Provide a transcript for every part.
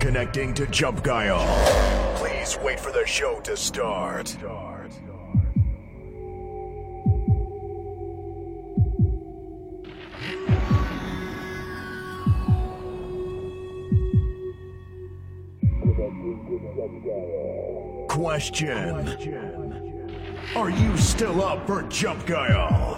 Connecting to Jump Guile. Please wait for the show to start. Question. Are you still up for Jump Guile?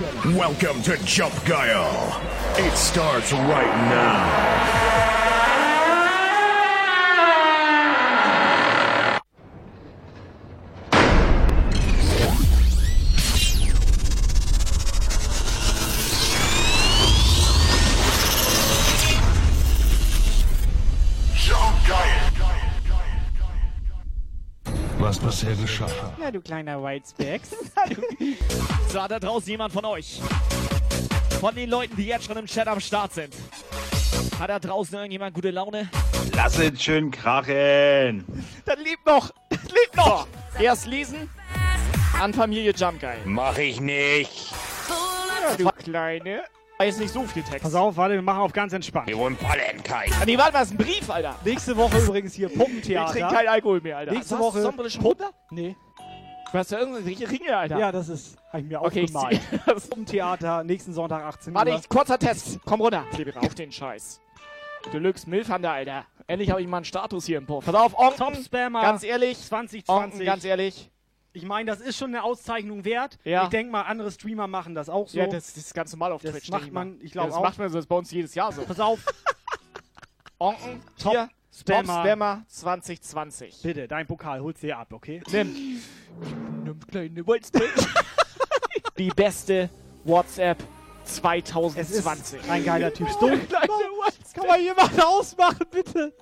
Welcome to Jump Guile. It starts right now. Jump Guile. Was bisher geschah. Ja, du kleiner Whitespacks. So, hat da draußen jemand von euch? Von den Leuten, die jetzt schon im Chat am Start sind. Hat da draußen irgendjemand gute Laune? Lass es schön krachen. Dann lebt noch! Lebt noch! Erst lesen, an Familie Jump Guy. Mach ich nicht. Ja, du kleine. Da ist nicht so viel Text. Pass auf, warte, wir machen auf ganz entspannt. Wir wollen Palenkai. Ah, nee, warte mal, das ist ein Brief, Alter. Nächste Woche übrigens hier Ich trinke Puppentheater. keinen Alkohol mehr, Alter. Nächste du Woche runter? Nee. Du hast ja irgendwelche Ringe, Alter. Ja, das ist, hab ich mir Okay, ich aufgemalt. zieh das. Puppentheater, nächsten Sonntag 18 Warte, Uhr. ich, kurzer Test. Komm runter. Klebe auf den Scheiß. Deluxe Milfhander, Alter. Endlich habe ich mal einen Status hier im Po. Pass auf, Onken. Top Spammer Ganz ehrlich. 2020. Onken, ganz ehrlich. ich meine, das ist schon eine Auszeichnung wert. Ja. Ich denke mal, andere Streamer machen das auch so. Ja, das, das ist ganz normal auf Das Twitch. macht man, ich glaub ja, das auch. macht man so, das ist bei uns jedes Jahr so. Pass auf, Onken, Top hier, Spammer. Top Spammer 2020. bitte, dein Pokal, hol's dir ab, okay? Nimm. Nimm kleine Whitespace. Die beste WhatsApp Es 2020. ist ein geiler Typ. Kleine Whitespace. kann man mal ausmachen, bitte?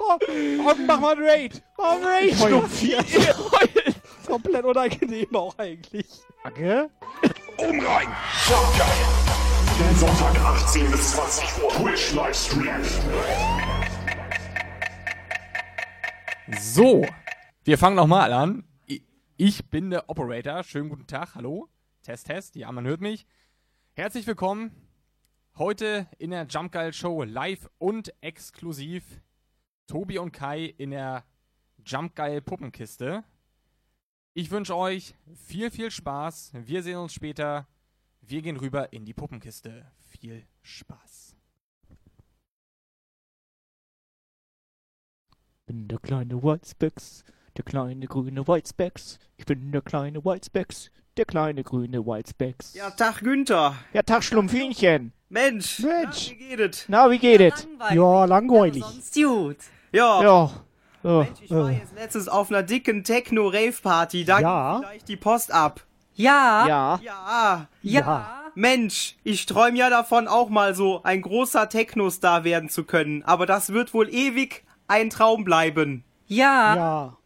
Oh, oh, mach mal ein Raid. Mach mal ein Raid. Stumpf. Komplett unangenehm auch eigentlich. Danke. Jump Guile. Jeden Sonntag 18 bis 20 Uhr. Twitch Livestream. So, wir fangen nochmal an. Ich bin der Operator. Schönen guten Tag. Hallo. Test, Test. Ja, man hört mich. Herzlich willkommen. Heute in der Jump Show live und exklusiv. Tobi und Kai in der Jump Puppenkiste. Ich wünsche euch viel, viel Spaß. Wir sehen uns später. Wir gehen rüber in die Puppenkiste. Viel Spaß. Bin der kleine Whitespecks, der kleine grüne Whitespecks. Ich bin der kleine Whitespecks, der kleine grüne Whitespecks. Ja, Tag Günther. Ja, Tag Schlumpfinchen. Mensch. Mensch. Na, wie geht es? Na, wie geht es? Ja, langweilig. Sonst gut. Ja. Ja. Oh. Mensch, ich war jetzt letztens auf einer dicken Techno-Rave-Party. Da Ja. ging vielleicht die Post ab. Ja. Ja. Ja. Ja. Mensch, ich träume ja davon, auch mal so ein großer Techno-Star werden zu können. Aber das wird wohl ewig ein Traum bleiben. Ja. Ja.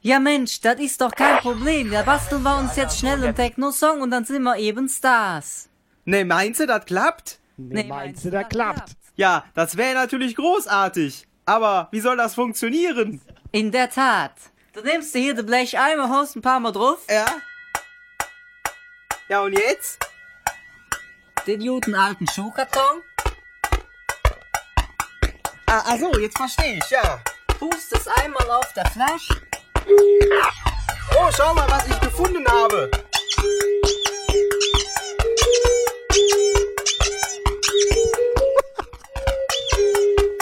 Ja. Mensch, das ist doch kein Problem. Da basteln wir uns jetzt schnell einen Techno-Song und dann sind wir eben Stars. Ne, meinst du, das klappt? Nee, meinst du, da klappt? Ja, das wäre natürlich großartig. Aber wie soll das funktionieren? In der Tat. Du nimmst dir hier den Blecheimer, haust ein paar Mal drauf, Ja? Ja, und jetzt? den guten alten Schuhkarton, Ah, ach so, jetzt verstehe ich, ja. pustest einmal auf der Flasche. Oh, schau mal, was ich gefunden habe.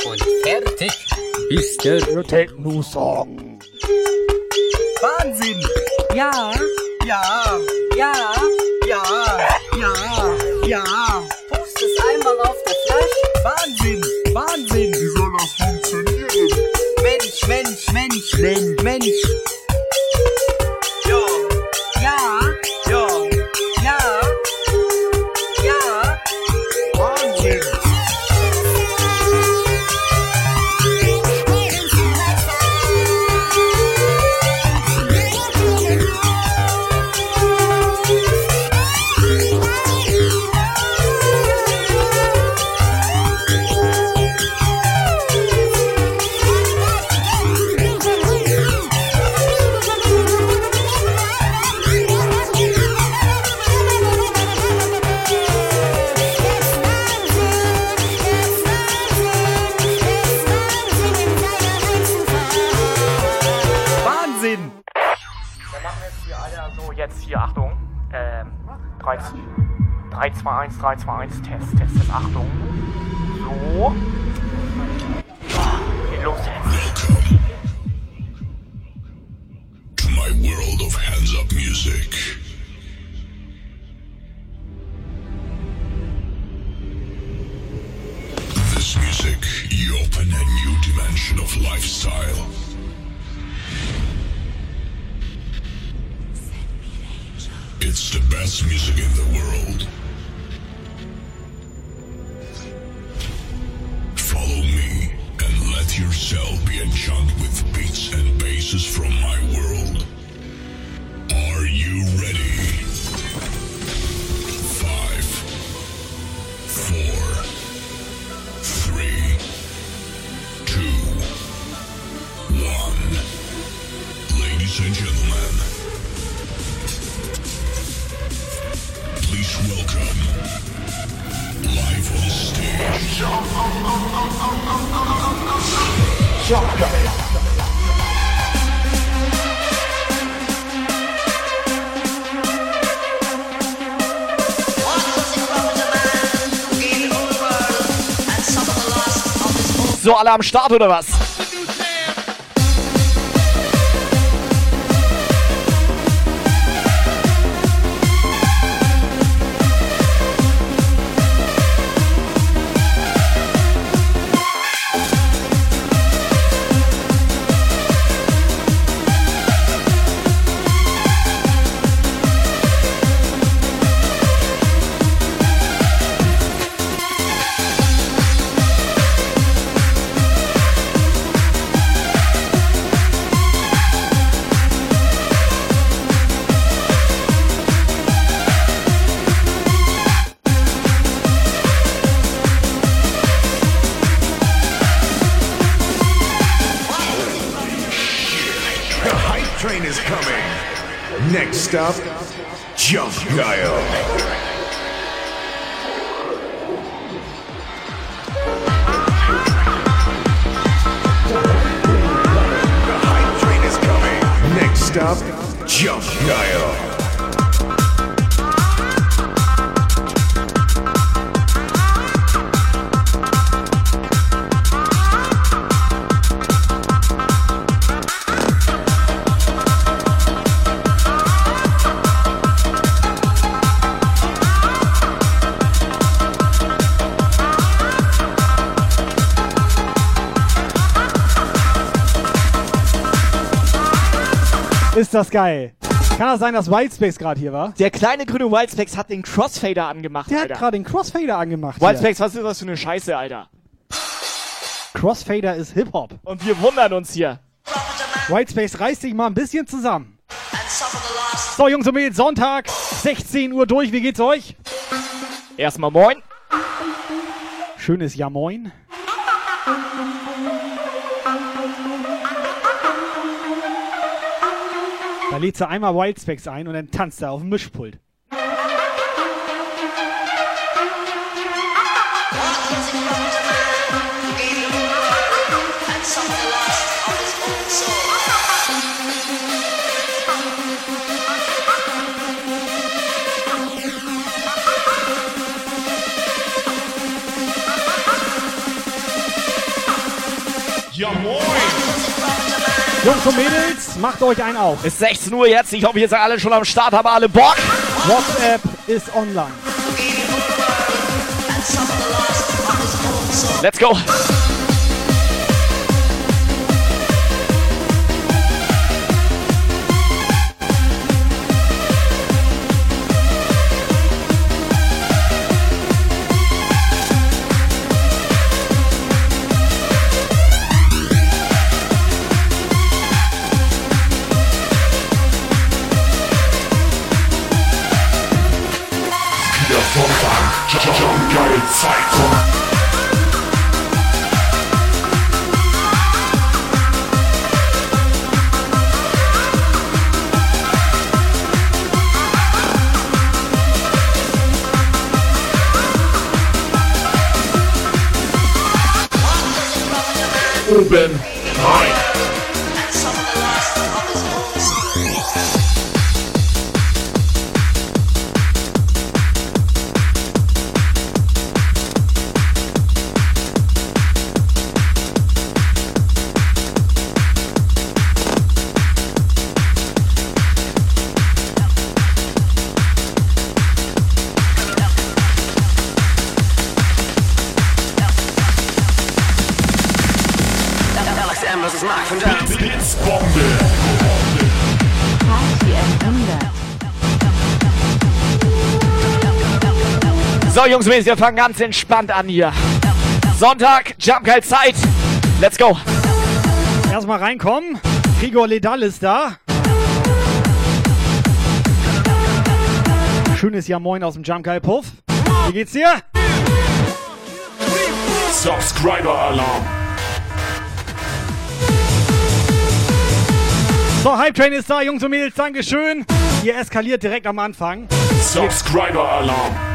Und fertig. Ist der Techno-Song. Wahnsinn. Ja. Ja, Ja. ja, ja, ja. Pustest einmal auf der Flasche. Wahnsinn, Wahnsinn. Mensch, Mensch, Mensch, Mensch, 3, 2, 1, 3, 2, 1, Test, Test, Test, Achtung. So. Geht los jetzt. To my world of hands up music. This music, you open a new dimension of lifestyle. It's the best music in the world. Yourself be enchanted with alle am Start oder was? Stop, Ist das geil. Kann das sein, dass Wildspace gerade hier war? Der kleine grüne Wildspecs hat den Crossfader angemacht, Der hat Alter. gerade den Crossfader angemacht. hier. Wildspecs, was ist das für eine Scheiße, Alter? Crossfader ist Hip-Hop. Und wir wundern uns hier. Whitespace reißt sich mal ein bisschen zusammen. So, Jungs und Mädels, Sonntag, 16 Uhr durch. Wie geht's euch? Erstmal moin. Schönes Ja Moin. Da lädt sie einmal Wildspecs ein und dann tanzt er auf dem Mischpult. Jungs und Mädels, macht euch einen auf. Ist 16 Uhr jetzt. Ich hoffe, ihr seid alle schon am Start, haben alle Bock. WhatsApp ist online. Let's go. Sonntag, So, Jungs, und Mädels, wir fangen ganz entspannt an hier. Sonntag, Jump Geil Zeit. Let's go. Erstmal reinkommen. Gregor Ledal ist da. Schönes Jahr Moin aus dem Jump Geil Puff. Wie geht's dir? Subscriber Alarm. So, Hype Train ist da, Jungs und Mädels, Dankeschön. Ihr eskaliert direkt am Anfang. Subscriber Alarm.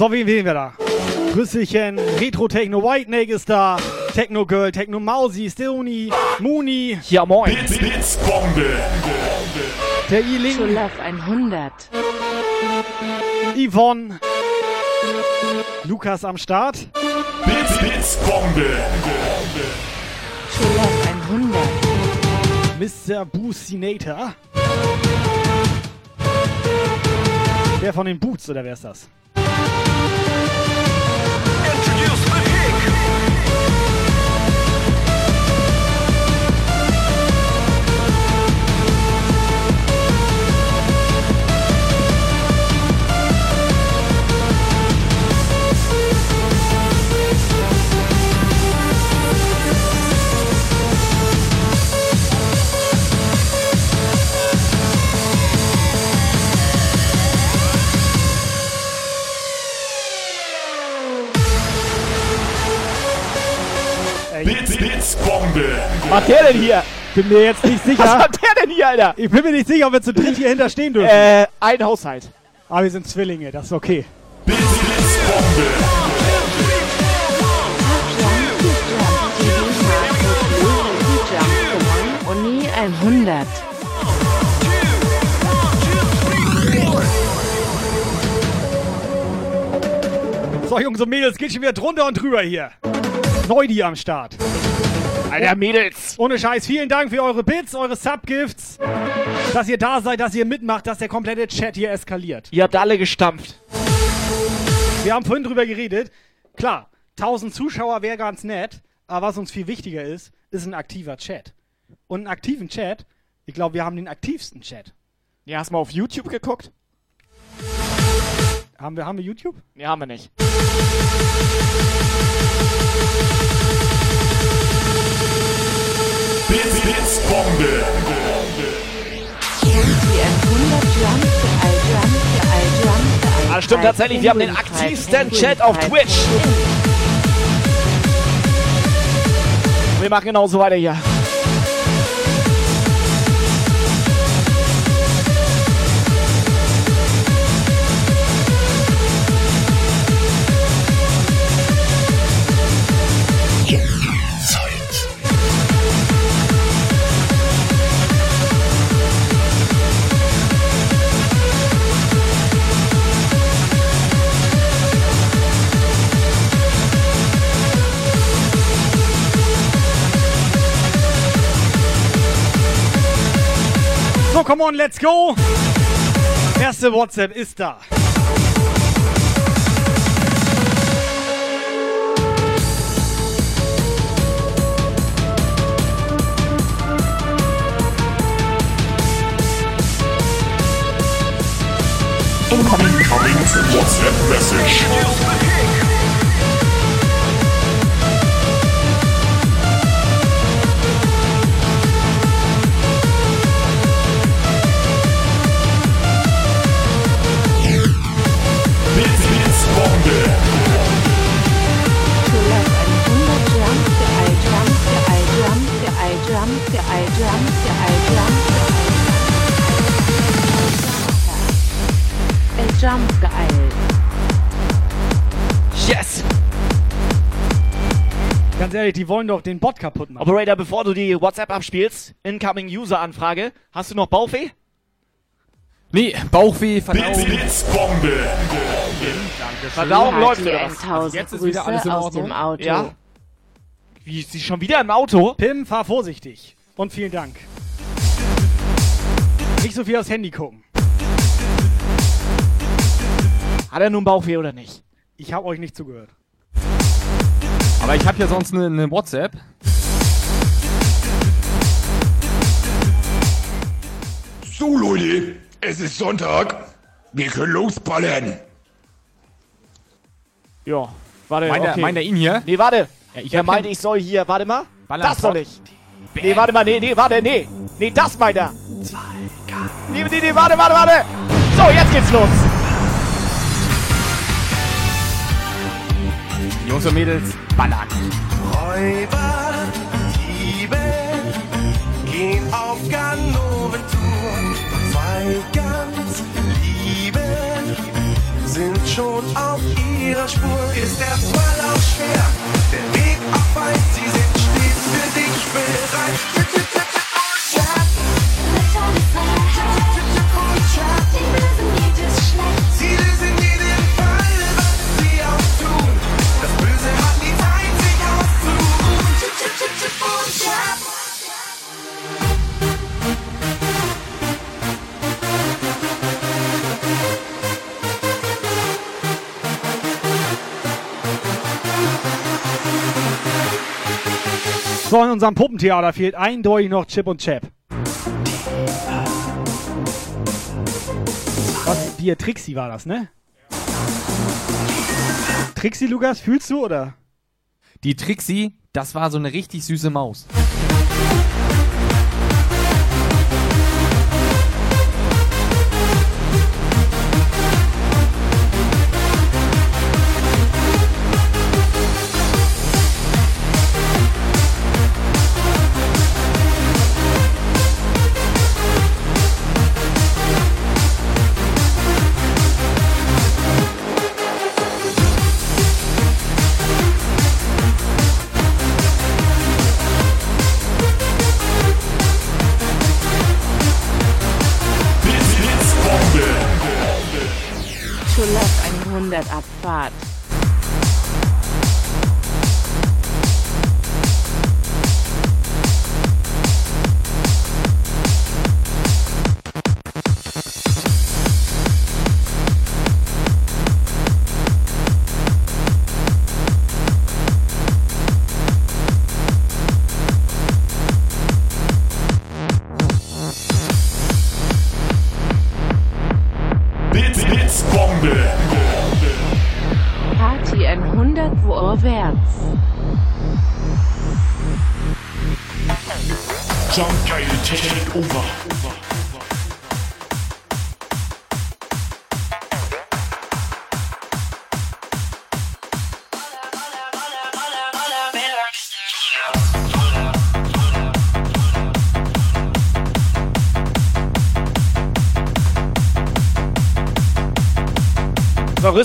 So, wen wählen wir da? Rüsselchen, Retro Techno, White Snake ist da. Techno Girl, Techno Mausi, Stony, Mooney, Ja, moin. Bits, Bits, Bombe. der I-Link, Schulaf 100. Yvonne, Lukas am Start. Bits, Bits, Bombe. Schulaf 100. Mr. Boostinator. Der von den Boots, oder wer ist das? Bits, Bits, Bombe. Was macht der denn hier? Bin mir jetzt nicht Was sicher. macht der denn hier, Alter? Ich bin mir nicht sicher, ob wir zu dritt hier hinterstehen dürfen. Äh, ein Haushalt. Aber wir sind Zwillinge, das ist okay. Bits, Bits, Bombe. Uni 100. So, Jungs und Mädels, geht schon wieder drunter und drüber hier. Neudi am Start. Alter, Mädels. Ohne Scheiß, vielen Dank für eure Bits, eure Subgifts, dass ihr da seid, dass ihr mitmacht, dass der komplette Chat hier eskaliert. Ihr habt alle gestampft. Wir haben vorhin drüber geredet. Klar, 1000 Zuschauer wäre ganz nett, aber was uns viel wichtiger ist, ist ein aktiver Chat. Und einen aktiven Chat, ich glaube, wir haben den aktivsten Chat. Ja, hast du mal auf YouTube geguckt? Haben wir, haben wir YouTube? Nee, haben wir nicht. Bits, Bits, Bombe. Die 100 Jump für all Jump für all Jump für all Ah, stimmt tatsächlich, wir haben den aktivsten Chat auf Twitch. Wir machen genauso weiter hier. So, come on, let's go. Erste WhatsApp ist da. Incoming WhatsApp message. Yes! Ganz ehrlich, die wollen doch den Bot kaputt machen. Operator, bevor du die WhatsApp abspielst, Incoming User Anfrage, hast du noch Bauchweh? Nee, Bauchweh, Verdauung. Bits, Bombe. Verdauung läuft wieder. 1000 jetzt ist wieder alles Ordnung? dem Auto. Ja? Wie ist sie schon wieder im Auto? Pim, fahr vorsichtig. Und vielen Dank. Nicht so viel aufs Handy gucken. Hat er nun Bauchweh oder nicht? Ich habe euch nicht zugehört. Aber ich habe hier sonst eine ne WhatsApp. So, Leute, es ist Sonntag. Wir können losballen. Ja, warte, Meint, er, okay. meint er ihn hier? Nee, warte. Ja, ich er meinte, ich soll hier, warte mal. Ballern das soll ich. Nee, warte mal, nee, nee, warte, nee. Nee, das meint er. Nee, nee, nee, warte, warte, warte. So, jetzt geht's los. Jungs und Mädels, ballern. Räuber, Diebe, gehen auf Ganoventour. Zwei ganz Liebe sind schon auf ihrer Spur. Ist der Fall auch schwer, der Weg auch weit, sie sind stets für dich bereit. Tipp, tipp, So, in unserem Puppentheater fehlt eindeutig noch Chip und Chap. Was? Hier, Trixie war das, ne? Trixie, Lukas, fühlst du oder? Die Trixie, das war so eine richtig süße Maus.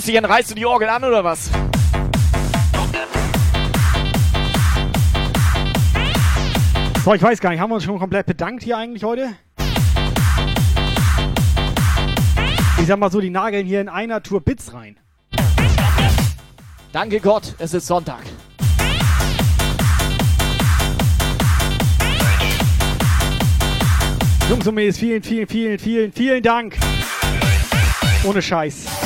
Rüsschen, reißt du die Orgel an oder was? So, ich weiß gar nicht, haben wir uns schon komplett bedankt hier eigentlich heute? Ich sag mal so, die nageln hier in einer Tour Bits rein. Danke Gott, es ist Sonntag. Jungs und Mädels, vielen, vielen, vielen, vielen, vielen Dank. Ohne Scheiß.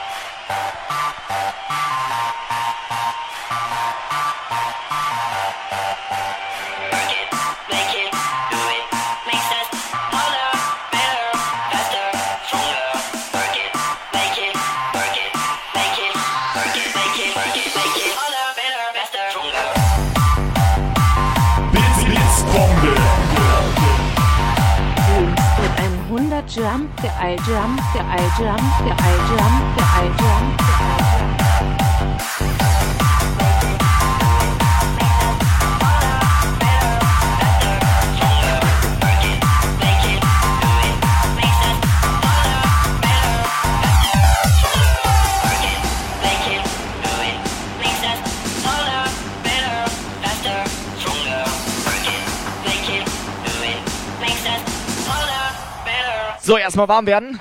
Jump, der All Jump, der All Jump, der All Jump, der All Jump, erstmal warm werden.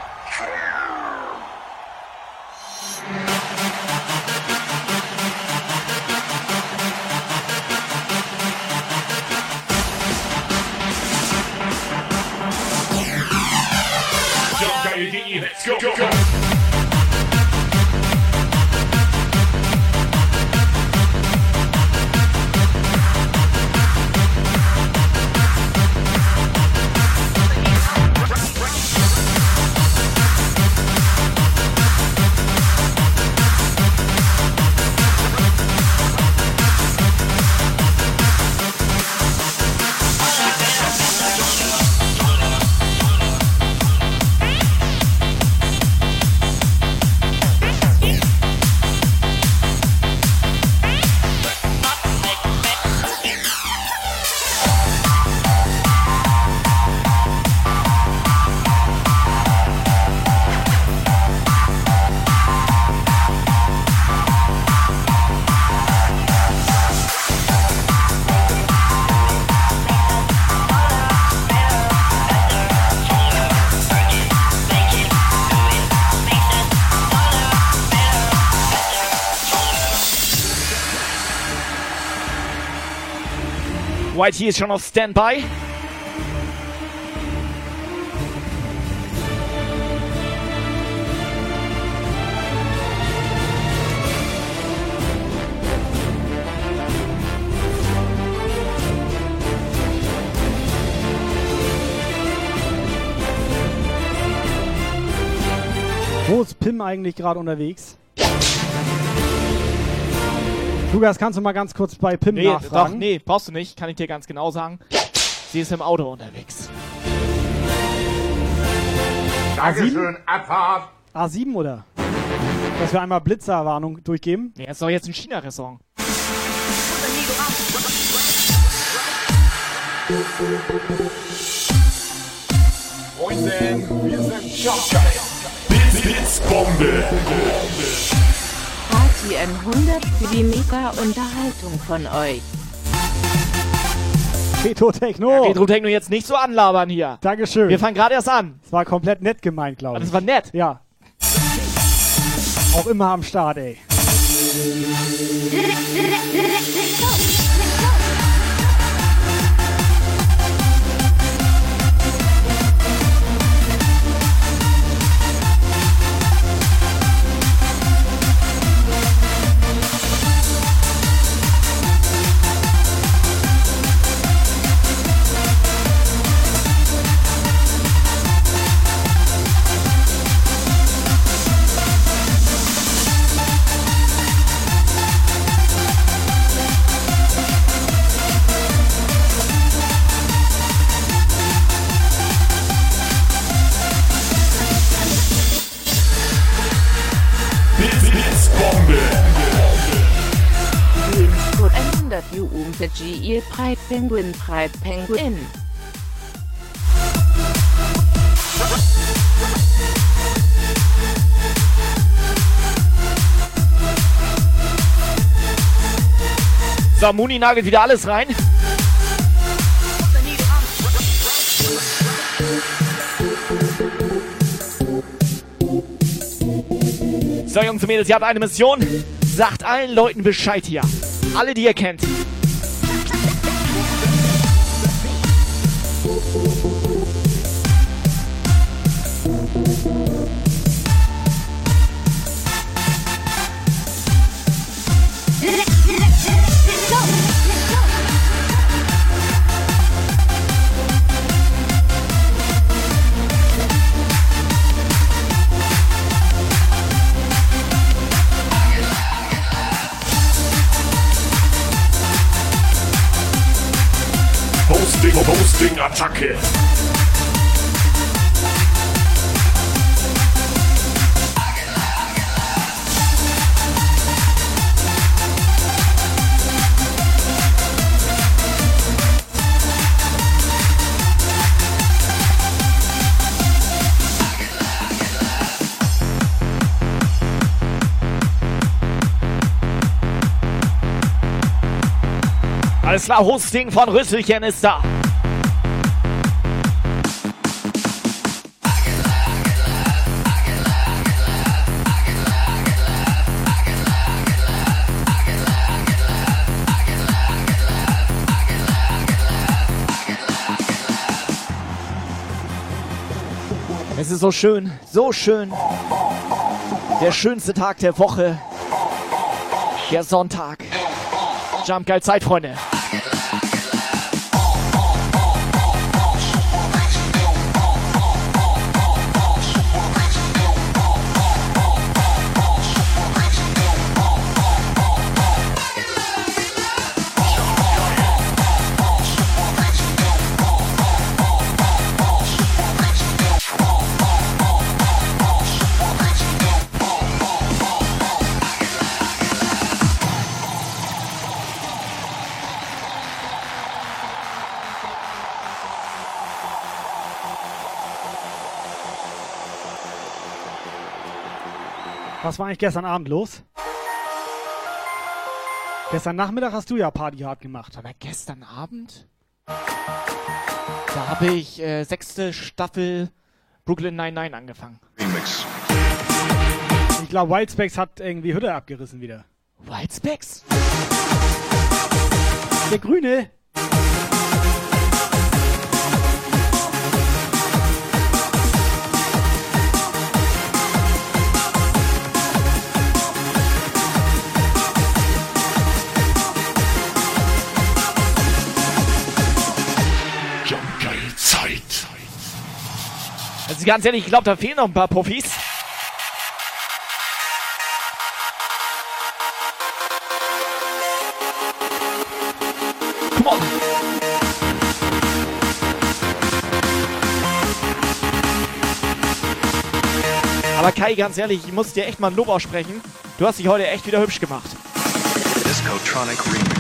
Whitey ist schon auf Standby. Wo ist Pim eigentlich gerade unterwegs? Lukas, kannst du mal ganz kurz bei Pim Nee, doch, nachfragen? nee, brauchst du nicht, kann ich dir ganz genau sagen. Sie ist im Auto unterwegs. A7? A7 oder? Dass wir einmal Blitzerwarnung durchgeben? Nee, ist doch jetzt ein China-Restaurant. Moinsen, wir sind Jumpgeil. Blitz, Blitzbombe. Party 100 für die Mega-Unterhaltung von euch. Retro Techno. Retro Techno jetzt nicht so anlabern hier. Dankeschön. Wir fangen gerade erst an. Das war komplett nett gemeint, glaube Aber ich. das war nett. Ja. Auch immer am Start, ey. Penguin Pride Penguin. So, Muni nagelt wieder alles rein. So, Jungs und Mädels, ihr habt eine Mission. Sagt allen Leuten Bescheid hier. Alle, die ihr kennt. Hosting, Attacke. Alles klar, Hosting von Rüsselchen ist da. Ist so schön, so schön. Der schönste Tag der Woche. Der Sonntag. Jump geil Zeit, Freunde. War eigentlich gestern Abend los? Gestern Nachmittag hast du ja Party hart gemacht. Aber gestern Abend? Da habe ich äh, sechste Staffel Brooklyn 99 angefangen. Remix. Ich glaube, Wildspecs hat irgendwie Hütte abgerissen wieder. Whitespecks? Der Grüne. Ganz ehrlich, ich glaube, da fehlen noch ein paar Profis. Aber Kai, ganz ehrlich, ich muss dir echt mal ein Lob aussprechen. Du hast dich heute echt wieder hübsch gemacht. Discotronic Remix.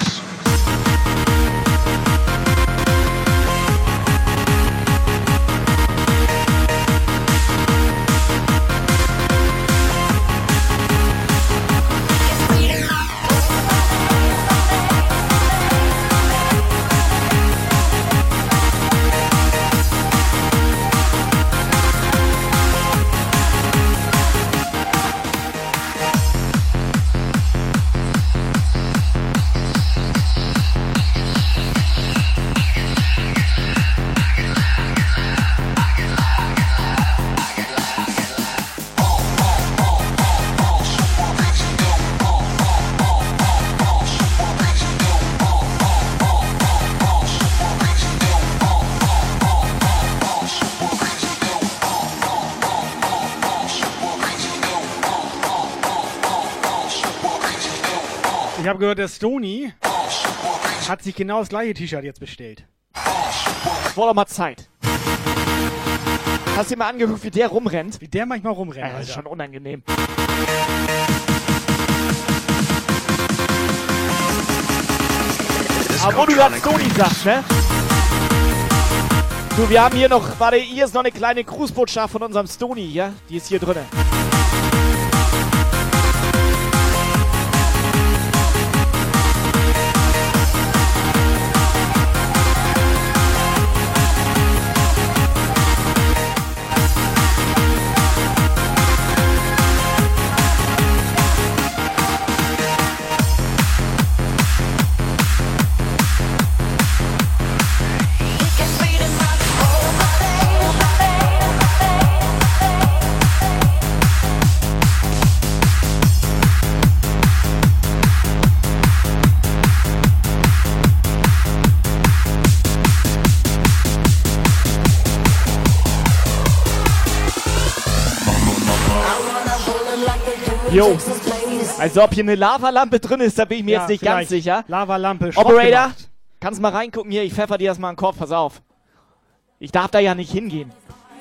Habe gehört, der Stony hat sich genau das gleiche T-Shirt jetzt bestellt. Es wurde doch mal Zeit. Hast du dir mal angeguckt, wie der rumrennt? Wie der manchmal rumrennt. Ja, das ist schon unangenehm. Aber wo du gerade Sony sagst, ne? Du, wir haben hier noch, warte, hier ist noch eine kleine Grußbotschaft von unserem Stony hier. Die ist hier drinne. Jo. Also ob hier eine Lavalampe drin ist, da bin ich mir Ja, jetzt nicht ganz sicher. Lavalampe. Operator, kannst mal reingucken hier, ich pfeffer dir das mal in den Kopf, pass auf. Ich darf da ja nicht hingehen.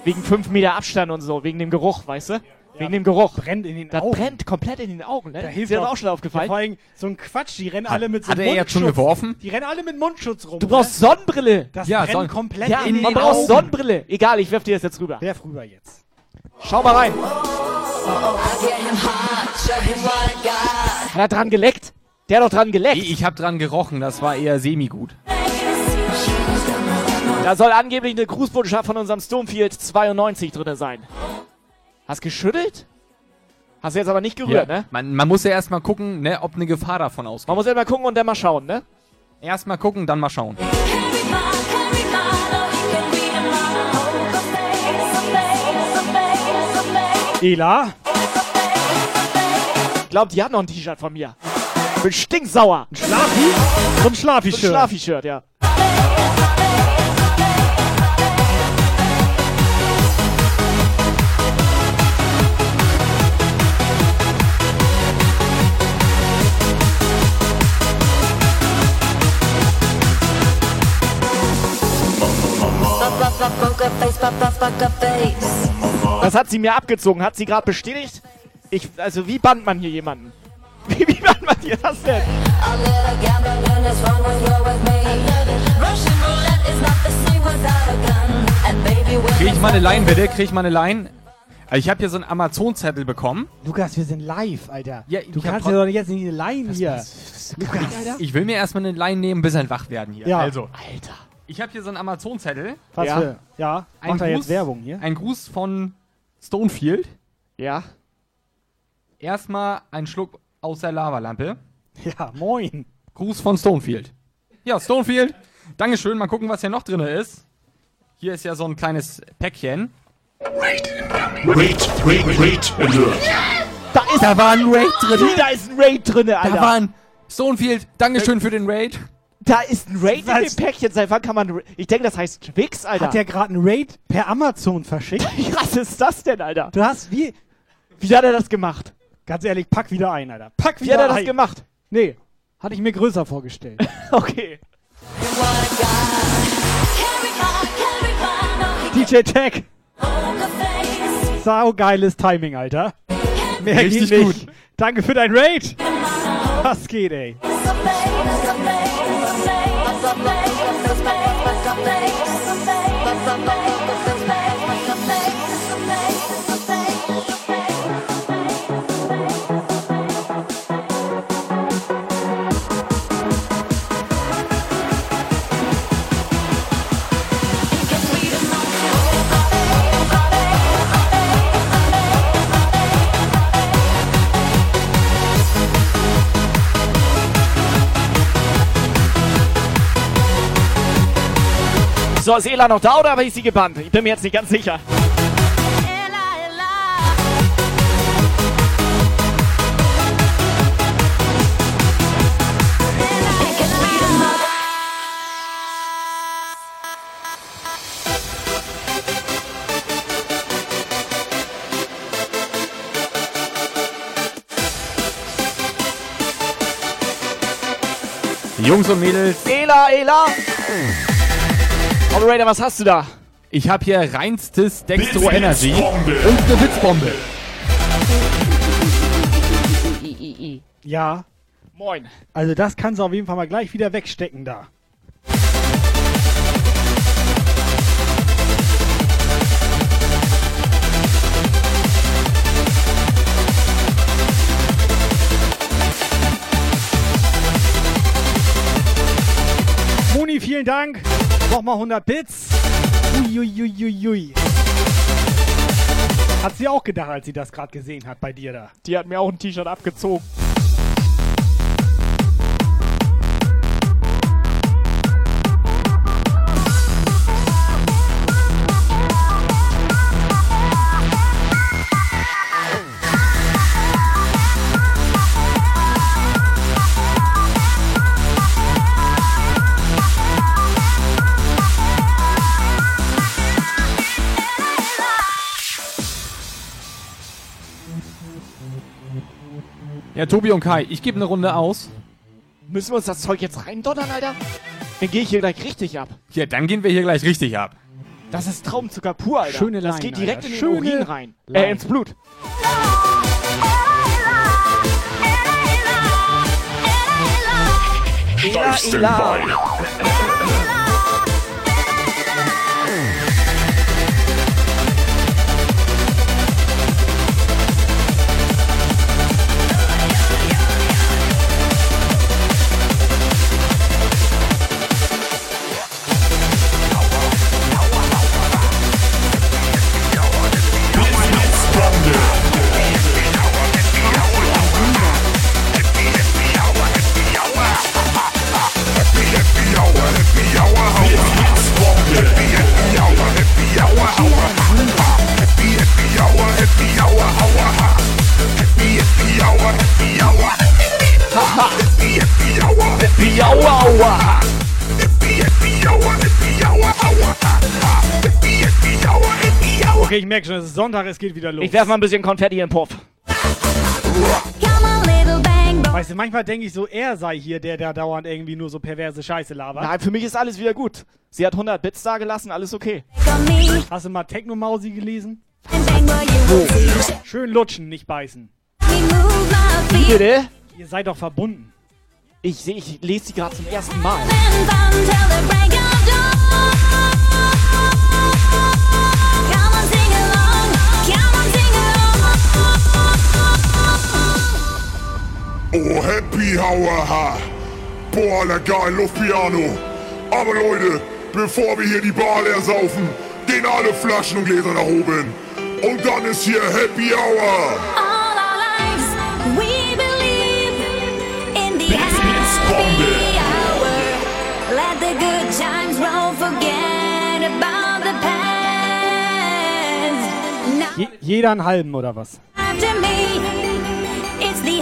Wegen 5 Meter Abstand und so, wegen dem Geruch, weißt du? Wegen dem Geruch. Brennt in den Das Augen. brennt komplett in den Augen, ne? Da ist hilft dir das auch- schon aufgefallen? Ja, vor allem so ein Quatsch, die rennen Hat- alle mit so hat er jetzt schon Mundschutz. geworfen? Die rennen alle mit Mundschutz rum. Du brauchst Sonnenbrille. Das Ja, brennt Sonn- komplett Ja, in man den braucht Augen. Sonnenbrille. Egal, ich werf dir das jetzt rüber. Wer früher jetzt? Schau mal rein. Hat er dran geleckt? Der hat doch dran geleckt. Ich, habe dran gerochen, das war eher semi-gut. Da soll angeblich eine Grußbotschaft von unserem Stonefield 92 drin sein. Hast geschüttelt? Hast du jetzt aber nicht gerührt, ne? Man, man muss ja erstmal gucken, ne, ob eine Gefahr davon ausgeht. Man muss ja mal gucken und dann mal schauen, ne? Erstmal gucken, dann mal schauen. Ela? Ich glaube, die hat noch ein T-Shirt von mir. Bin stinksauer. Schlafi? So ein So ein Schlafi-Shirt. Schlafi-Shirt, ja. Das hat sie mir abgezogen. Hat sie gerade bestätigt? Ich, also wie bannt man hier jemanden? Wie, wie bannt man hier das denn? Krieg ich mal eine Line, bitte? Krieg ich mal eine Line? Also ich habe hier so einen Amazon-Zettel bekommen. Lukas, wir sind live, Alter. Ja, du kannst ja doch jetzt nicht eine Line hier. Lukas. Ich will mir erstmal eine Line nehmen, bis ein wach werden hier. Ja. Also, Alter. Ich habe hier so einen Amazon-Zettel. Was Ja. für? Ja, Ein macht er Gruß- jetzt Werbung hier? Ein Gruß von Stonefield. Ja. Erstmal ein Schluck aus der Lavalampe. Ja, moin. Gruß von Stonefield. Ja, Stonefield. Dankeschön. Mal gucken, was hier noch drin ist. Hier ist ja so ein kleines Päckchen. Wait, wait, wait, alert. Da ist Da war ein Raid drin. Da ist ein Raid drin, Da Alter. war ein Stonefield. Dankeschön für den Raid. Da ist ein Raid in Was? dem Päckchen. Seit wann kann man. Ra- Ich denke, das heißt Twix, Alter. Hat der gerade einen Raid per Amazon verschickt? Was ist das denn, Alter? Du hast wie. Wie hat er das gemacht? Ganz ehrlich, pack wieder ein, Alter. Pack Wie wieder hat er das ein. gemacht? Nee, hatte ich mir größer vorgestellt. Okay. DJ Tech. Sau geiles Timing, Alter. Mehr Richtig geht nicht. Danke für dein Raid. Was geht, ey? love, love. So, ist Ela noch da oder habe ich sie gebannt? Ich bin mir jetzt nicht ganz sicher. Jungs und Mädels, Ela, Ela! Operator, was hast du da? ich habe hier reinstes Dextro Energy und eine Witzbombe. Ja, Moin. also das kannst du auf jeden Fall mal gleich wieder wegstecken da. Moni, vielen Dank. Nochmal 100 Bits. Uiuiuiui. Hat sie auch gedacht, als sie das gerade gesehen hat bei dir da. Die hat mir auch ein T-Shirt abgezogen. Ja, Tobi und Kai, ich gebe eine Runde aus. Müssen wir uns das Zeug jetzt reindonnern, Alter? Dann gehe ich hier gleich richtig ab. Ja, dann gehen wir hier gleich richtig ab. Das ist Traumzucker pur, Alter. Schöne Das Line, geht direkt Alter. in den Schöne Urin rein. Line. Äh, ins Blut. Ela, Stand Ela. Okay, ich merke schon, es ist Sonntag, es geht wieder los. Ich werf mal ein bisschen Konfetti in den Puff. Weißt du, manchmal denke ich so, er sei hier der, der dauernd irgendwie nur so perverse Scheiße labert. Nein, für mich ist alles wieder gut. Sie hat 100 Bits da gelassen, alles okay. Hast du mal Techno-Mausi gelesen? Schön lutschen, nicht beißen. Wie bitte? Ihr seid doch verbunden. Ich sehe, ich lese sie gerade zum ersten Mal. Oh, Happy Hour, ha. Boah, der geil, Luftpiano. Aber Leute, bevor wir hier die Bar leer saufen, gehen alle Flaschen und Gläser nach oben. Und dann ist hier Happy Hour. Let the good times roll, forget about the past. Now Je jeder einen halben oder was? after me, it's the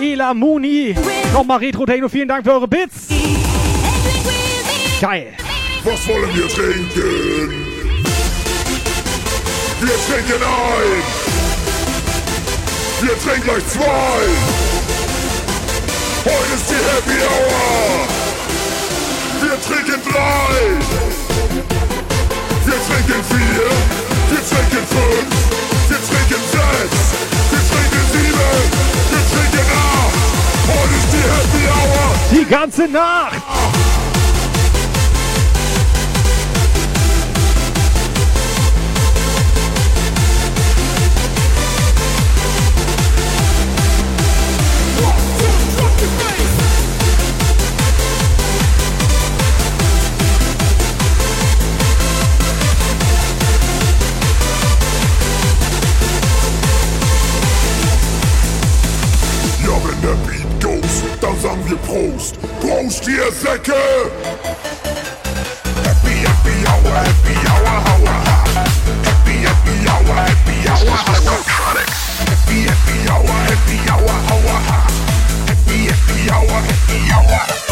Ela Muni. Nochmal Retro Techno. Vielen Dank für eure Bits. Geil. Was wollen wir trinken? Wir trinken ein. Wir trinken gleich zwei. Heute ist die Happy Hour. Wir trinken drei. Wir trinken vier. Wir trinken fünf. Wir trinken sechs. Wir trinken sieben. Wir trinken die Happy Hour. Die ganze Nacht. Ja, wenn der Beat sagen wir Prost. Prost, ihr Säcke! Happy, happy hour, happy hour, hour, ha. Happy, happy hour, happy hour, hour. Happy, happy hour, happy hour, hour, ha. Happy, happy hour, happy hour.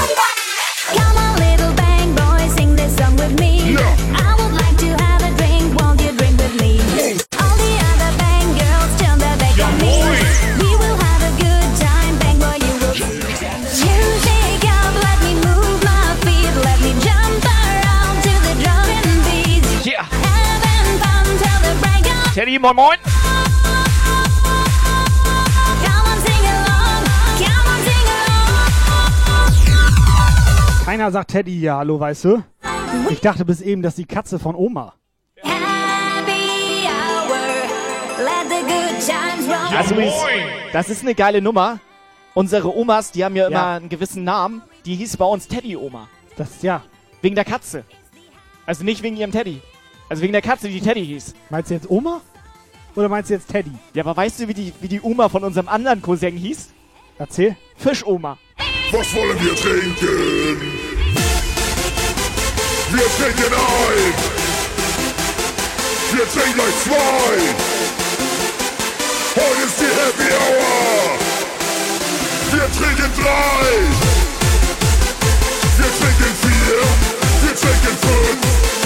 Teddy, moin moin. Keiner sagt Teddy ja, hallo, weißt du? Ich dachte bis eben, dass die Katze von Oma. Also das ist eine geile Nummer. Unsere Omas, die haben ja immer Ja. einen gewissen Namen. Die hieß bei uns Teddy-Oma. Das, ja. Wegen der Katze. Also nicht wegen ihrem Teddy. Also wegen der Katze, die Teddy hieß. Meinst du jetzt Oma? Oder meinst du jetzt Teddy? Ja, aber weißt du, wie die, wie die Oma von unserem anderen Cousin hieß? Erzähl. Fischoma. Was wollen wir trinken? Wir trinken ein. Wir trinken gleich zwei. Heute ist die Happy Hour. Wir trinken drei. Wir trinken vier. Wir trinken fünf.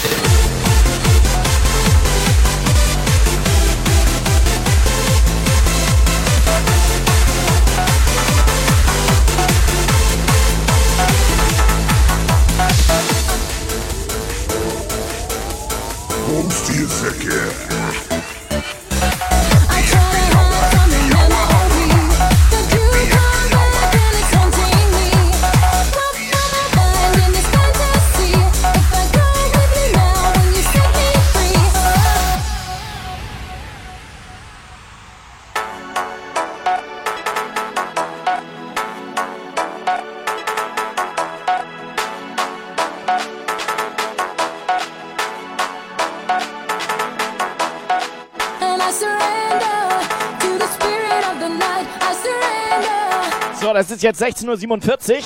ist jetzt 16.47 Uhr.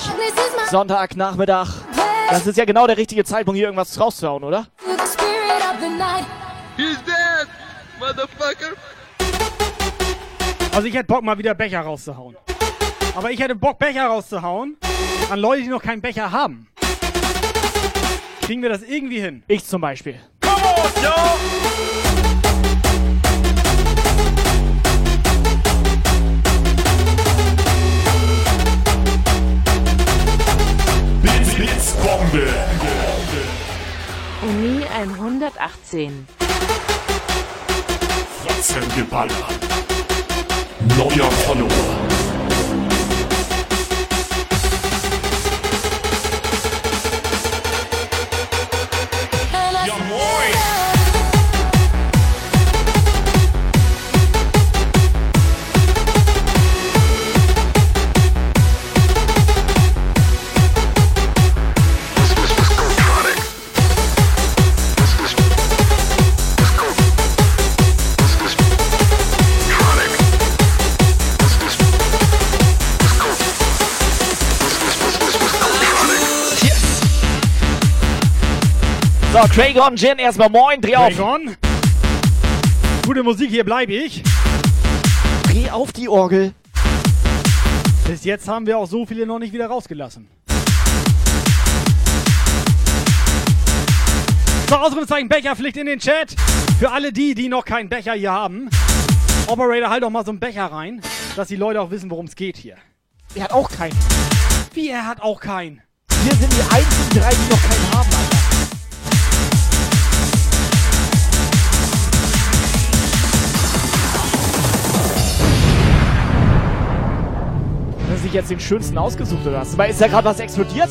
Sonntagnachmittag. Das ist ja genau der richtige Zeitpunkt, hier irgendwas rauszuhauen, oder? Also ich hätte Bock, mal wieder Becher rauszuhauen. Aber ich hätte Bock, Becher rauszuhauen an Leute, die noch keinen Becher haben. Kriegen wir das irgendwie hin? Ich zum Beispiel. Blitz, Uni 118. Fratzengeballer. Neuer Follower. Cragon Gin, erstmal moin, dreh auf. Dragon. Gute Musik, hier bleibe ich. Dreh auf die Orgel. Bis jetzt haben wir auch so viele noch nicht wieder rausgelassen. So, Ausrufezeichen Becherpflicht in den Chat. Für alle die, die noch keinen Becher hier haben. Operator, halt doch mal so einen Becher rein, dass die Leute auch wissen, worum es geht hier. Er hat auch keinen. Wie, er hat auch keinen. Wir sind die einzigen drei, die noch keinen haben, Alter. Du sich jetzt den schönsten ausgesucht oder was? Weil ist da gerade was explodiert?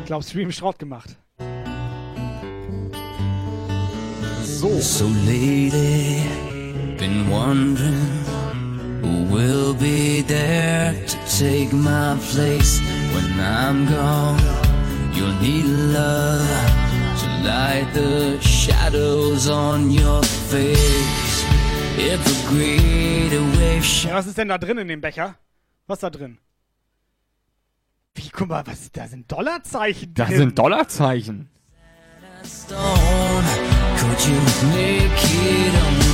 Ich glaube, Stream Schrott gemacht. So. So lately, been wondering who will be there to take my place when I'm gone. You'll need love to light the shadows on your face. If a greater wave Ja, was ist denn da drin in dem Becher? Was ist da drin? Wie, guck mal, was, da sind Dollarzeichen Das drin. sind Dollarzeichen. could you make it unknown?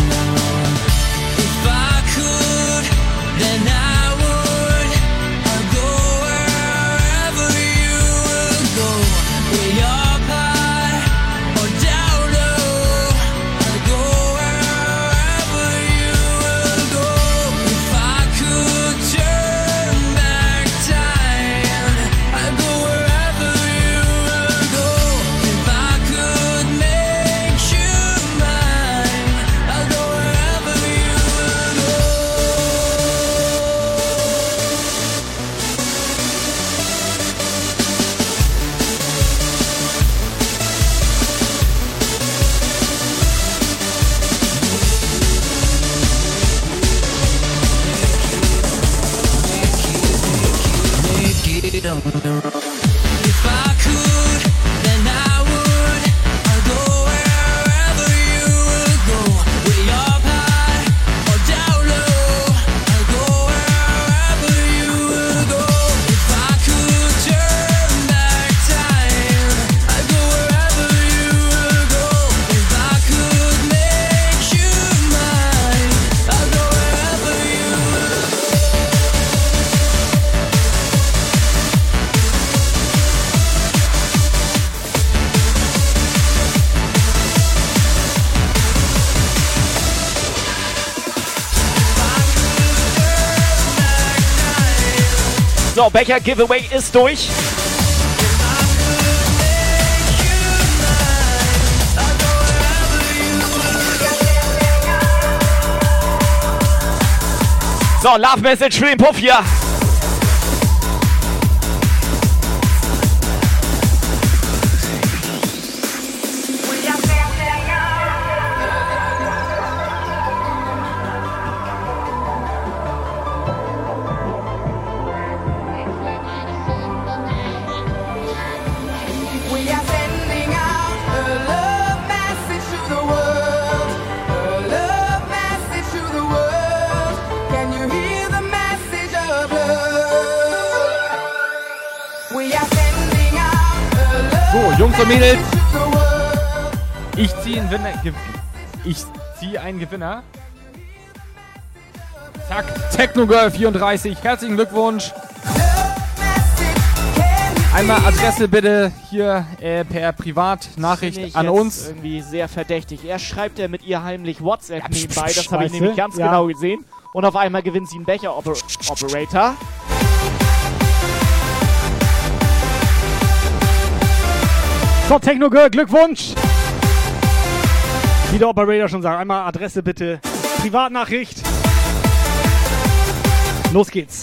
The road. So, Becher Giveaway ist durch. So, Love Message für den Puff hier. Jungs und Mädels, ich ziehe einen Gewinner. Ge ich ziehe einen Gewinner. Zack, Technogirl 34. Herzlichen Glückwunsch. Einmal Adresse bitte hier äh, per Privatnachricht an jetzt uns. Irgendwie sehr verdächtig. Er schreibt ja mit ihr heimlich WhatsApp nebenbei, das habe ich nämlich ganz Ja. genau gesehen. Und auf einmal gewinnt sie einen Becher Oper Operator. So, Techno Girl, Glückwunsch! Wie der Operator schon sagt, einmal Adresse bitte. Privatnachricht. Los geht's.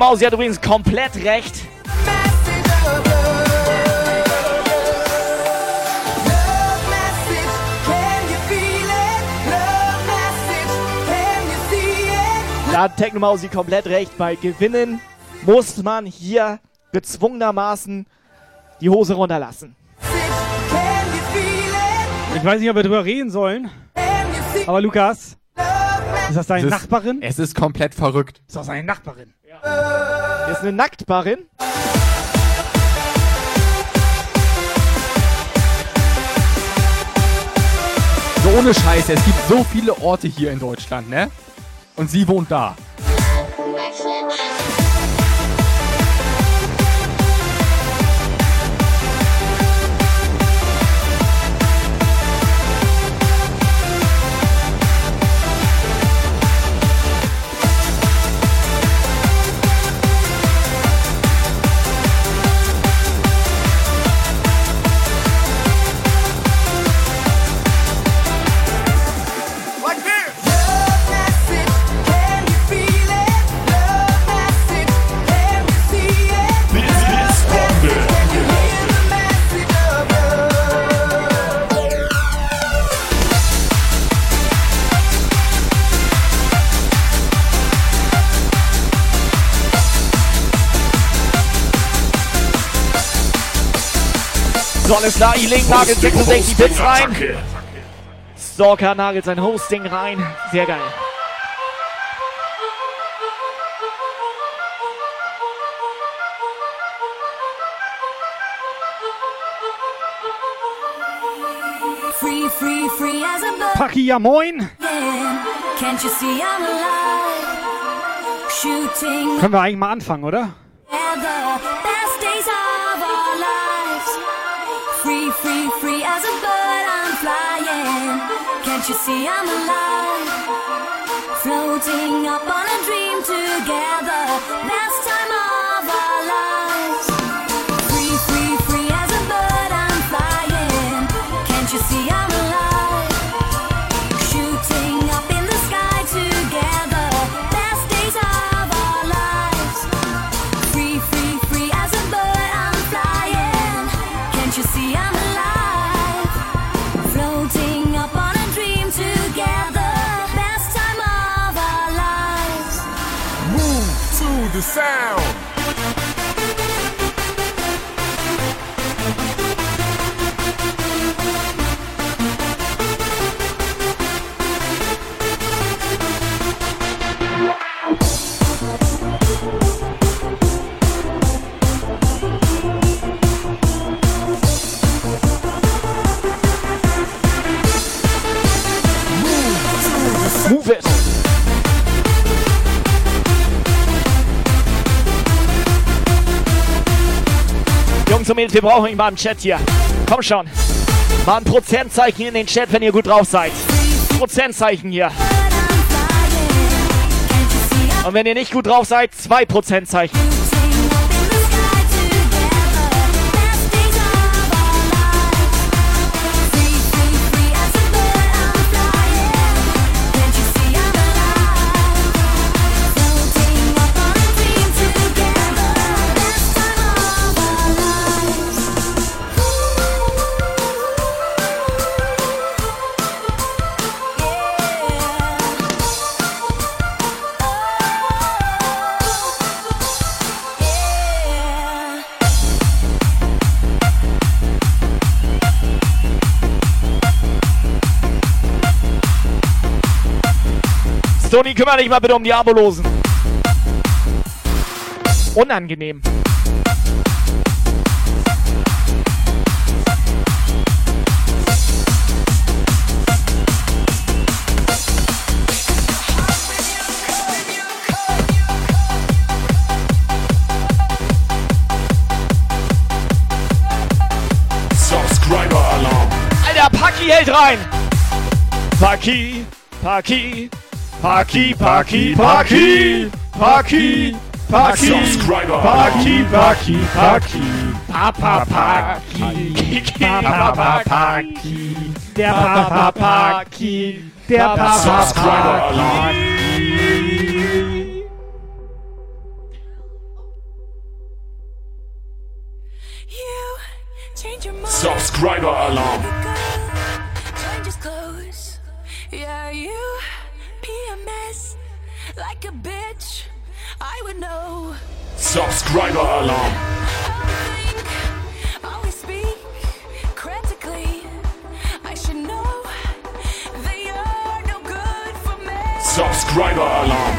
Techno Mausi hat übrigens komplett recht. Da hat Techno Mausi komplett recht. Bei Gewinnen muss man hier gezwungenermaßen die Hose runterlassen. Ich weiß nicht, ob wir drüber reden sollen. Aber Lukas, ist das deine Es ist- Nachbarin? Es ist komplett verrückt. Ist das seine Nachbarin? Hier ist eine Nacktbarin. So ohne Scheiße, es gibt so viele Orte hier in Deutschland, ne? Und sie wohnt da. So, alles klar, Iling nagelt 66 Bits rein. Stalker nagelt sein Hosting rein. Sehr geil. Free, free, free as a bird. Paki, ja moin. Can't you see I'm alive? Shooting Können wir eigentlich mal anfangen, oder? Can't you see I'm alive? Floating up on a dream together. Best Jungs und Mädels, wir brauchen ihn mal im Chat hier. Komm schon. Mal ein Prozentzeichen in den Chat, wenn ihr gut drauf seid. Prozentzeichen hier. Und wenn ihr nicht gut drauf seid, zwei Prozentzeichen. Stony, kümmere dich mal bitte um die Abolosen. Unangenehm. Subscriber Alarm. Alter, Paki hält rein. Paki, Paki, Parky, Parky, Parky, Parky, Parky, Subscriber, Parky, Parky, Parky, Papa Parky, Papa Parky, der Papa Parky, der Papa Parky. Subscriber Alarm. Like a bitch. I would know. Subscriber Alarm. Always speak critically. I should know they are no good for me. Subscriber Alarm.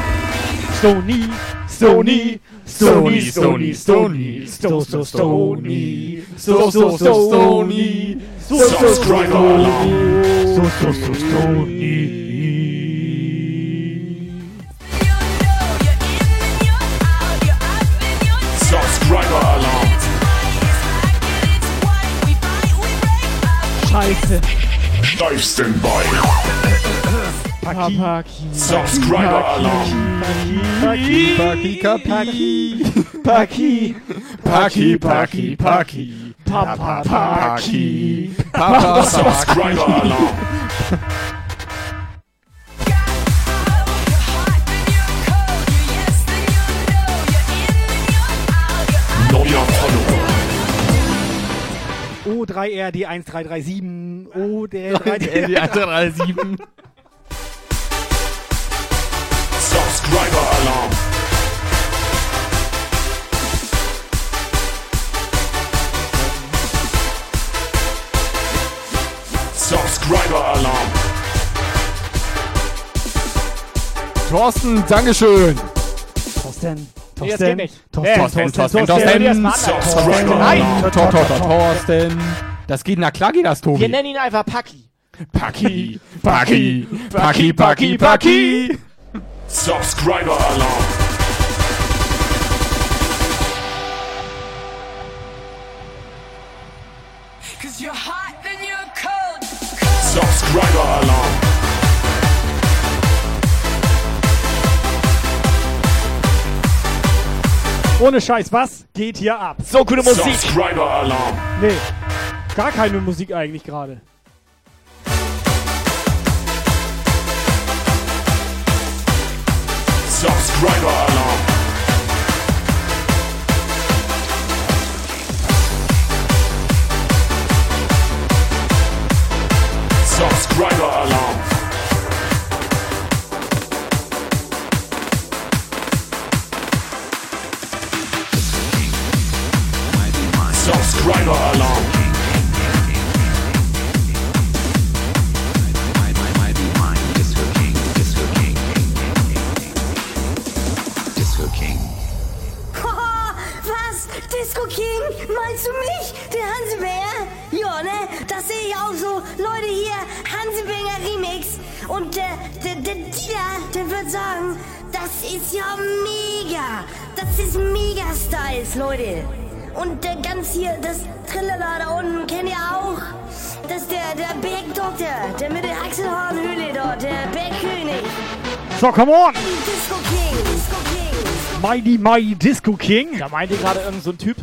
Stony, Stony, Stony, Stony, Stony, Sto, Sto, Stony, Sto, Sto, Sto, Stony, Sto, Sto, Sto, Subscriber Alarm. Sto, Sto, Sto, Stony. Live Standby. Paki. Subscriber Alarm. Paki, Paki, Kapi. Paki, Paki, Paki, Paki. Papa, Paki. Papa, Subscriber Alarm. O3RD 1337. O der Die 137. Subscriber Alarm. Subscriber Alarm. Thorsten, Dankeschön. Thorsten. Thorsten, Thorsten, Thorsten, Thorsten. Thorsten. Thorsten. Das geht, na klar geht das, Wir Tobi. nennen ihn einfach Paki. Paki, Paki, Paki, Paki, Paki. Subscriber Alarm. Cause you're hot, then you're cold. Subscriber Alarm. Ohne Scheiß, was geht hier ab? So gute Musik. Subscriber Alarm. Nee, gar keine Musik eigentlich gerade. Subscriber Alarm. Subscriber Alarm. Subscriber Alarm. Was? Disco King? Meinst du mich? Der Hansebär? Ja, ne? Das sehe ich auch so. Leute, hier, Hansebinger Remix. Und der Dieter, der wird sagen, das ist ja mega. Das ist mega Styles, Leute. Und der ganz hier, das Trillala da unten, kennt ihr auch? Das ist der, der Bergdoktor, der mit der Achselhaarnhöhle dort, der Bergkönig. So, come on! Disco King, Disco King. Mighty Mighty Disco King. Da meinte gerade irgend so ein Typ,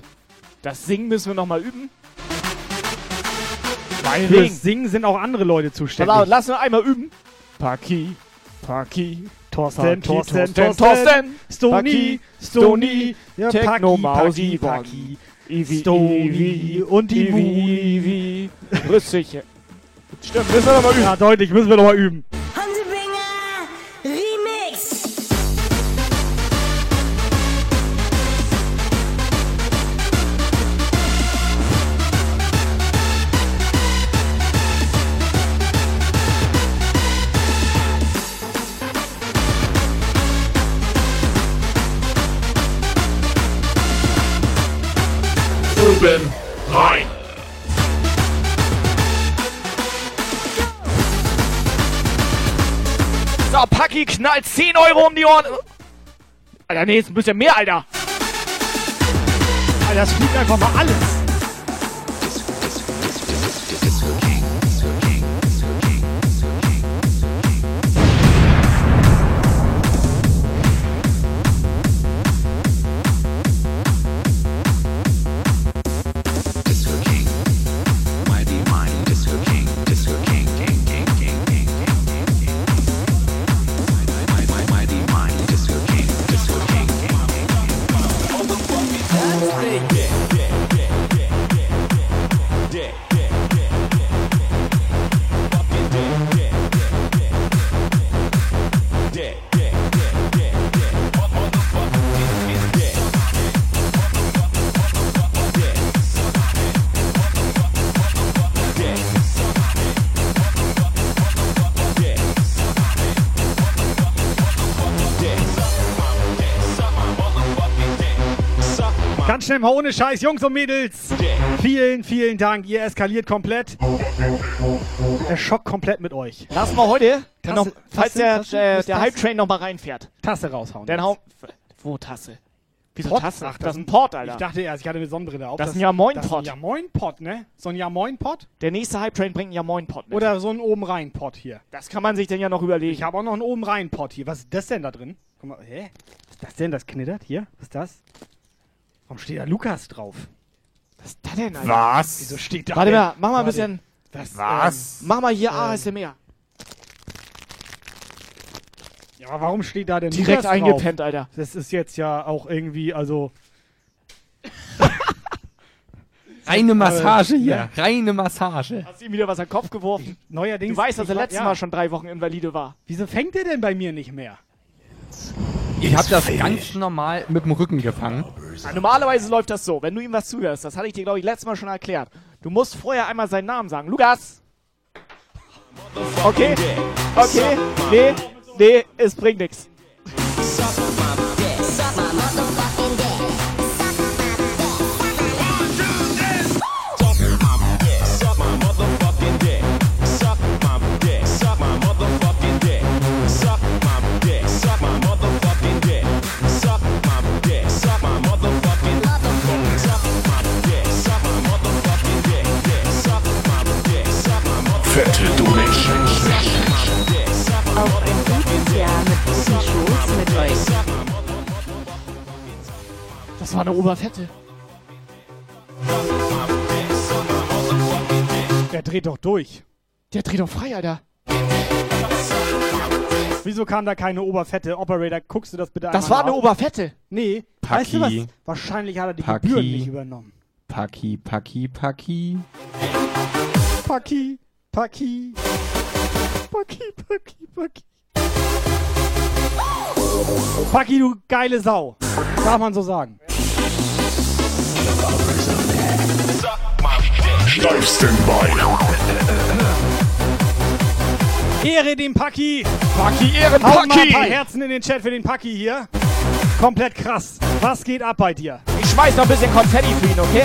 das Singen müssen wir nochmal üben. Weil fürs Singen sind auch andere Leute zuständig. lass wir einmal üben. Paki, Paki, Thorsten, Thorsten, Thorsten, Thorsten, Stony, Stony, ja, Techno, Paki, Ivi, Stony Ivi, und Ivi, Ivi. Rüstig. Stimmt, müssen wir nochmal üben. Ja, deutlich, müssen wir noch mal üben. Oben rein. So, Paki knallt 10 Euro um die Ohren. Alter, nee, ist ein bisschen mehr, Alter. Alter, das fliegt einfach mal alles. Schnell mal ohne Scheiß, Jungs und Mädels. Vielen, vielen Dank. Ihr eskaliert komplett. Der Schock komplett mit euch. Lass mal heute, dann noch, Tasse- falls Tasse- der, Tasse? der Tasse? Hype-Train noch mal reinfährt. Tasse raushauen. Dann hau... Wo Tasse? Wieso Pot? Tasse? Ach, das ist ein Port, Alter. Ich dachte erst, ich hatte eine Sonnenbrille auf. Das Das ist ein Ja Moin Pot, ne? So ein Ja Moin Pot? Der nächste Hype-Train bringt einen Ja Moin Pot mit. Oder so ein oben rein Pot hier. Das kann man sich denn ja noch überlegen. Ich habe auch noch einen oben rein Pot hier. Was ist das denn da drin? Guck mal, hä? Was ist das denn? Das knittert hier? Was ist das? Warum steht da Lukas drauf? Was ist das denn, Alter? Was? Wieso steht da Warte mal, mach mal ein bisschen... Das, Was? Mach mal hier Ähm, ASMR. Ja, aber warum steht da denn Direkt Lukas drauf? eingepennt, Alter. Das ist jetzt ja auch irgendwie, also... Reine Massage hier. Reine Massage. Hast ihm wieder was an den Kopf geworfen? Neuerdings... Du weißt, dass er letztes ja. Mal schon drei Wochen invalide war. Wieso fängt er denn bei mir nicht mehr? Ich habe das ganz normal mit dem Rücken gefangen. Ja, normalerweise läuft das so, wenn du ihm was zuhörst, das hatte ich dir, glaube ich, letztes Mal schon erklärt. Du musst vorher einmal seinen Namen sagen. Lukas! Okay, okay, nee, nee, es bringt nichts. Auf ein gutes Jahr mit guten Shows mit euch. Das war eine Oberfette. Der dreht doch durch. Der dreht doch frei, Alter. Wieso kam da keine Oberfette? Operator, guckst du das bitte Das einmal war eine nach? Oberfette. Nee, Paki. weißt du was? Wahrscheinlich hat er die Paki. Gebühren nicht übernommen. Paki, Paki, Paki. Paki, Paki. Paki, Paki, Paki. Paki, du geile Sau. Darf man so sagen. Steifsten Bein. Ehre dem Paki. Paki, Ehren, Haut mal ein paar Paki! Herzen in den Chat für den Paki hier. Komplett krass. Was geht ab bei dir? Ich schmeiß noch ein bisschen Konfetti für ihn, okay?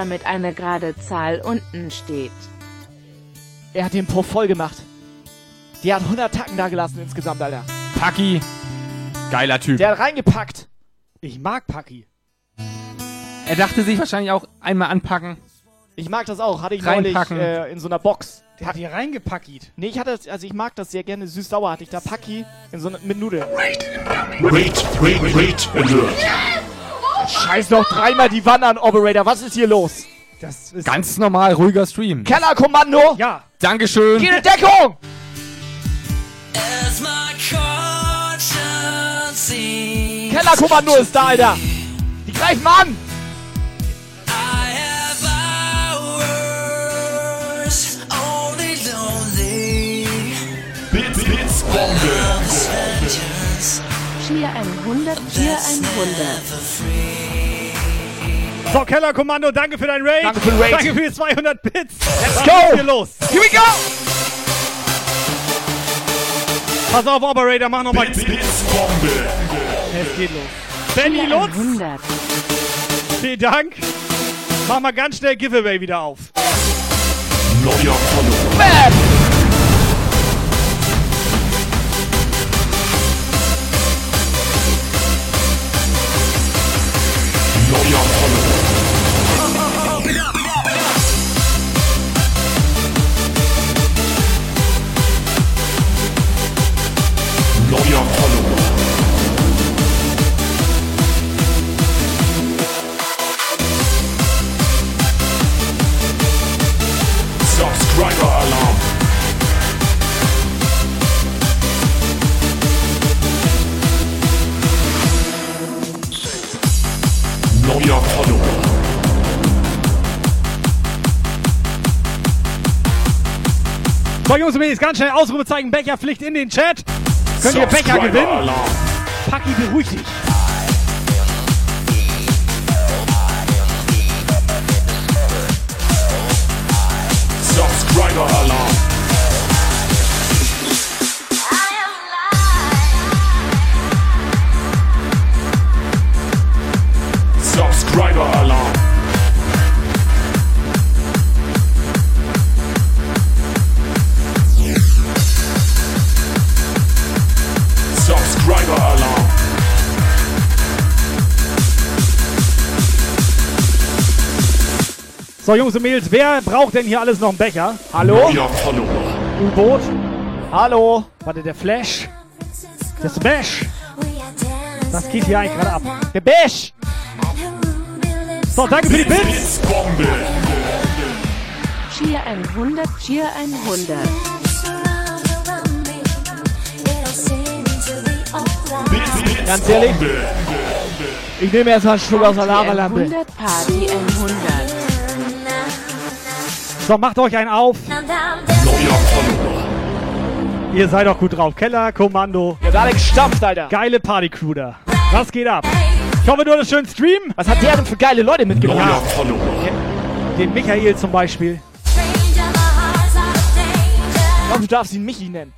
Damit eine gerade Zahl unten steht. Er hat den Puff voll gemacht. Der hat 100 Tacken da gelassen insgesamt, Alter. Paki. Geiler Typ. Der hat reingepackt. Ich mag Paki. Er dachte sich wahrscheinlich auch einmal anpacken. Ich mag das auch. Hatte ich neulich äh, in so einer Box. Der hat hier reingepackt. Nee, ich hatte, also ich mag das sehr gerne süß-sauer. Hatte ich da Paki in so einer, mit Nudeln. Wait, wait, wait, alert. Scheiß noch dreimal die Wanne an, Operator. Was ist hier los? Das ist Ganz normal, ruhiger Stream. Kellerkommando! ja. Dankeschön. Geh in Deckung! Kellerkommando ist da, Alter! Die greifen an! I have hours only lonely Bits, Bits, Bombe. Cheer 100, Cheer 100. So, Kellerkommando, danke für dein Raid. Danke für den Raid. Danke für die 200 Bits. Let's go. Hier los? Here we go! Pass auf, Operator, mach nochmal. Bits, Bits, Bombe. Es geht los. Benny Lutz, 100. vielen Dank. Mach mal ganz schnell Giveaway wieder auf. Neuer Follower. Bam! Phobia verloren. So, Jungs und Mädels, ganz schnell Ausrufe zeigen, Becherpflicht in den Chat. Könnt ihr Becher gewinnen? Alarm. Paki, beruhig dich. Subscriber Alarm. Subscriber Alarm. Subscriber Alarm. So, Jungs und Mädels, wer braucht denn hier alles noch einen Becher? Hallo? Neuer Follower. U-Boot? Hallo? Warte, der Flash? Der Smash? Was geht hier eigentlich gerade ab? Der Bash! So, danke für die Bits! Cheer 100, Cheer 100. Ganz ehrlich, ich nehme erstmal einen Schluck aus der Lavalampe. 100 Party 100. So, macht euch einen auf. Ihr seid doch gut drauf. Keller, Kommando. Ihr habt alle gestampft, Alter. Geile Partycrew da. Was geht ab? Ich hoffe, du hattest schön Stream. Was hat der denn für geile Leute mitgebracht? Follower. Den Michael zum Beispiel. Glaube, du darfst ihn Michi nennen.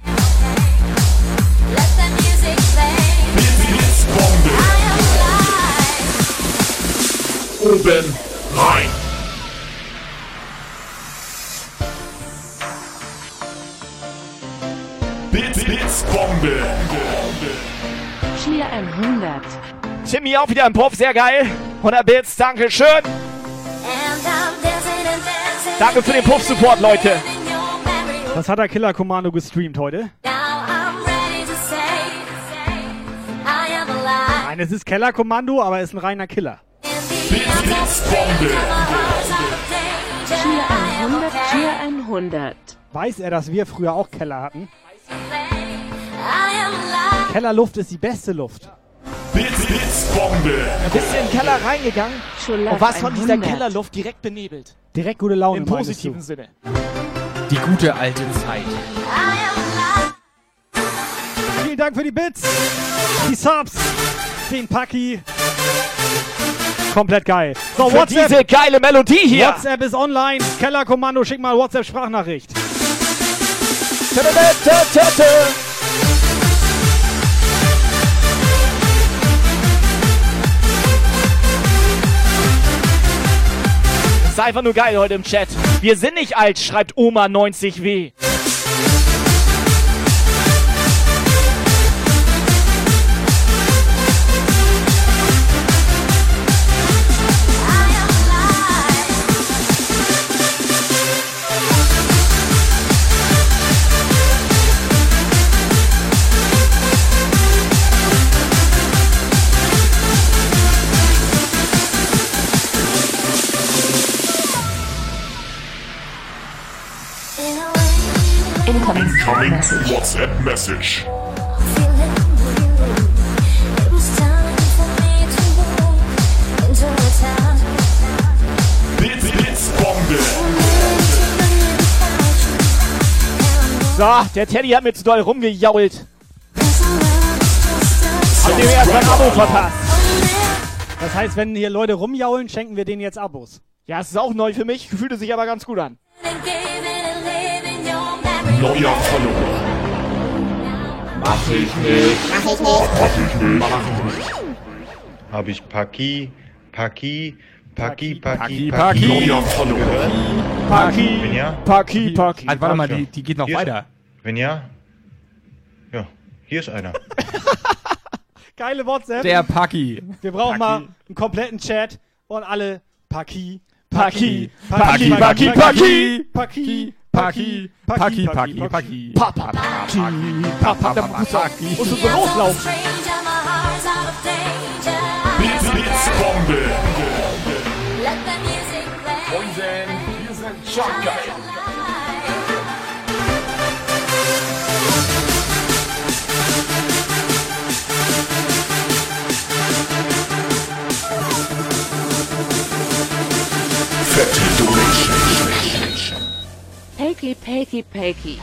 Oben rein. Blitz, Blitzbombe. Cheer 100. Timmy auch wieder im Puff, sehr geil. 100 Bits, danke schön. Danke für den Puff-Support, Leute. Was hat der Killer Kommando gestreamt heute? Nein, es ist Keller Kommando, aber es ist ein reiner Killer. Cheer 100, Cheer 100. Weiß er, dass wir früher auch Keller hatten? Kellerluft ist die beste Luft. Blitz, Blitzbombe. Bist du in den Keller reingegangen und was von dieser 100. Kellerluft direkt benebelt? Direkt gute Laune. Im positiven du. Sinne. Die gute alte Zeit. Vielen Dank für die Bits, die Subs, den Paki. Komplett geil. So, Für WhatsApp, diese geile Melodie hier. WhatsApp ist online. Keller Kommando, schick mal WhatsApp-Sprachnachricht. Tö, tö, tö, Ist einfach nur geil heute im Chat. Wir sind nicht alt, schreibt Oma90W. Linked WhatsApp Message. So, der Teddy hat mir zu doll rumgejault. Hat dem erst ein Abo verpasst. Das heißt, wenn hier Leute rumjaulen, schenken wir denen jetzt Abos. Ja, es ist auch neu für mich, fühlte sich aber ganz gut an. Neuer Follower. Mach ich nicht. Mach ich nicht. Mach ich nicht. habe ich Paki, Paki, Paki, Paki, Paki, Paki. Neuer Follower. Paki, Paki, Paki. Also, warte mal, die, die geht noch Hier ist- weiter. wenn ja, ja, hier ist einer. Geile WhatsApp. Der Paki. wir brauchen Paki. mal einen kompletten Chat und alle Paki. Paki, Paki, Paki, Paki. Paki. Paki, Paki, Paki, Paki. Papa, Paki, Papa, da musst du musst du so loslaufen. Blitz, Blitzbombe. Wir sind Jump Fette Peaky, peaky, peaky.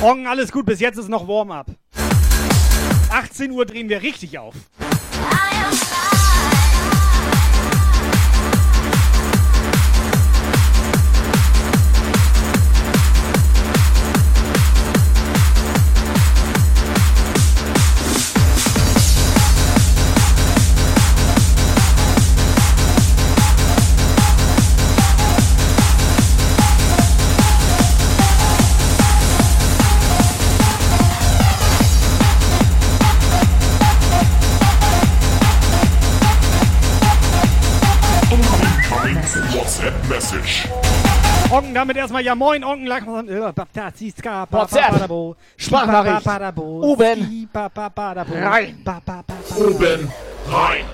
Ongen, alles gut, bis jetzt ist noch Warm-up. 18 Uhr drehen wir richtig auf. Damit erstmal ja moin, langsam. WhatsApp. Sprachnachricht. Oben. Rein. Oben rein.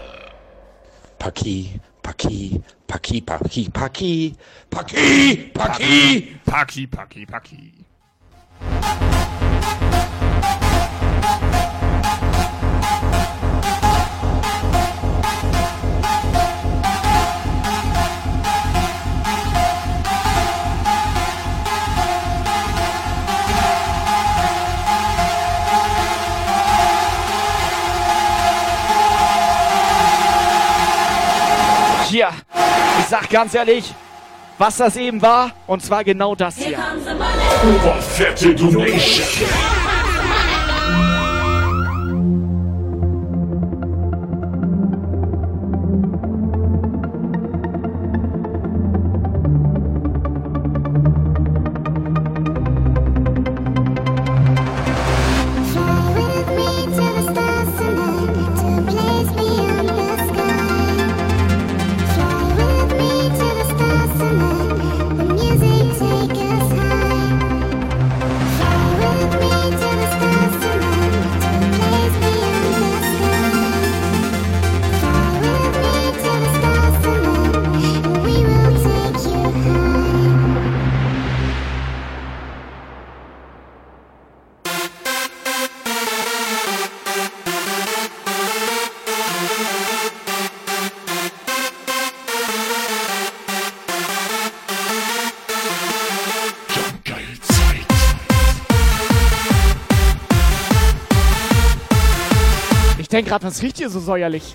Paki, Paki, Paki, Paki, Paki, Paki, Paki. Paki, Paki, Paki. Hier, ich sag ganz ehrlich, was das eben war, und zwar genau das hier. Oberfette Donation. Denk grad, was riecht hier so säuerlich?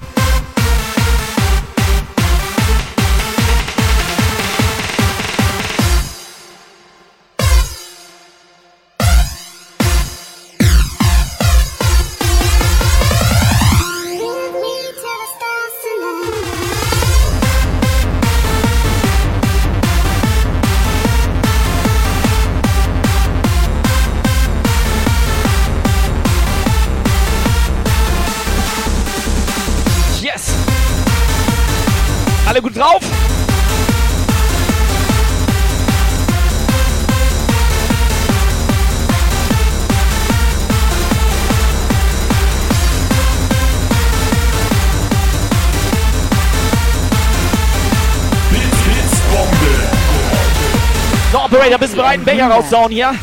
Einen Becher rauszuhauen hier?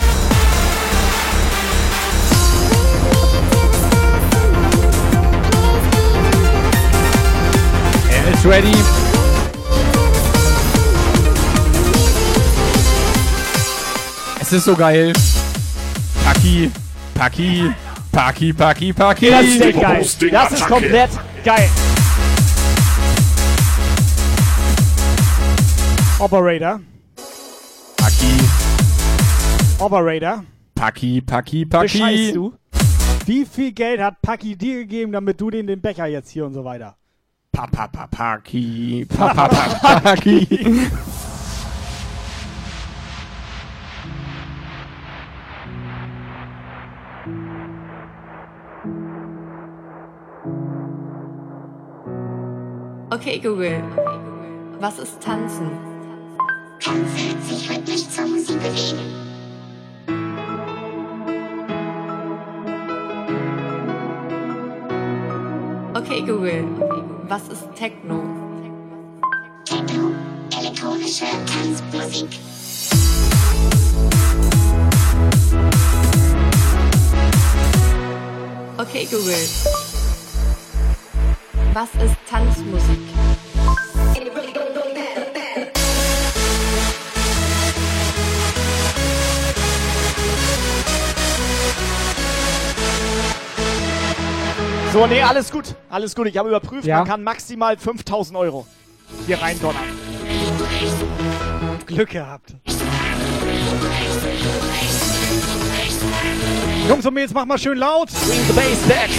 Er ist ready. Es ist so geil. Paki, Paki, Paki, Paki, Paki. Das ist echt geil. Das ist komplett geil. Operator. Operator. Paki, Paki, Paki. Bescheißt du? Wie viel Geld hat Paki dir gegeben, damit du den den Becher jetzt hier und so weiter? Pa, pa, pa, Paki, pa, pa, pa, Paki. Okay, Google. Was ist Tanzen? Tanzen, sich rhythmisch zur Musik bewegen. Okay, Google. Was ist Techno? Techno, elektronische Tanzmusik. Okay, Google. Was ist Tanzmusik? So, nee, alles gut. Alles gut. Ich habe überprüft, Ja. man kann maximal 5000 Euro hier rein donnern. Glück gehabt. Jungs und Mädels, mach mal schön laut. Bring the bass back.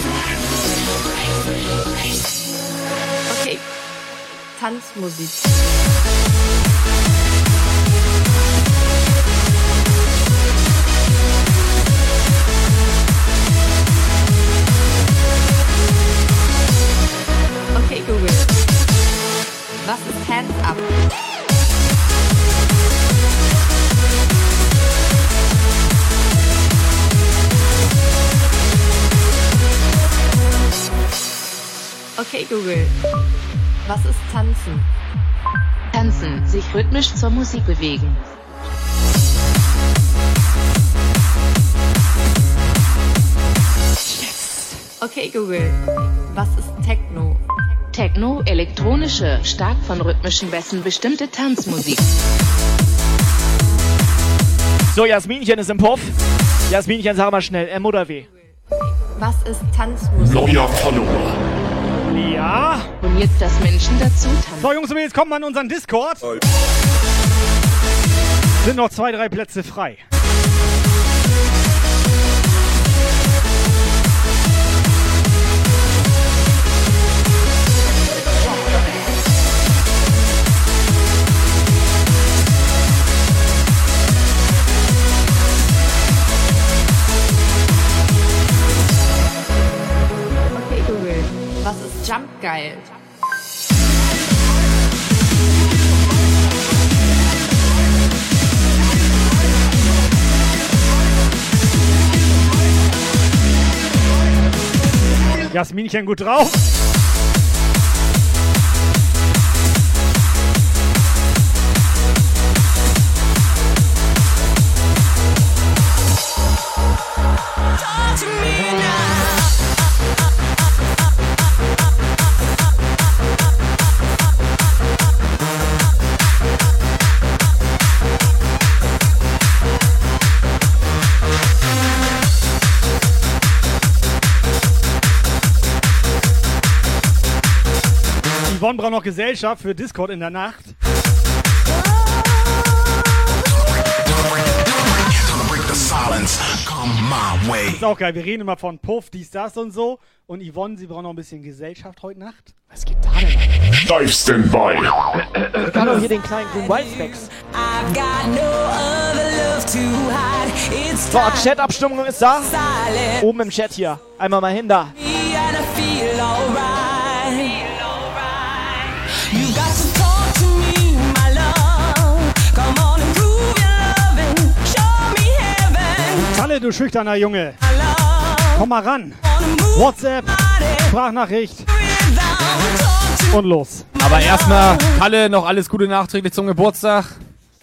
Okay. Tanzmusik. Okay, Google. Was ist Hands Up? Okay, Google. Was ist Tanzen? Tanzen, sich rhythmisch zur Musik bewegen. Okay, Google. Was ist Techno? Techno, elektronische, stark von rhythmischen Bässen bestimmte Tanzmusik. So, Jasminchen ist im Puff. Jasminchen, sag mal schnell, M oder W? Was ist Tanzmusik? Neuer Follower. Ja. Und jetzt das Menschen dazu tanzen. So, Jungs und Mädels, kommt mal in unseren Discord. Sind noch zwei, drei Plätze frei. Jump geil? Jasminchen gut drauf. Yvonne braucht noch Gesellschaft für Discord in der Nacht. Way. Ist auch geil. Wir reden immer von Puff, dies, das und so. Und Yvonne, sie braucht noch ein bisschen Gesellschaft heute Nacht. Was geht da denn? Live Standby. Ich kann doch hier den kleinen grünen Wildspecs. So, Chat-Abstimmung ist da. Oben im Chat hier. Einmal mal hin da. Du schüchterner Junge. Komm mal ran. WhatsApp, Sprachnachricht. Und los. Aber erstmal, Kalle, noch alles Gute nachträglich zum Geburtstag.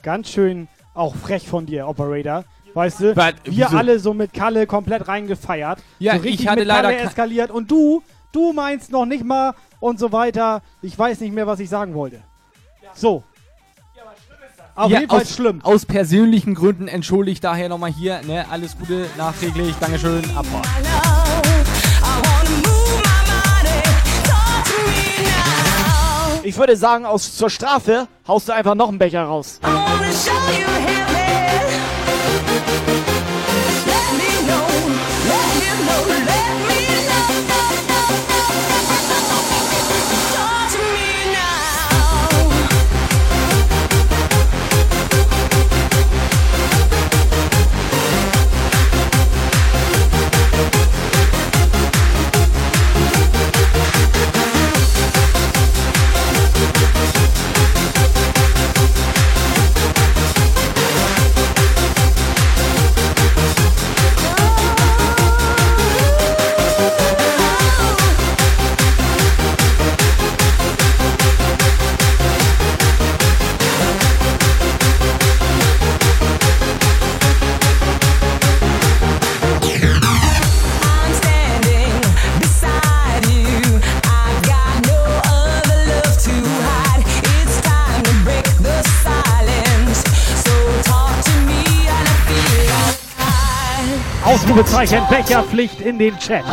Ganz schön auch frech von dir, Operator. Weißt du, But, wir wieso? alle so mit Kalle komplett reingefeiert. Ja, so richtig ich hatte mit leider Kalle eskaliert. Und du, du meinst noch nicht mal und so weiter. Ich weiß nicht mehr, was ich sagen wollte. So. Auf Ja, jeden Fall aus, schlimm. Aus persönlichen Gründen entschuldigt daher nochmal hier. Ne? Alles Gute nachträglich. Dankeschön. Abfahrt. Ich würde sagen, aus zur Strafe haust du einfach noch einen Becher raus. Ausrufezeichen Becherpflicht in den Chat.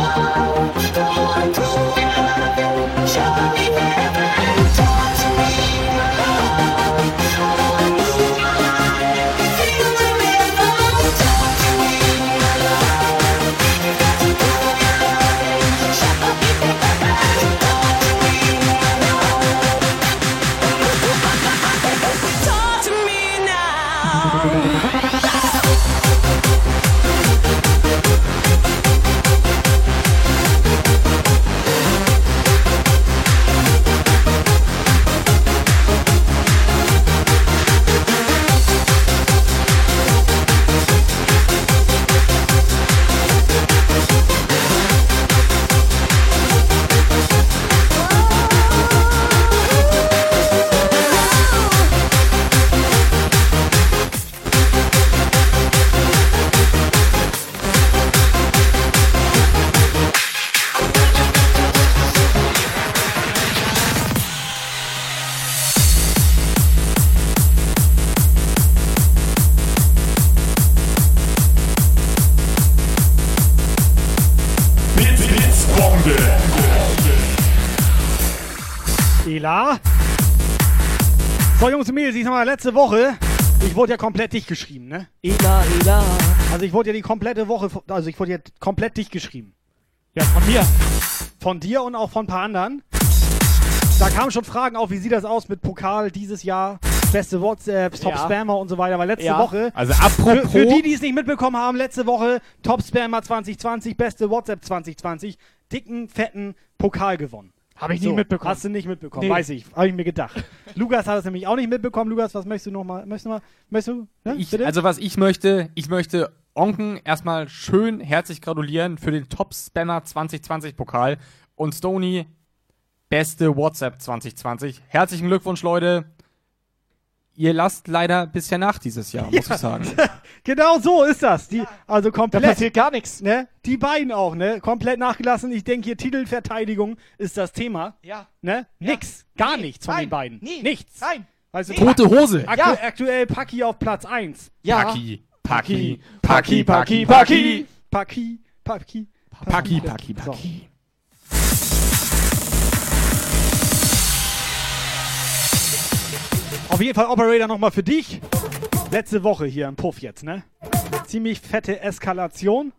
Mal, letzte Woche, ich wurde ja komplett dicht geschrieben, ne? Ela, Ela. Also ich wurde ja die komplette Woche, also ich wurde ja komplett dicht geschrieben. Ja, von mir. Von dir und auch von ein paar anderen. Da kamen schon Fragen auf, wie sieht das aus mit Pokal dieses Jahr? Beste WhatsApp, Top Ja. Spammer und so weiter. Aber letzte Ja. Woche. Also apropos- Für, für die, die es nicht mitbekommen haben, letzte Woche Top Spammer 2020, beste WhatsApp 2020, dicken, fetten Pokal gewonnen. Habe ich nie mitbekommen. Hast du nicht mitbekommen, Nee. weiß ich. Habe ich mir gedacht. Lukas hat es nämlich auch nicht mitbekommen. Lukas, was möchtest du noch mal? Möchtest du mal? Möchtest du? Ne? Ich, also was ich möchte, ich möchte Onken erstmal schön herzlich gratulieren für den Top Spammer 2020 Pokal und Stony beste WhatsApp 2020. Herzlichen Glückwunsch, Leute. Ihr lasst leider bisher nach dieses Jahr, muss Ja. ich sagen. Genau so ist das. Die, also komplett. Da passiert gar nichts. Ne? Die beiden auch, ne? Komplett nachgelassen. Ich denke hier Titelverteidigung ist das Thema. Ja. Ne? Nix. Gar Nee. nichts von Nein. den beiden. Nie. Nichts. Nein. Weißt du, Tote Hose. Aktu Ja. Aktuell Paki auf Platz 1. Ja. Paki, Paki, Paki, Paki, Paki, Paki. Paki, Paki. Paki, Paki, So. Paki. Auf jeden Fall Operator nochmal für dich. Letzte Woche hier im Puff jetzt, ne? Ziemlich fette Eskalation.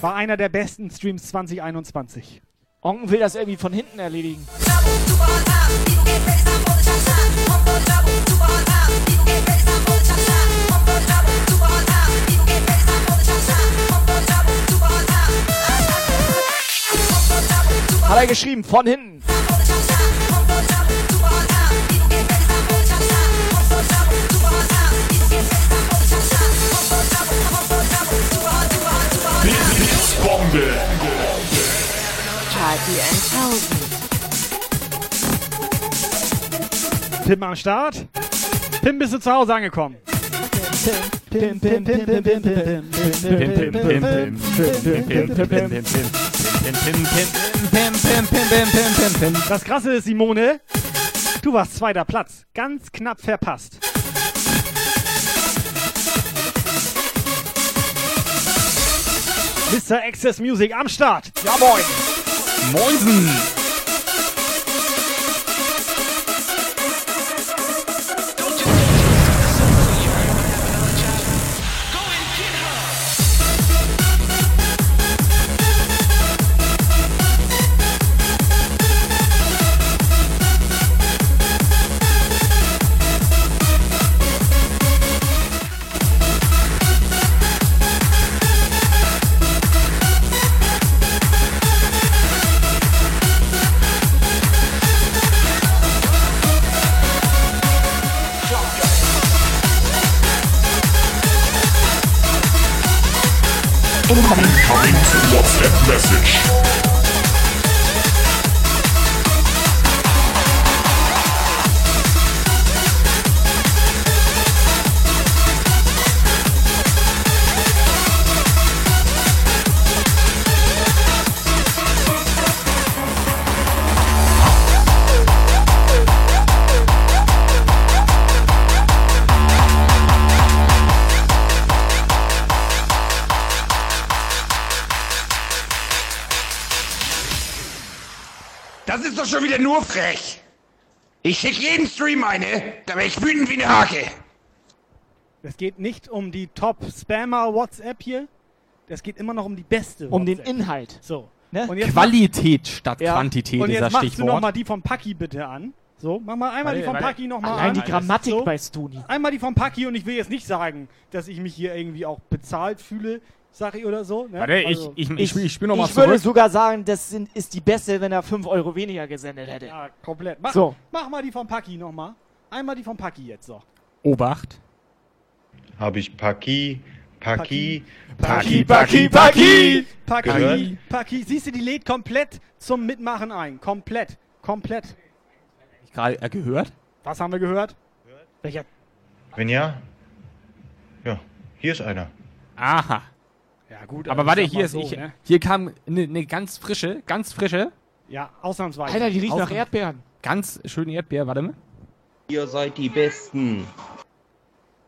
War einer der besten Streams 2021. Onken will das irgendwie von hinten erledigen. Hat er geschrieben, von hinten. Party 1000. Pim am Start. Pim, bist du zu Hause angekommen? Das Krasse ist, Simone, du warst zweiter Platz. Ganz knapp verpasst. Mr. Access Music am Start. Ja, moin. Moinsen. Nur frech. Ich schick jeden Stream eine, da wär ich wütend wie eine Hake. Es geht nicht um die Top-Spammer-WhatsApp hier. Es geht immer noch um die beste Um den. Inhalt. So. Ne? Und jetzt Qualität statt Ja. Quantität Und ist jetzt machst du Stichwort. nochmal die von Paki bitte an. So, mach mal einmal Warte, die von. Paki nochmal Allein an. die Grammatik so. bei Stuni. Einmal die von Paki und ich will jetzt nicht sagen, dass ich mich hier irgendwie auch bezahlt fühle, sag ich oder so. Ne? Warte, ich, Also- ich, ich, ich, spiele nochmal Ich würde zurück. sogar sagen, das sind, ist die beste, wenn er 5 Euro weniger gesendet hätte. Ja, komplett. Mach, So. mach mal die von Paki nochmal. Einmal die von Paki jetzt so. Obacht. Habe ich Paki, Paki, Paki, Paki, Paki! Paki, Gehört? Paki. Siehst du, die lädt komplett zum Mitmachen ein. Komplett. Komplett. Ich gerade äh, gehört? Was haben wir gehört? Welcher? Wenn ja, ja, hier ist einer. Aha. Ja, gut. Aber also warte, hier, ist, so, ich, ne? hier kam eine ne ganz frische, ganz frische, Ja, ausnahmsweise. Alter, die riecht nach Erdbeeren. ganz schöne Erdbeer. Warte mal. Ihr seid die Besten.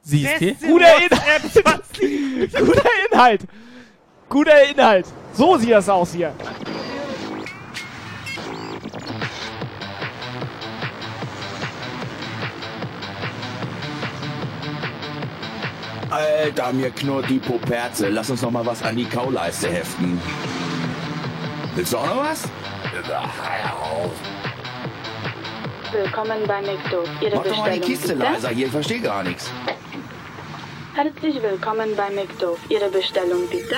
Siehst du? Guter WhatsApp, Guter Inhalt. Guter Inhalt. So sieht das aus hier. Alter, mir knurrt die Poperze. Lass uns noch mal was an die Kauleiste heften. Willst du auch noch was? Willkommen bei McDo. Ihre Mach doch mal die Kiste bitte. leiser hier, ich verstehe gar nichts. Herzlich willkommen bei McDo. Ihre Bestellung bitte.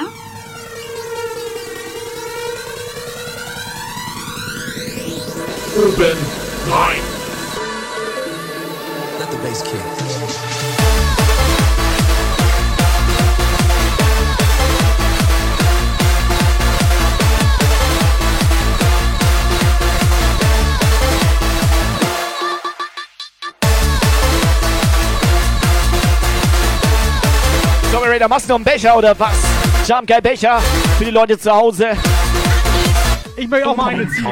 Urban Rein. Let the bass kick. So, Raider, machst du noch einen Becher oder was? Guy Becher für die Leute zu Hause. Ich möchte auch mal eine ziehen.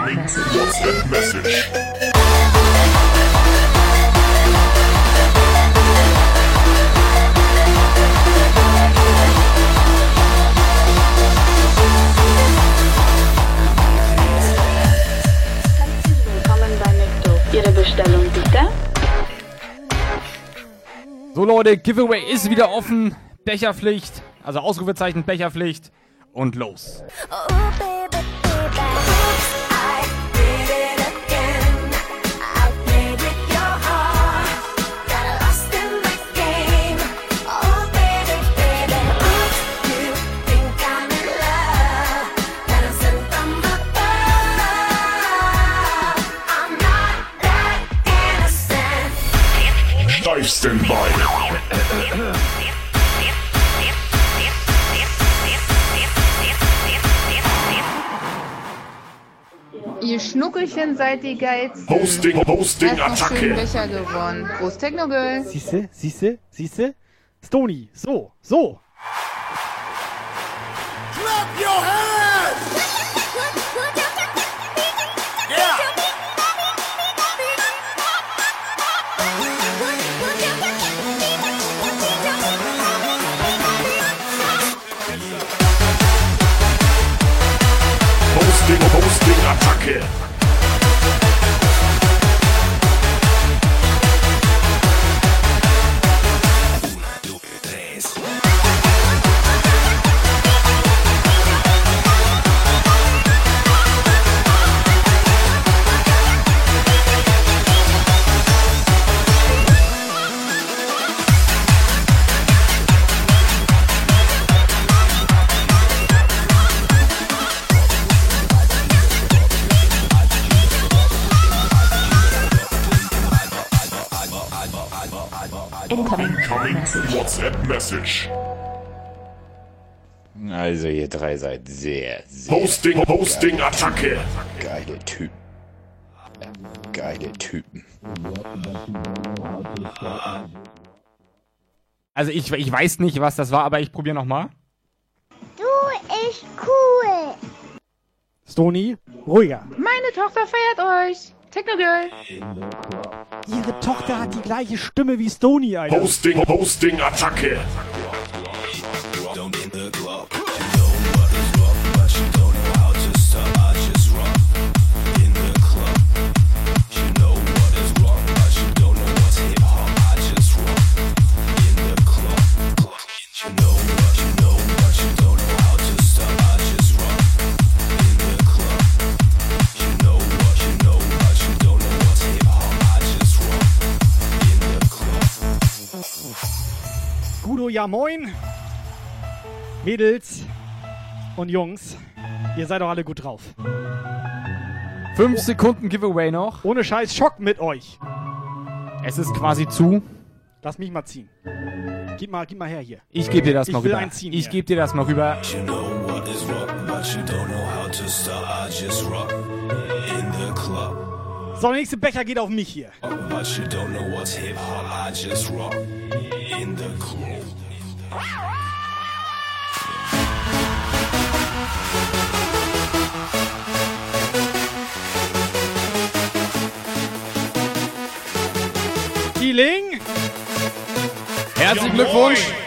Ihre Bestellung bitte. So Leute, Giveaway ist wieder offen. Becherpflicht, also Ausrufezeichen Becherpflicht und los. Steifsten Ihr seid die geilsten. Hosting, Hosting, Attacke. Becher gewonnen. Prost Technogirl. Siehste, siehste, siehste. Stony, so, so. Clap your hands! Yeah! Hosting, Hosting, Attacke. Ihr drei seid sehr, sehr Hosting, Hosting, Attacke. geile Typen. Geile Typen. Also ich, ich weiß nicht, was das war, aber ich probiere nochmal. Du ist cool. Stony, ruhiger. Meine Tochter feiert euch. Technogirl. Ihre Tochter hat die gleiche Stimme wie Stony, Alter. Hosting, Hosting, Attacke. Also, ja moin. Mädels und Jungs. Ihr seid doch alle gut drauf. Fünf Sekunden Giveaway noch. Ohne Scheiß Schock mit euch. Es ist quasi zu. Lass mich mal ziehen. Gib mal, gib mal her hier. Ich gebe dir das ich mal will rüber. einziehen ich gebe dir das mal rüber. You know what is rock, but you don't know how to start. I just rock in the club. So, der nächste Becher geht auf mich hier. But you don't know what's hip hop. I just rock in the club. Herzlichen Glückwunsch.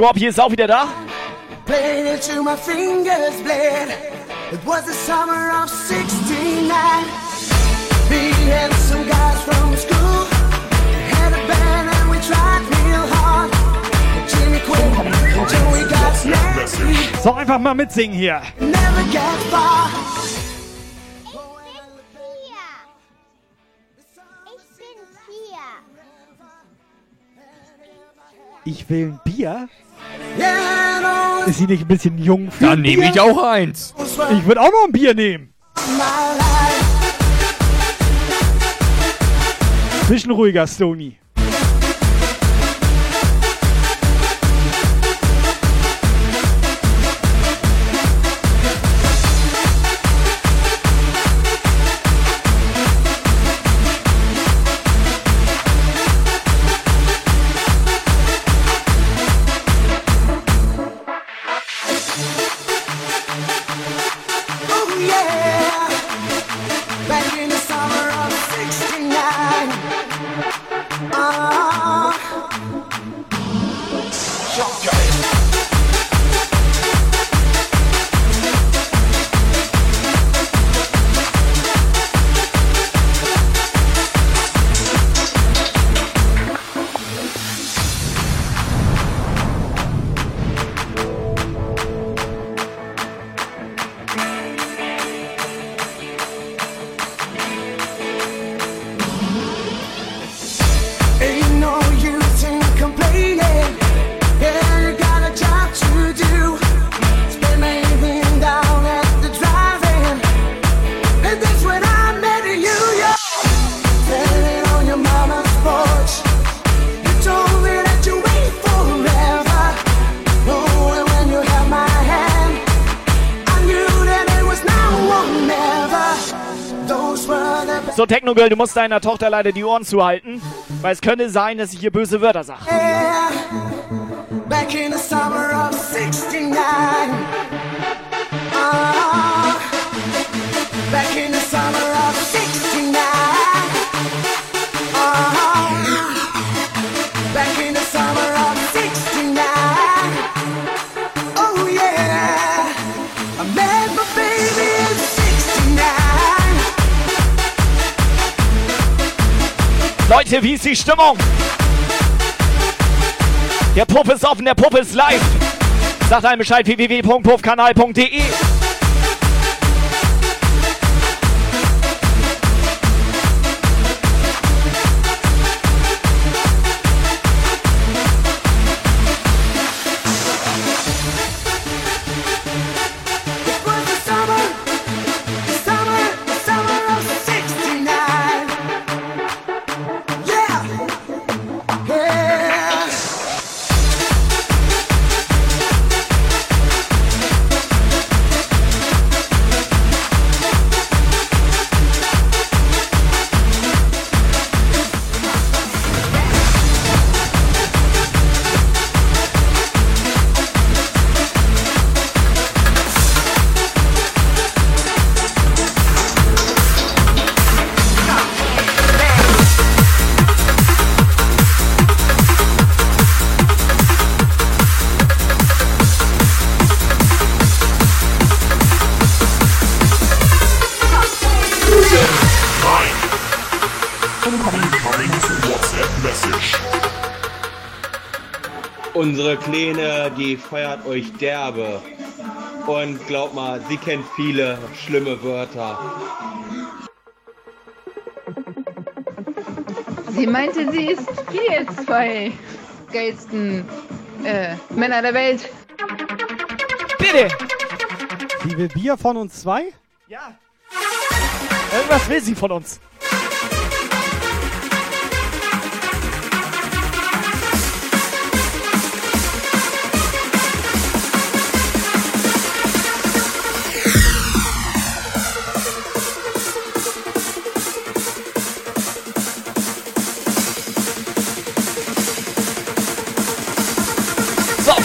Fine, Scorpio ist auch wieder da. played it till my fingers bled. It was the summer of 69. Me and some guys from school had a band and we tried real hard. Jimmy quit until we got snappy. So, einfach mal mitsingen hier. Never get far. Ich will ein Bier. Ist sie nicht ein bisschen jung für Dann nehme ich auch eins. Ich würde auch noch ein Bier nehmen. Bisschen ruhiger, Stony. Girl, du musst deiner Tochter leider die Ohren zuhalten, weil es könnte sein, dass ich hier böse Wörter sage. Yeah, back in the summer of '69. Ah, Leute, wie ist die Stimmung? Der Puff ist offen, der Puff ist live. Sagt einem Bescheid www.puffkanal.de. Feiert euch derbe. Und glaubt mal, sie kennt viele schlimme Wörter. Sie meinte, sie ist die zwei geilsten äh, Männer der Welt. Bitte! Sie will Bier von uns zwei? Ja. Irgendwas will sie von uns.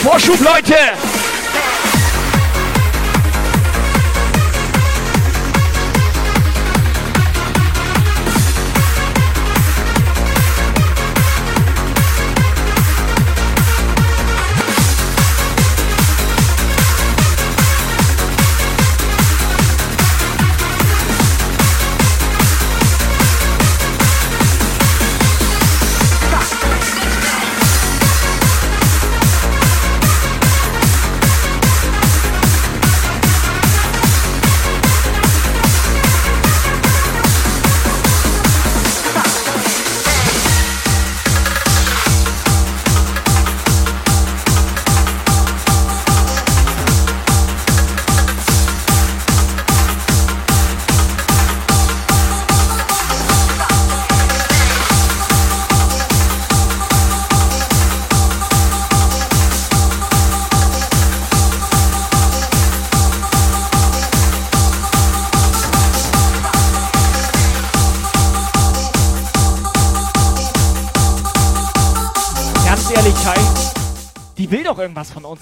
Vorschub, Leute!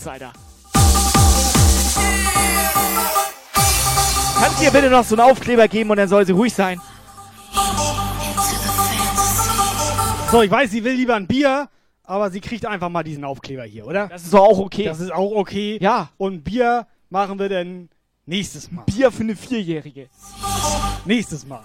Alter. Kannst du ihr bitte noch so einen Aufkleber geben und dann soll sie ruhig sein? So, ich weiß, sie will lieber ein Bier, aber sie kriegt einfach mal diesen Aufkleber hier, oder? Das ist doch auch okay. Das ist auch okay. Ja. Und Bier machen wir dann nächstes Mal. Bier für eine Vierjährige. Nächstes Mal.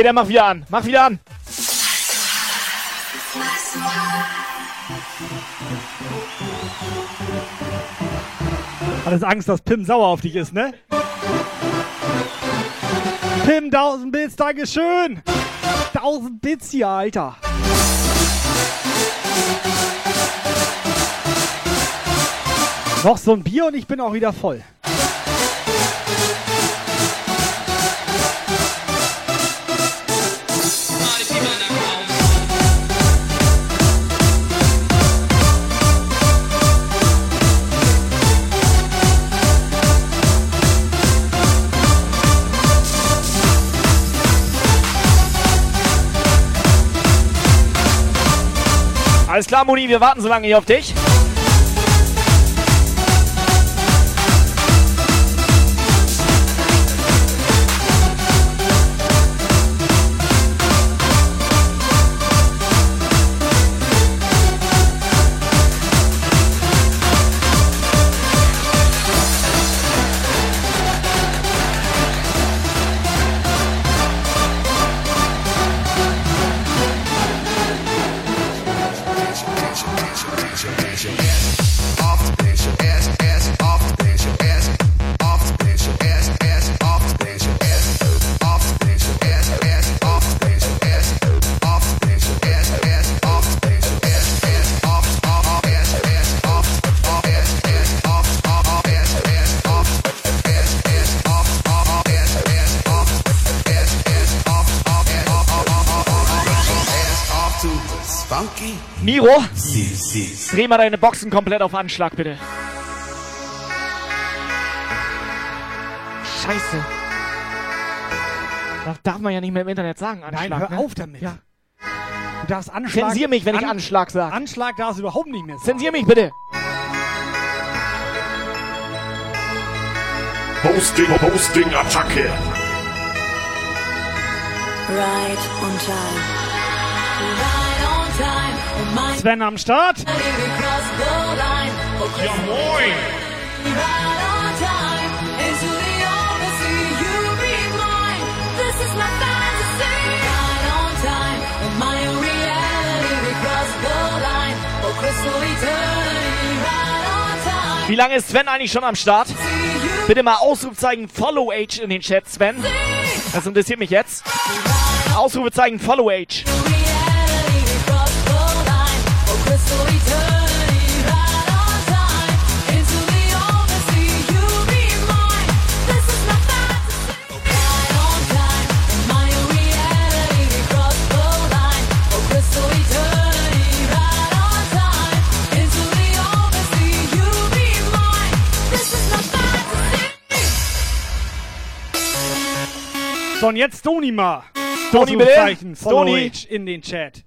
Okay, dann mach wieder an. Mach wieder an. Alles Angst, dass Pim sauer auf dich ist, ne? Pim, 1000 Bits, Dankeschön! 1000 Bits hier, Alter! Noch so ein Bier und ich bin auch wieder voll. Alles klar, Moni, wir warten so lange hier auf dich. Dreh mal deine Boxen komplett auf Anschlag, bitte. Scheiße. Das darf man ja nicht mehr im Internet sagen, Anschlag. Nein, hör ne? auf damit. Ja. Du darfst Anschlag... Zensier mich, wenn ich An- Anschlag sage. Anschlag darfst du überhaupt nicht mehr sagen. Zensier mich bitte. Hosting, Hosting, Attacke. Right on time. Right Sven am Start. Ja, moin. Wie lange ist Sven eigentlich schon am Start? Bitte mal Ausrufezeichen Follow Age in den Chat, Sven. Das interessiert mich jetzt. Ausrufezeichen Follow Age. So, und jetzt Stony mal. Stony, bitte. Age in den Chat.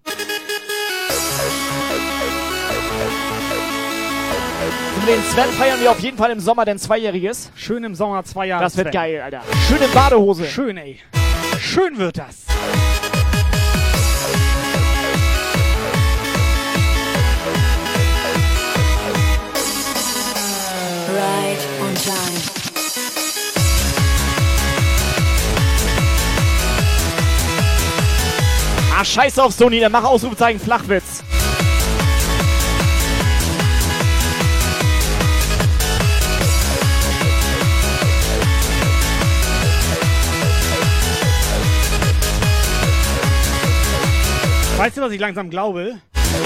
Und den Sven feiern wir auf jeden Fall im Sommer denn Zweijähriges. Schön im Sommer zwei Jahre. Das wird Sven. geil, Alter. Schön in Badehose. Schön, ey. Schön wird das. Ah, scheiß auf Sony, dann mach Ausrufezeichen Flachwitz. Weißt du, was ich langsam glaube?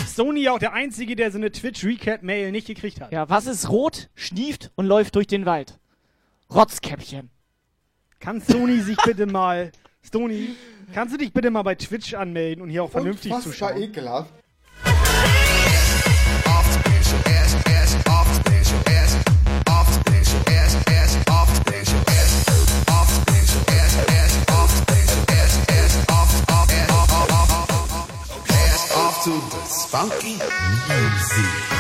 Sony auch der Einzige, der so eine Twitch-Recap-Mail nicht gekriegt hat. Ja, was ist rot, schnieft und läuft durch den Wald? Rotzkäppchen. Kann Sony sich bitte mal... Sony, kannst du dich bitte mal bei Twitch anmelden und hier auch vernünftig zu Unfassbar schauen? ekelhaft. Spunky music.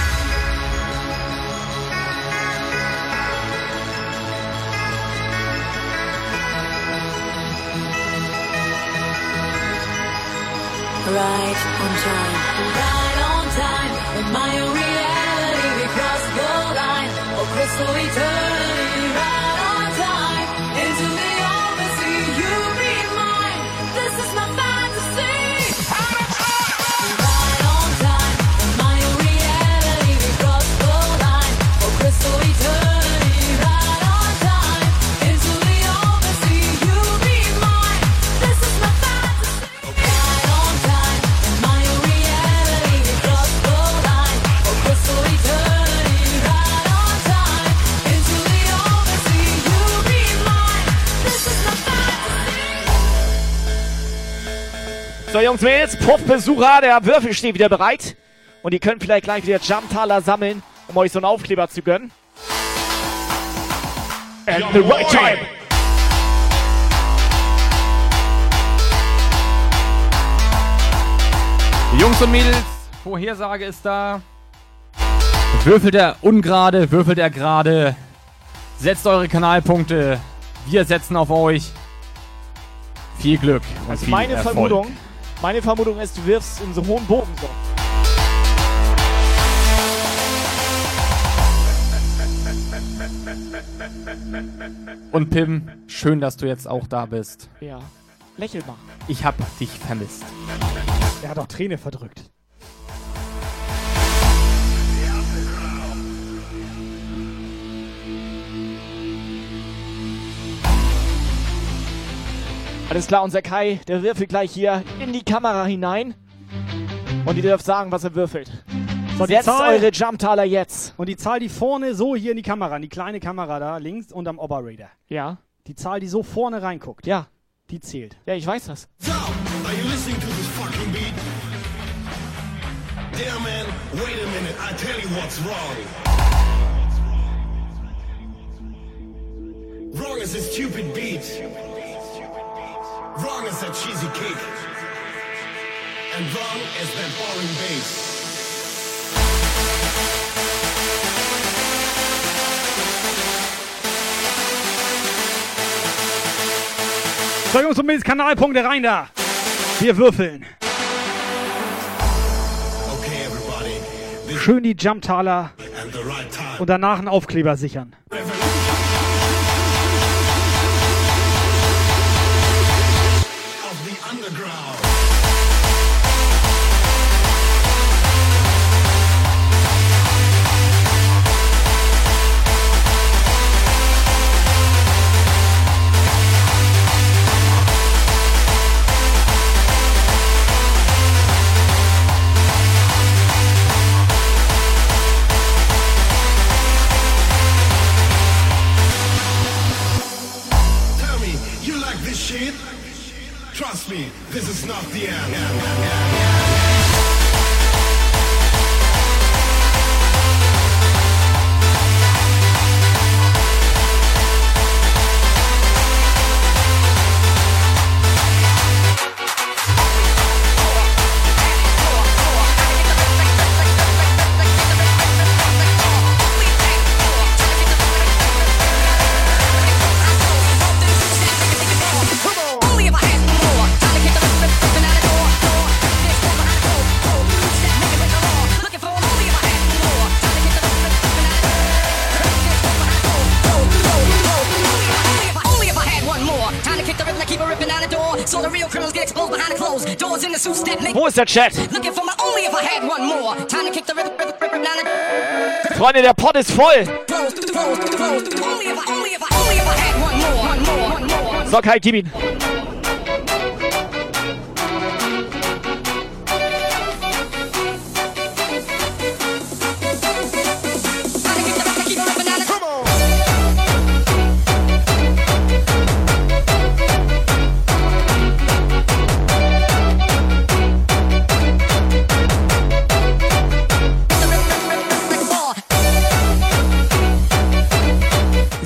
Right on time. Right on time. In my own reality, we cross the line. Jungs, Mädels, Puffbesucher, der Würfel steht wieder bereit. Und ihr könnt vielleicht gleich wieder Jumptaler sammeln, um euch so einen Aufkleber zu gönnen. At the right time. Jungs und Mädels Vorhersage ist da. Würfelt er ungerade, würfelt er gerade. Setzt eure Kanalpunkte. Wir setzen auf euch. Viel Glück und Also viel meine Erfolg. Vermutung, meine Vermutung ist, du wirfst in so hohen Bogen so. Und Pim, schön, dass du jetzt auch da bist. Ja. Lächel mal. Ich hab dich vermisst. Er hat auch Träne verdrückt. Alles klar, unser Kai, der würfelt gleich hier in die Kamera hinein. Und ihr dürft sagen, was er würfelt. So, die Setzt Zahl- eure Jumptaler jetzt. Und die Zahl, die vorne so hier in die Kamera, in die kleine Kamera da links unterm Operator. Ja. Die Zahl, die so vorne reinguckt. Ja. Die zählt. Ja, ich weiß das. Are you listening to this fucking beat? Damn man, wait a minute, I tell you what's wrong. Wrong is a stupid beat. Wrong is that cheesy kick. And wrong is that boring bass. So, Jungs und Mädels, Kanalpunkte rein da. Wir würfeln. Okay, everybody, Schön die Jumptaler und danach einen Aufkleber sichern. This is not the end. Rip, ripping out the Freunde, der Pott ist voll. close, close, close.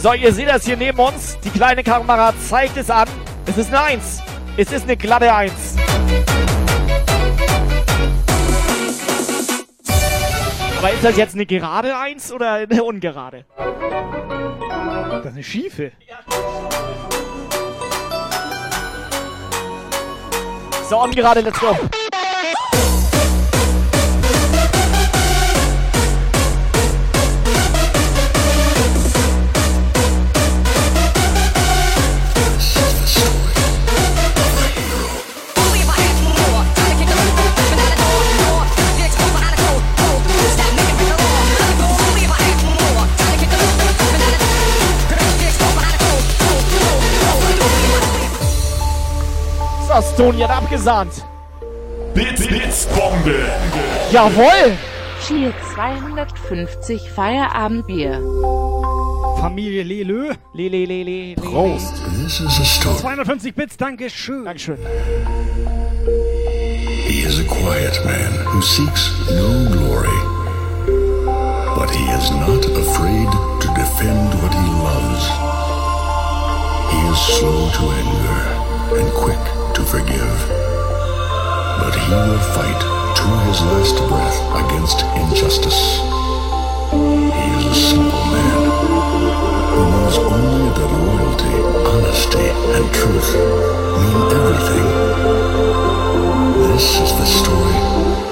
So, ihr seht das hier neben uns. Die kleine Kamera zeigt es an. Es ist eine Eins. Es ist eine glatte Eins. Aber ist das jetzt eine gerade Eins oder eine ungerade? Das ist eine schiefe. So, ungerade, let's go. Stony hat abgesahnt. Bits, Bits, Bombe. Jawohl! Cheer 250 Feierabendbier. Familie Lelö. Lele, lele, Prost. This is a story. 250 Bits, danke schön. Dankeschön. He is a quiet man who seeks no glory. But he is not afraid to defend what he loves. He is slow to anger and quick to forgive. But he will fight to his last breath against injustice. He is a simple man who knows only that loyalty, honesty, and truth mean everything. This is the story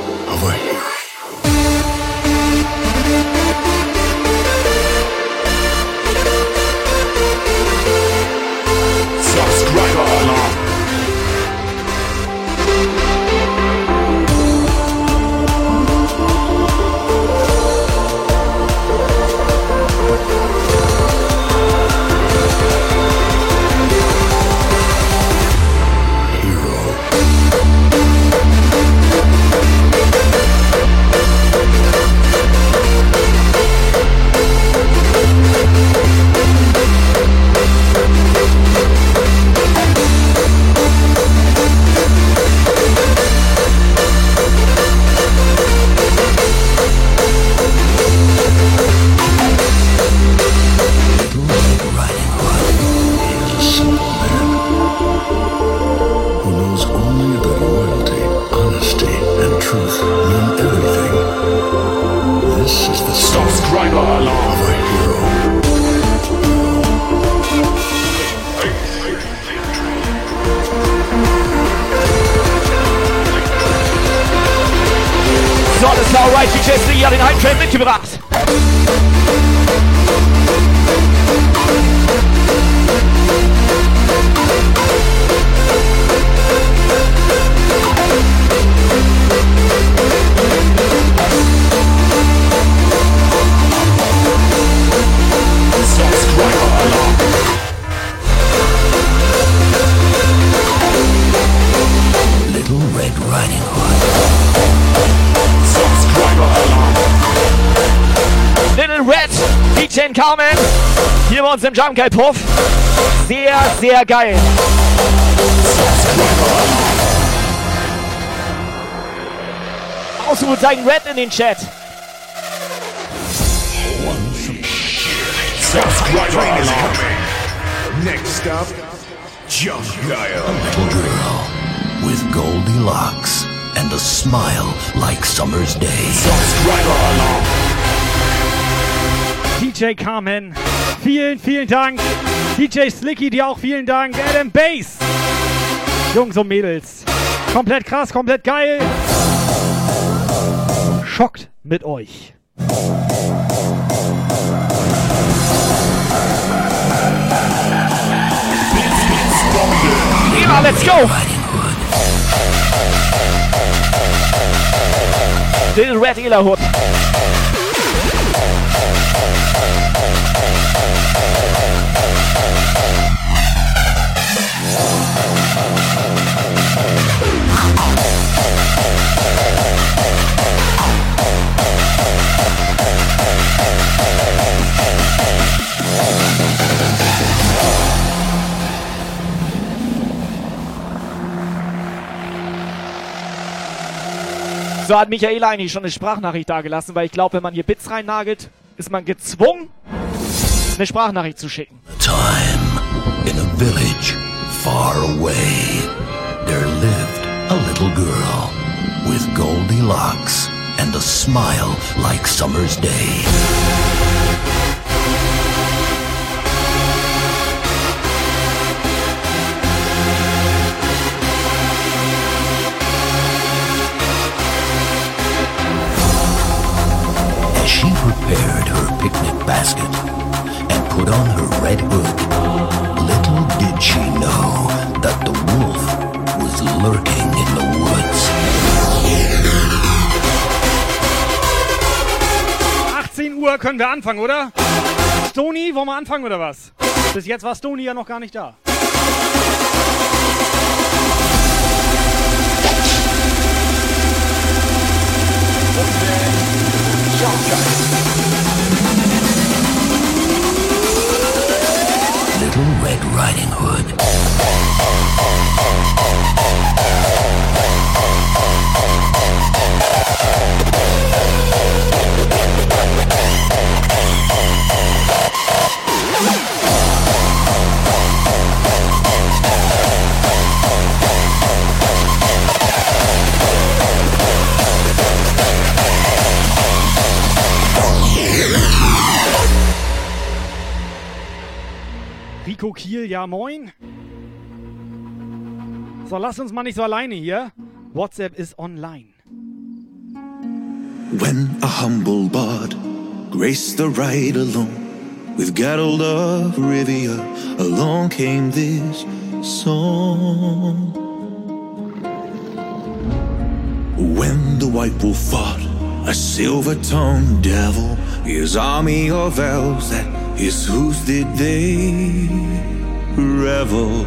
im Jump Guy Puff. Sehr, sehr geil. Ausrufezeichen Red in den Chat. Subscriber Train is alarm. coming. Next stop, Jump Guile. Little girl with goldy locks and a smile like summer's day. Subscriber alarm. DJ Carmen, vielen, vielen Dank. DJ Slicky, dir auch vielen Dank. Adam Bass. Jungs und Mädels. Komplett krass, komplett geil. Schockt mit euch. Ja, let's go. Little Red Elerhut. So hat Michaela eigentlich schon eine Sprachnachricht dagelassen, weil ich glaube, wenn man hier Bits reinnagelt, ist man gezwungen, eine Sprachnachricht zu schicken. Time in a village far away, there lived a little girl with goldy and a smile like summer's day. Picnic basket and put on her red hood, little did she know that the wolf was lurking in the woods. 18 Uhr können wir anfangen, oder? Stony, wollen wir anfangen oder was? Bis jetzt war Stony ja noch gar nicht da. Little Riding Hood. Nico Kiel, ja moin. So, lass uns mal nicht so alleine hier. WhatsApp ist online. When a humble bard graced the ride alone with Geralt of Rivia, along came this song. When the white wolf fought a silver-tongued devil, his army of elves that his hooves did they revel.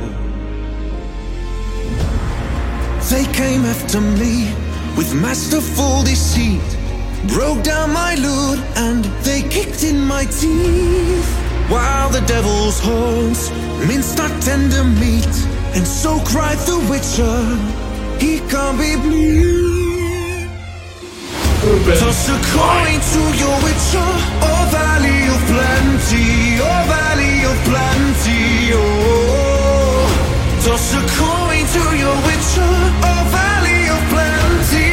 They came after me with masterful deceit, broke down my lute and they kicked in my teeth. While the devil's horns minced our tender meat, and so cried the witcher, he can't be bleed. Toss a coin to your witcher, oh valley of plenty, oh valley of plenty, oh. Toss a coin to your witcher, oh valley of plenty.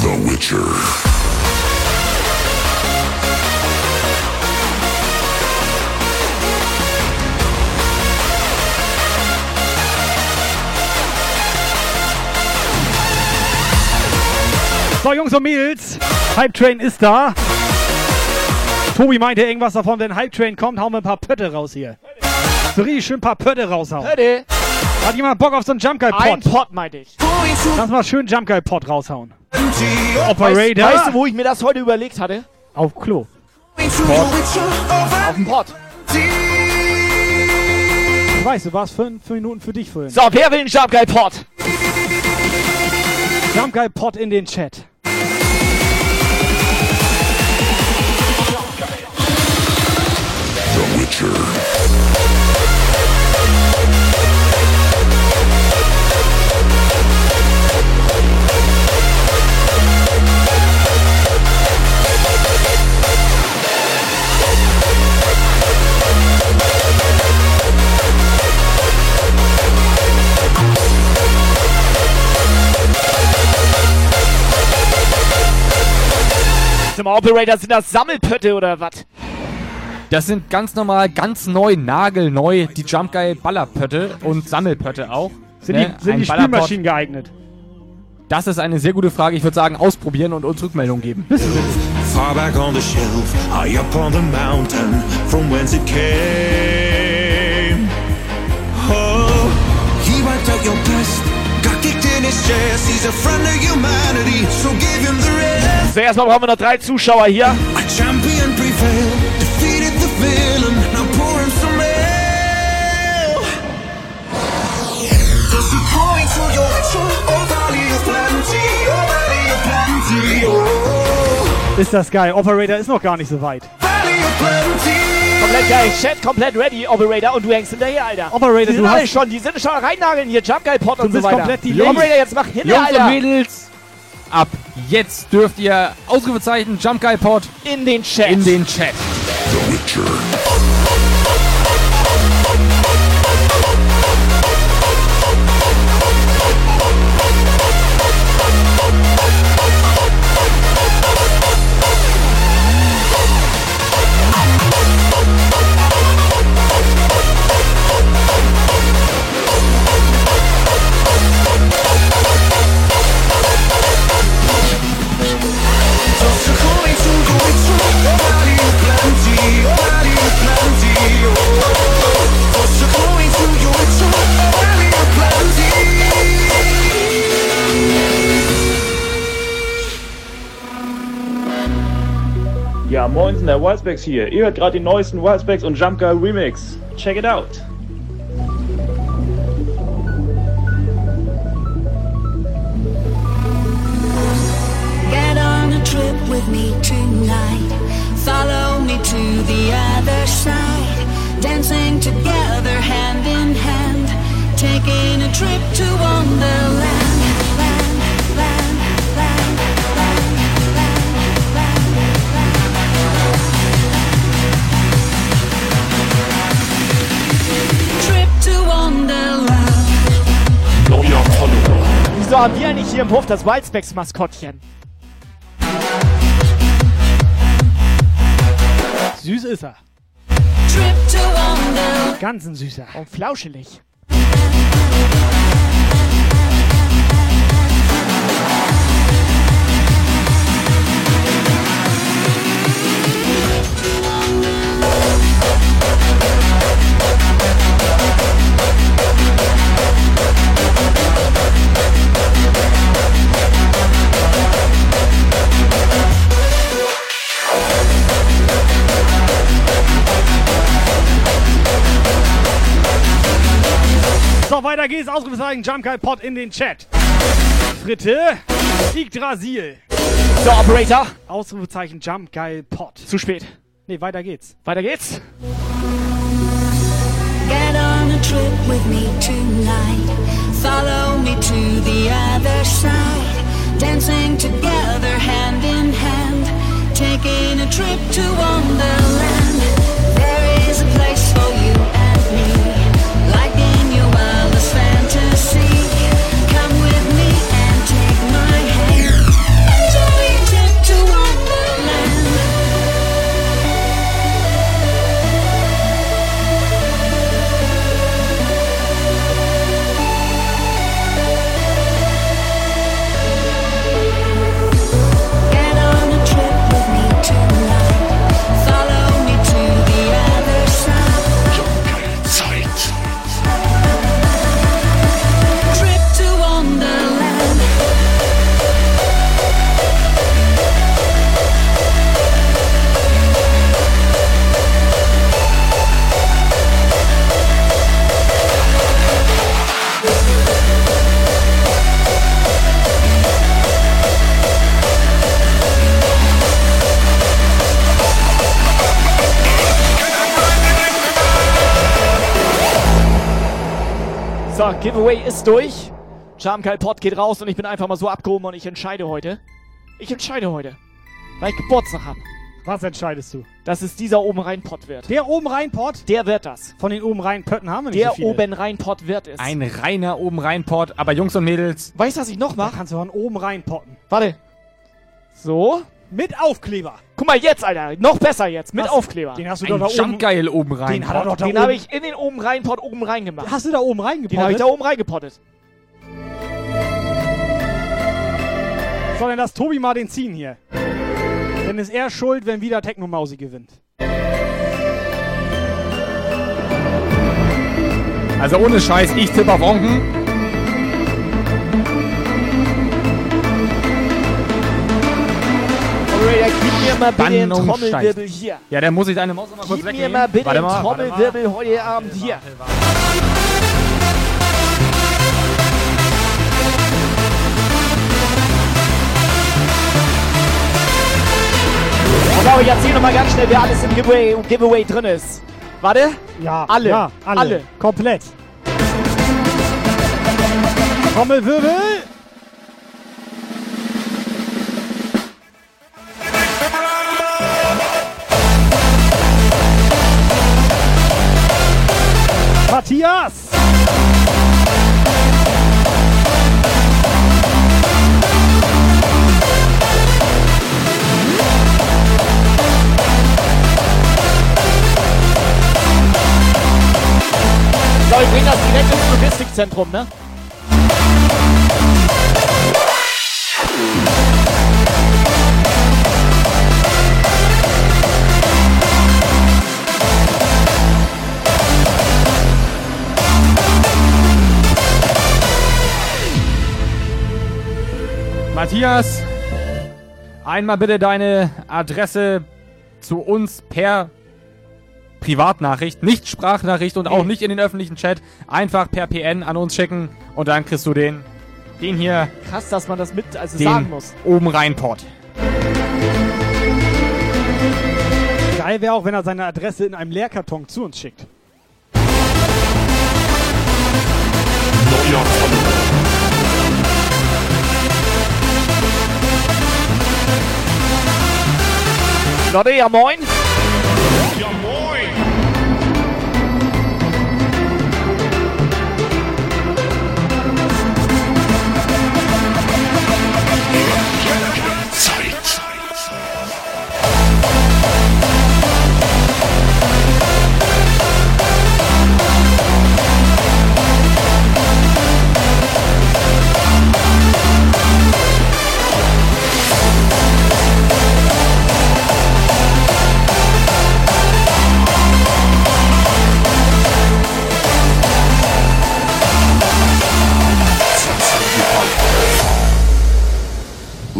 The Witcher. So, Jungs und Mädels, Hype Train ist da. Tobi meinte irgendwas davon, wenn Hype Train kommt, hauen wir ein paar Pötte raus hier. So richtig schön ein paar Pötte raushauen. Pötte. Hat jemand Bock auf so einen Jump Guy Pot? Ein Pot, meinte ich. Lass mal schön Jump Guy Pot raushauen. Weißt, Operator. weißt du, wo ich mir das heute überlegt hatte? Auf Klo. Auf dem Pot. Ich weiß, du warst fünf, fünf Minuten für dich vorhin. So, wer will einen Jump Guy Pot? Jump Guy Pot in den Chat. Operator sind das Sammelpötte oder was? Das sind ganz normal, ganz neu, nagelneu, die Jump Guy Ballerpötte und Sammelpötte auch. Sind Ne? die, sind Ein die Ballerpot. Spielmaschinen geeignet? Das ist eine sehr gute Frage. Ich würde sagen, ausprobieren und uns Rückmeldung geben. Far back on the shelf, high up on the mountain, from whence it came. Oh, he wiped out your past, got kicked in his chest. He's a friend of humanity, so give him the rest. So, erstmal brauchen wir noch drei Zuschauer hier. A Ist das geil. Operator ist noch gar nicht so weit. Komplett geil. Chat komplett ready, Operator. Und du hängst hinterher, Alter. Operator, die sind du alle hast- schon, die sind schon reinnageln hier. Jump Guy Pot Du und so weiter. komplett delayed. Operator, jetzt mach hinter, Jungs Alter. und Mädels, ab jetzt dürft ihr Ausrufezeichen Jump Guy Pod in den Chat. In den Chat. The Witcher. Moinsen, der Wildspecs hier. Ihr hört gerade die neuesten Wildspecs und Jump Girl Remix. Check it out. Get on a trip with me tonight. Follow me to the other side. Dancing together hand in hand. Taking a trip to Wonderland. Wieso haben wir eigentlich hier im Hof das Wildspecks-Maskottchen? Süß ist er. Ganz ein süßer und flauschelig. So, weiter geht's. Ausrufezeichen Jump Guy Pod in den Chat. Fritte, Yggdrasil. So, Operator. Ausrufezeichen Jump Geil Pod. Zu spät. Nee, weiter geht's. Weiter geht's. Get on a trip with me tonight. Follow me to the other side. Dancing together hand in hand. Taking a trip to Wonderland. Giveaway ist durch. Jamkai Pod geht raus und ich bin einfach mal so abgehoben und ich entscheide heute. Ich entscheide heute. Weil ich Geburtstag habe. Was entscheidest du? Dass es dieser oben rein Pod wird. Der oben rein Pod? Der wird das. Von den oben rein Pötten haben wir nicht Der so viele. oben rein Pod wird es. Ein reiner oben rein Port, aber Jungs und Mädels. Weißt du, was ich noch mache? Kannst du von oben rein potten. Warte. So. Mit Aufkleber. Guck mal jetzt, Alter. Noch besser jetzt. Mit Was? Aufkleber. Den hast du Ein doch da oben. Jumpgeil oben rein. Den hat er doch da Den oben. habe ich in den oben rein Pod oben rein gemacht. Hast du da oben reingepottet? Den habe ich da oben reingepottet. Soll denn das Tobi mal den ziehen hier? Denn ist er schuld, wenn wieder Technomausi gewinnt. Also ohne Scheiß, ich tippe auf Onken. Operator, gib mir mal bitte den Trommelwirbel steigt. hier. Ja, dann muss ich deine Maus noch mal kurz Gib mir wegnehmen. mal bitte Warte den mal, warte mal. Trommelwirbel heute Abend hier. Pass auf, ich erzähl noch mal ganz schnell, wer alles im Giveaway, Giveaway drin ist. Warte. Ja, Alle. Ja, alle. Alle. Komplett. Trommelwirbel. Matthias. So, ich bring das direkt ins Logistikzentrum, ne? Matthias, einmal bitte deine Adresse zu uns per Privatnachricht, nicht Sprachnachricht und auch nicht in den öffentlichen Chat. Einfach per PN an uns schicken und dann kriegst du den, den hier, Krass, dass man das mit, also den sagen muss. oben rein Port. Geil wäre auch, wenn er seine Adresse in einem Leerkarton zu uns schickt. Leute, ja moin. Ja, moin! Zeit.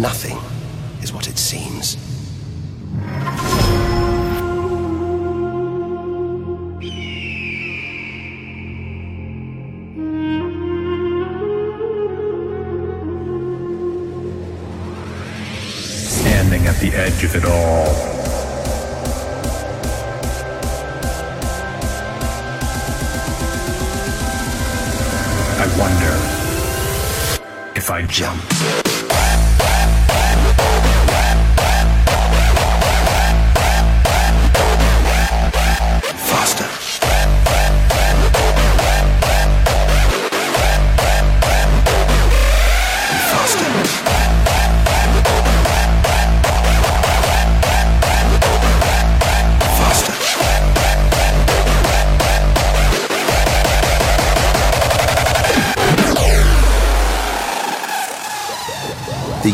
Nothing is what it seems. Standing at the edge of it all. I wonder if I jump.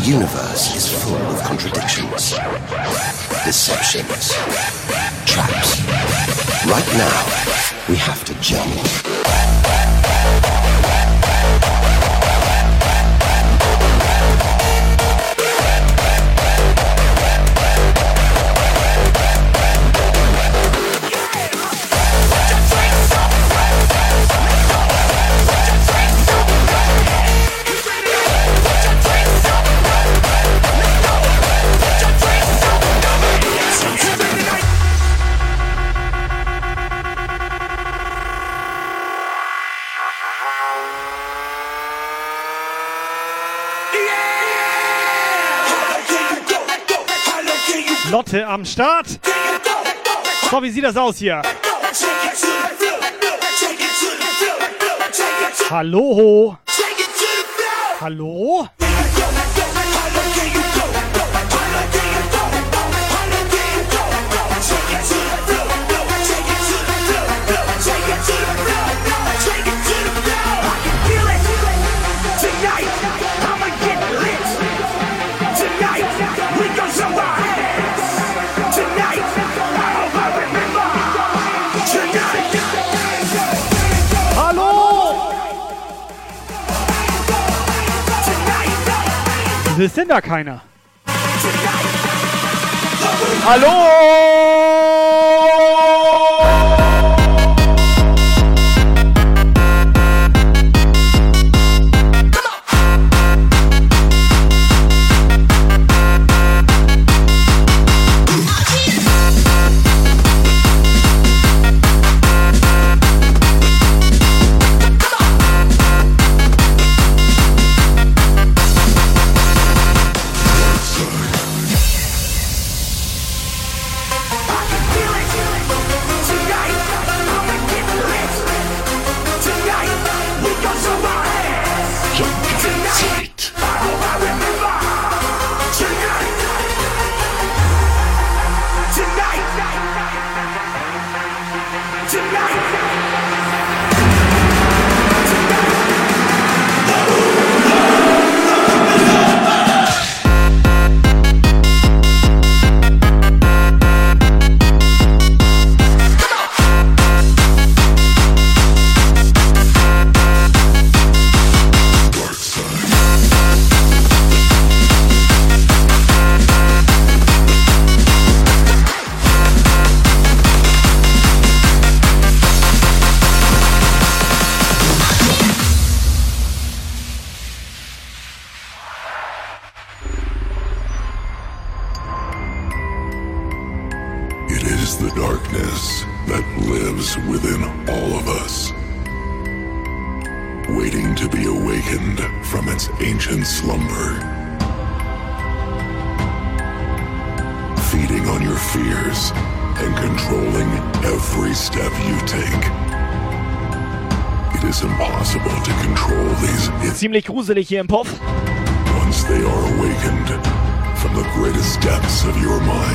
Universe is full of contradictions, deceptions, traps. Right now, we have to jump. Start. So, wie sieht das aus hier? Hallo? Hallo? Hallo? Wieso ist denn da keiner? Hallo? Gruselig hier im Puff. once they are awakened from the greatest depths of your mind.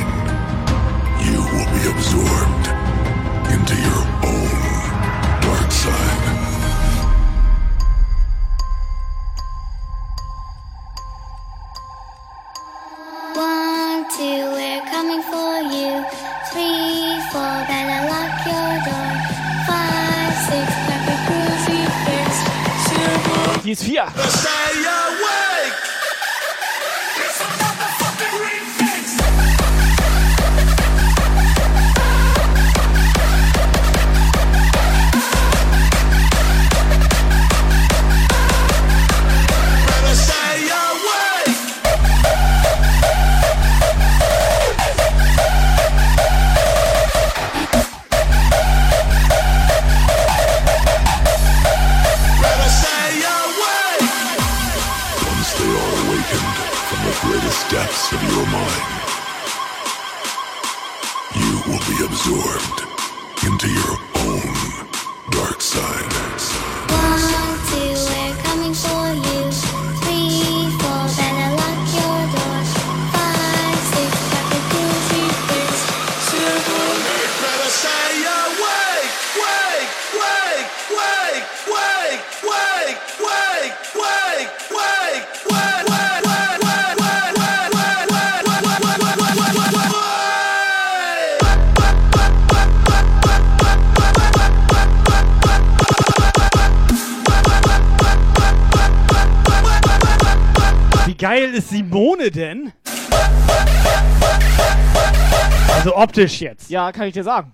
Optisch jetzt. Ja, kann ich dir sagen.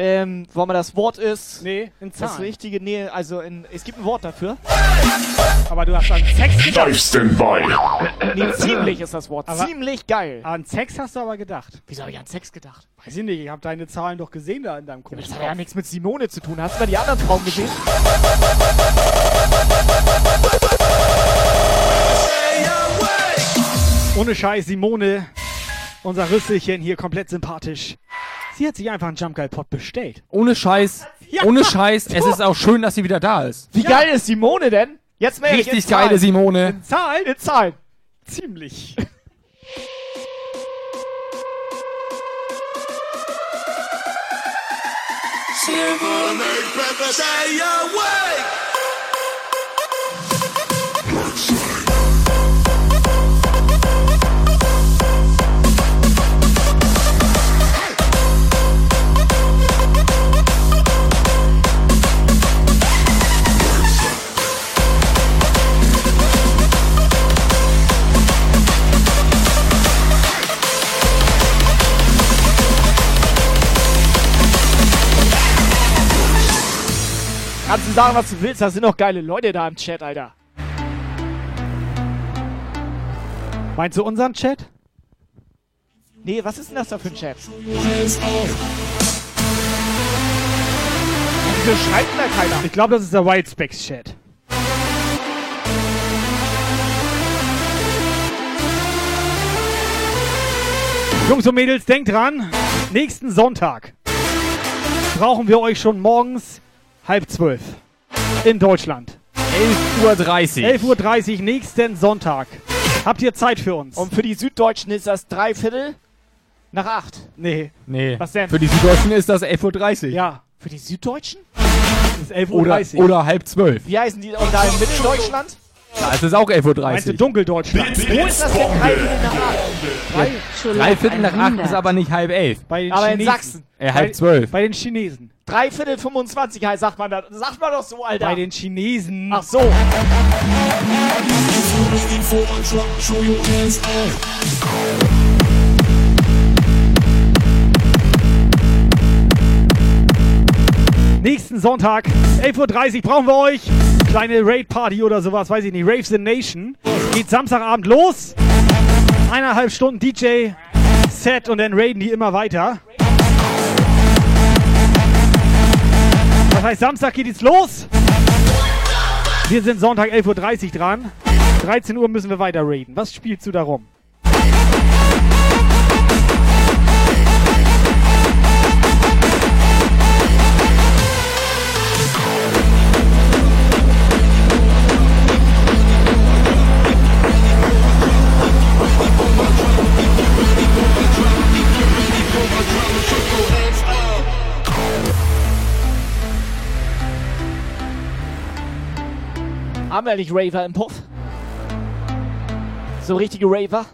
Ähm, wollen wir das Wort ist. Nee, in Das Zahlen. richtige, nee, also in, es gibt ein Wort dafür. Aber du hast an Sex gedacht. Standby. Nee, ziemlich ist das Wort. Aber- ziemlich geil. An Sex hast du aber gedacht. Wieso habe ich an Sex gedacht? Weiß ich nicht, ich habe deine Zahlen doch gesehen da in deinem Das komischen hat ja Kopf. nichts mit Simone zu tun. Hast du mal die anderen Frauen gesehen? Ohne Scheiß, Simone, unser Rüsselchen hier komplett sympathisch. Sie hat sich einfach einen Jump Guy Pot bestellt. Ohne Scheiß. Ja. Ohne Scheiß. Es ist auch schön, dass sie wieder da ist. Wie geil ist Simone denn? Jetzt mehr Richtig geile Simone. Zahlen? In Zahlen. Ziemlich. Make pepper stay awake. Kannst du sagen, was du willst? Da sind noch geile Leute da im Chat, Alter. Meinst du unseren Chat? Nee, was ist denn das da für ein Chat? Wieso schreibt denn da keiner? Ich glaube, das ist der White Specs Chat. Jungs und Mädels, denkt dran, nächsten Sonntag brauchen wir euch schon morgens halb zwölf in Deutschland. 11.30 Uhr. 11.30 Uhr nächsten Sonntag. Habt ihr Zeit für uns? Und für die Süddeutschen ist das Dreiviertel nach acht. Nee. Nee. Was denn? Für die Süddeutschen ist das 11.30 Uhr. Ja. Für die Süddeutschen? Das ist 11.30 Oder, oder halb zwölf. Wie heißen die? Und da in Mitteldeutschland? Da ist es auch 11.30 Meinst du Uhr. Dunkeldeutschland? Wo ist das denn Dreiviertel nach acht? Drei, Dreiviertel nach acht ist aber nicht halb elf. bei den Aber in Chinesen. Sachsen. Äh, halb zwölf. Bei den Chinesen. Dreiviertel 25 heißt, sagt man da. Sagt man doch so, Alter. Bei den Chinesen. Ach so. Nächsten Sonntag, 11.30 Uhr, brauchen wir euch. Kleine Raid-Party oder sowas, weiß ich nicht. Raves in Nation. Geht Samstagabend los. Eineinhalb Stunden DJ-Set und dann raiden die immer weiter. Das heißt, Samstag geht jetzt los. Wir sind Sonntag 11.30 Uhr dran. 13 Uhr müssen wir weiter raiden. Was spielst du da rum? Haben wir nicht Raver im Puff? So richtige Raver?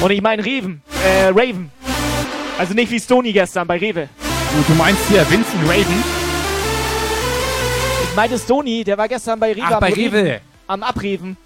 Und ich meine Reven. Äh, Raven. Also nicht wie Stony gestern bei Rewe. Du, du meinst hier Vincent Raven? Ich meinte Stony, der war gestern bei Rewe Ach, am bei Rewe. Am Abreven.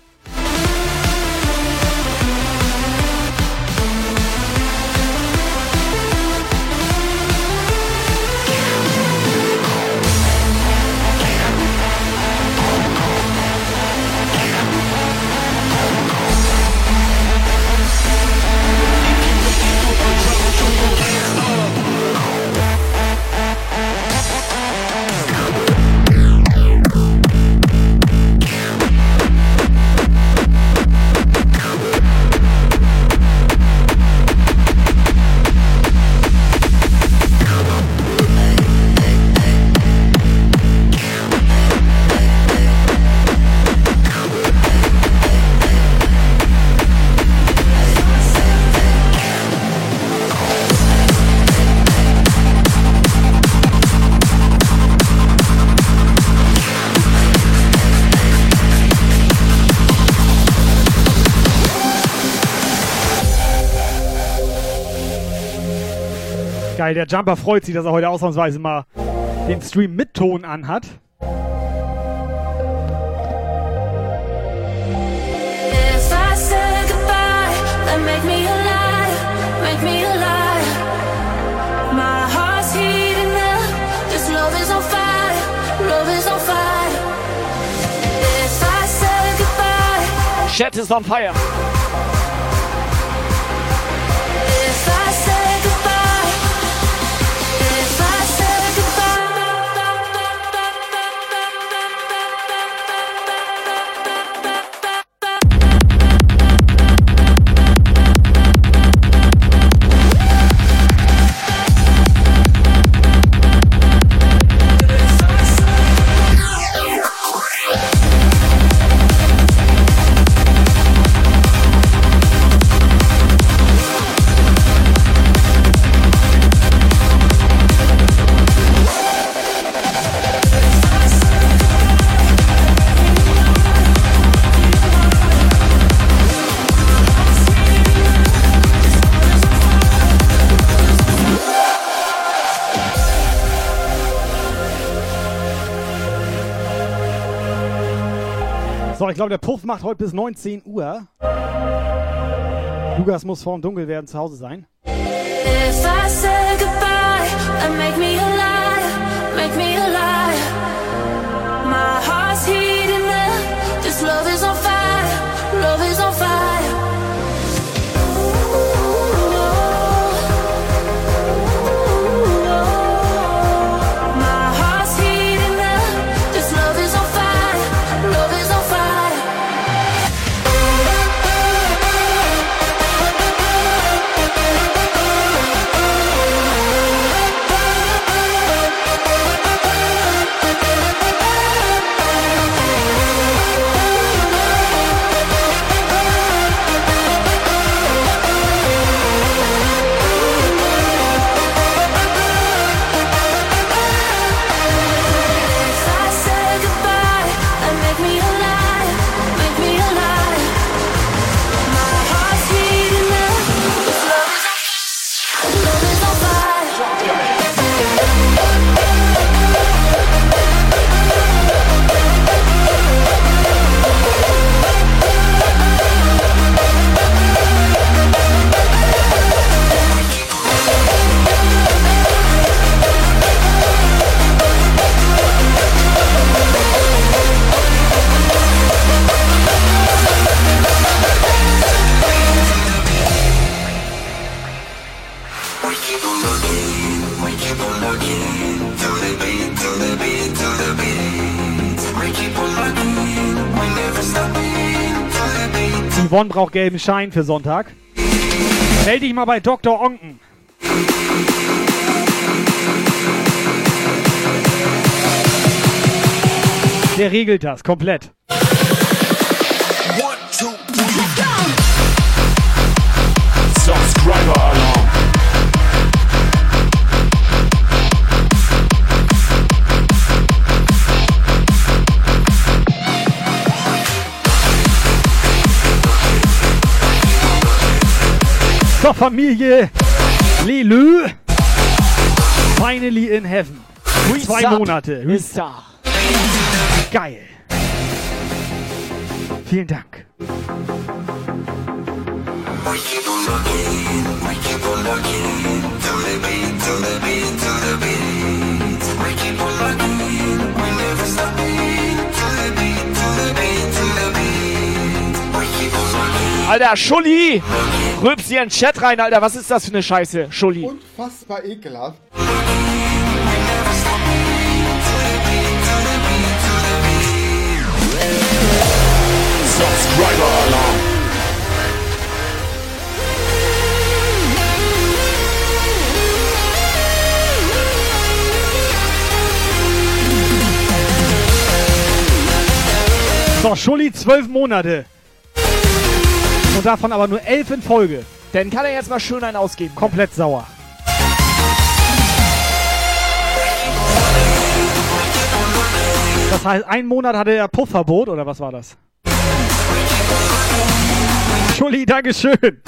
Geil, der Jumper freut sich, dass er heute ausnahmsweise mal den Stream mit Ton anhat. If I said goodbye, ich glaube, der Puff macht heute bis 19 Uhr. Lukas muss vorm Dunkel werden zu Hause sein. If I said goodbye, then make me a liar, make me a liar. My heart's heating up, this love is on Yvonne braucht gelben Schein für Sonntag. Meld dich mal bei Dr. Onken. Der regelt das komplett. Subscriber Alarm. So, Familie Lelö. Finally in heaven. Zwei Monate. da. Geil. Vielen Dank. We keep on looking, we keep on looking to the beat, to the beat, to the beat. Alter, Schulli! Rülpst hier in den Chat rein, Alter. Was ist das für eine Scheiße, Schulli? Unfassbar ekelhaft. Subscriber Alarm. So, Schulli zwölf Monate. Und davon aber nur elf in Folge. Dann kann er jetzt mal schön einen ausgeben. Komplett sauer. Das heißt, einen Monat hatte er Puffverbot, oder was war das? Schulli, Dankeschön.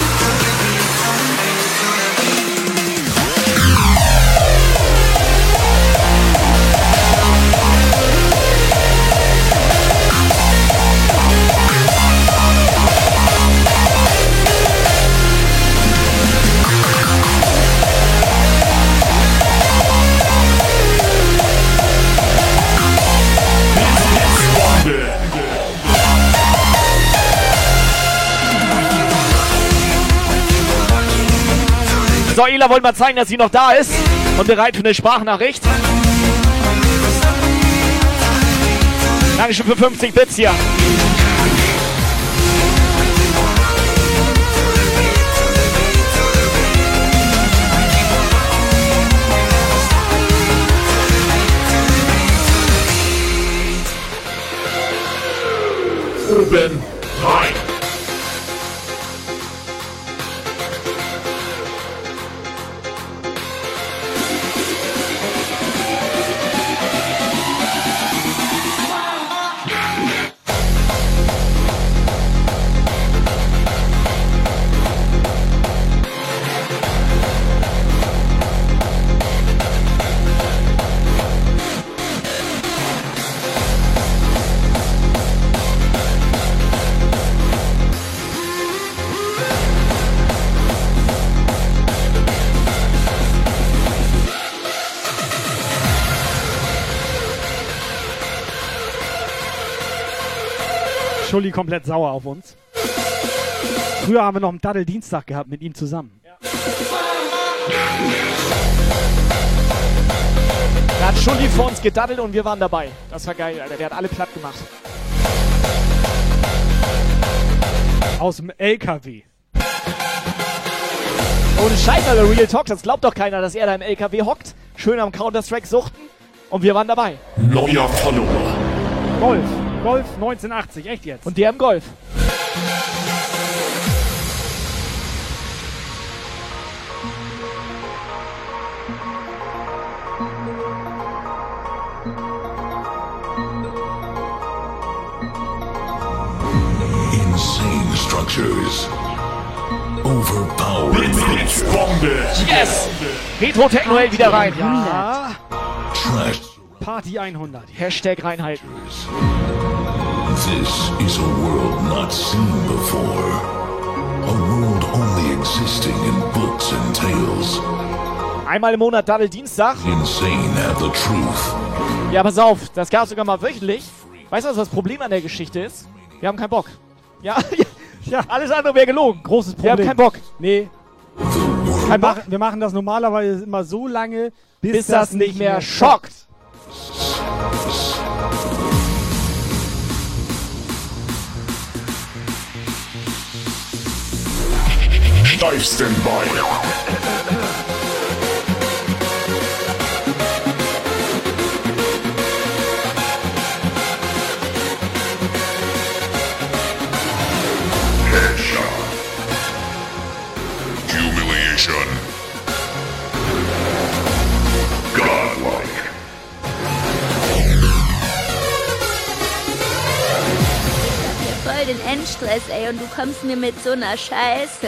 So, Ela wollte mal zeigen, dass sie noch da ist und bereit für eine Sprachnachricht. Dankeschön für 50 Bits hier. Oben rein. Schulli komplett sauer auf uns. Früher haben wir noch einen Daddel-Dienstag gehabt mit ihm zusammen. Da hat Schulli vor uns gedaddelt und wir waren dabei. Das war geil, Alter. Der hat alle platt gemacht. Aus dem LKW. Ohne Scheiß, Alter, Real Talk. Das glaubt doch keiner, dass er da im LKW hockt. Schön am Counter-Strike suchten. Und wir waren dabei. Neuer Follower. Golf. Golf 1980. Echt jetzt? Und der im Golf. Insane structures. Overpowered Bombe. Yes! Retro Techno hält wieder rein. Ja. Trash. Party 100. Hashtag reinhalten. This is a world not seen before. A world only existing in books and tales. Einmal im Monat Daddel Dienstag. Insane have the truth. Ja, pass auf, das gab sogar mal wöchentlich. Weißt du, was das Problem an der Geschichte ist? Wir haben keinen Bock. Ja, ja, alles andere wäre gelogen. Großes Wir Problem. haben keinen Bock. Nee. Kein Wir Bock, machen, wir machen das normalerweise immer so lange, bis, bis das nicht mehr schockt. Steifsten bei. Endstress, ey, und du kommst mir mit so einer Scheiße.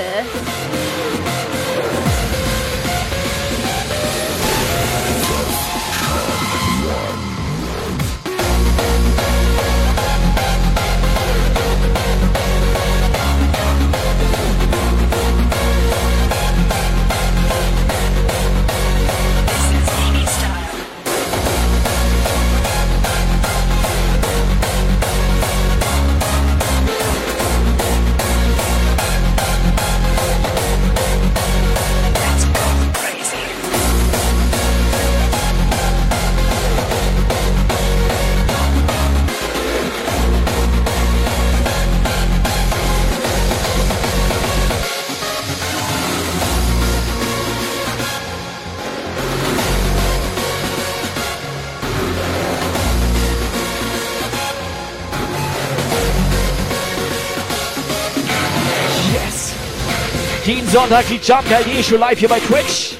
Sonntag die Jump Guy schon live hier bei Twitch.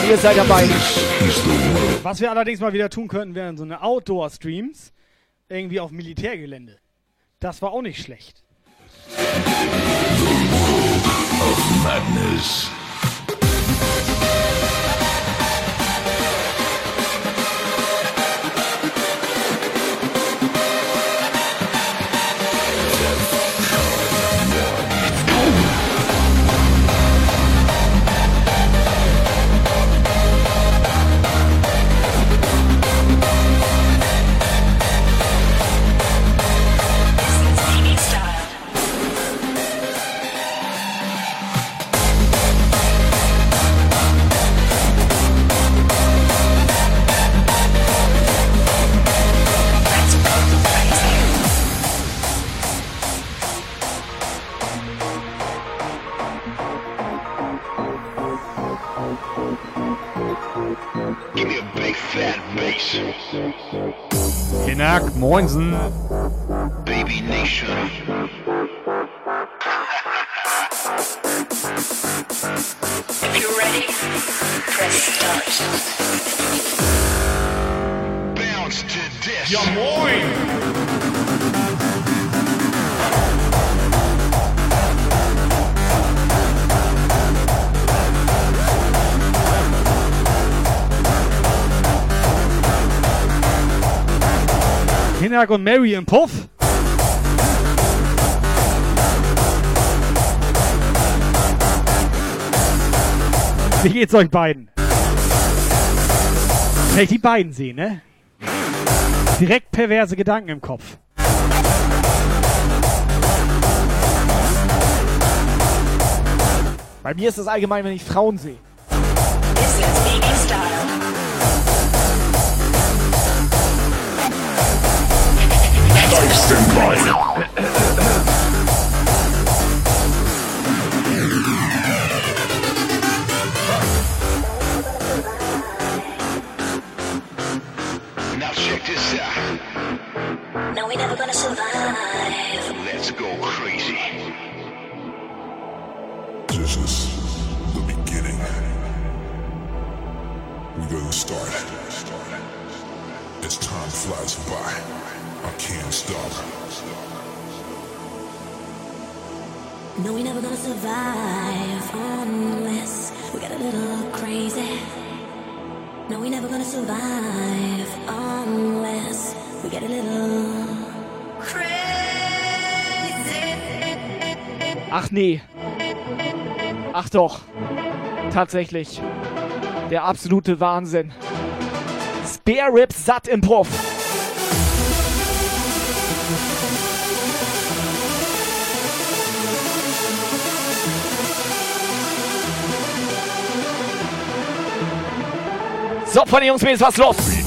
Und ihr seid dabei. Was wir allerdings mal wieder tun könnten, wären so eine Outdoor-Streams. Irgendwie auf Militärgelände. Das war auch nicht schlecht. Of madness. Moinsen. Hinak und Mary im Puff. Wie geht's euch beiden? Ich die beiden sehe, ne? Direkt perverse Gedanken im Kopf. Bei mir ist es allgemein, wenn ich Frauen sehe. We're gonna start. As time flies by, I can't stop. No, we never gonna survive unless we get a little crazy. No, we never gonna survive unless we get a little Ach nee. Ach doch. Tatsächlich. Der absolute Wahnsinn. Spare Ribs satt im Puff. So, von den Jungs, Mädels, was los?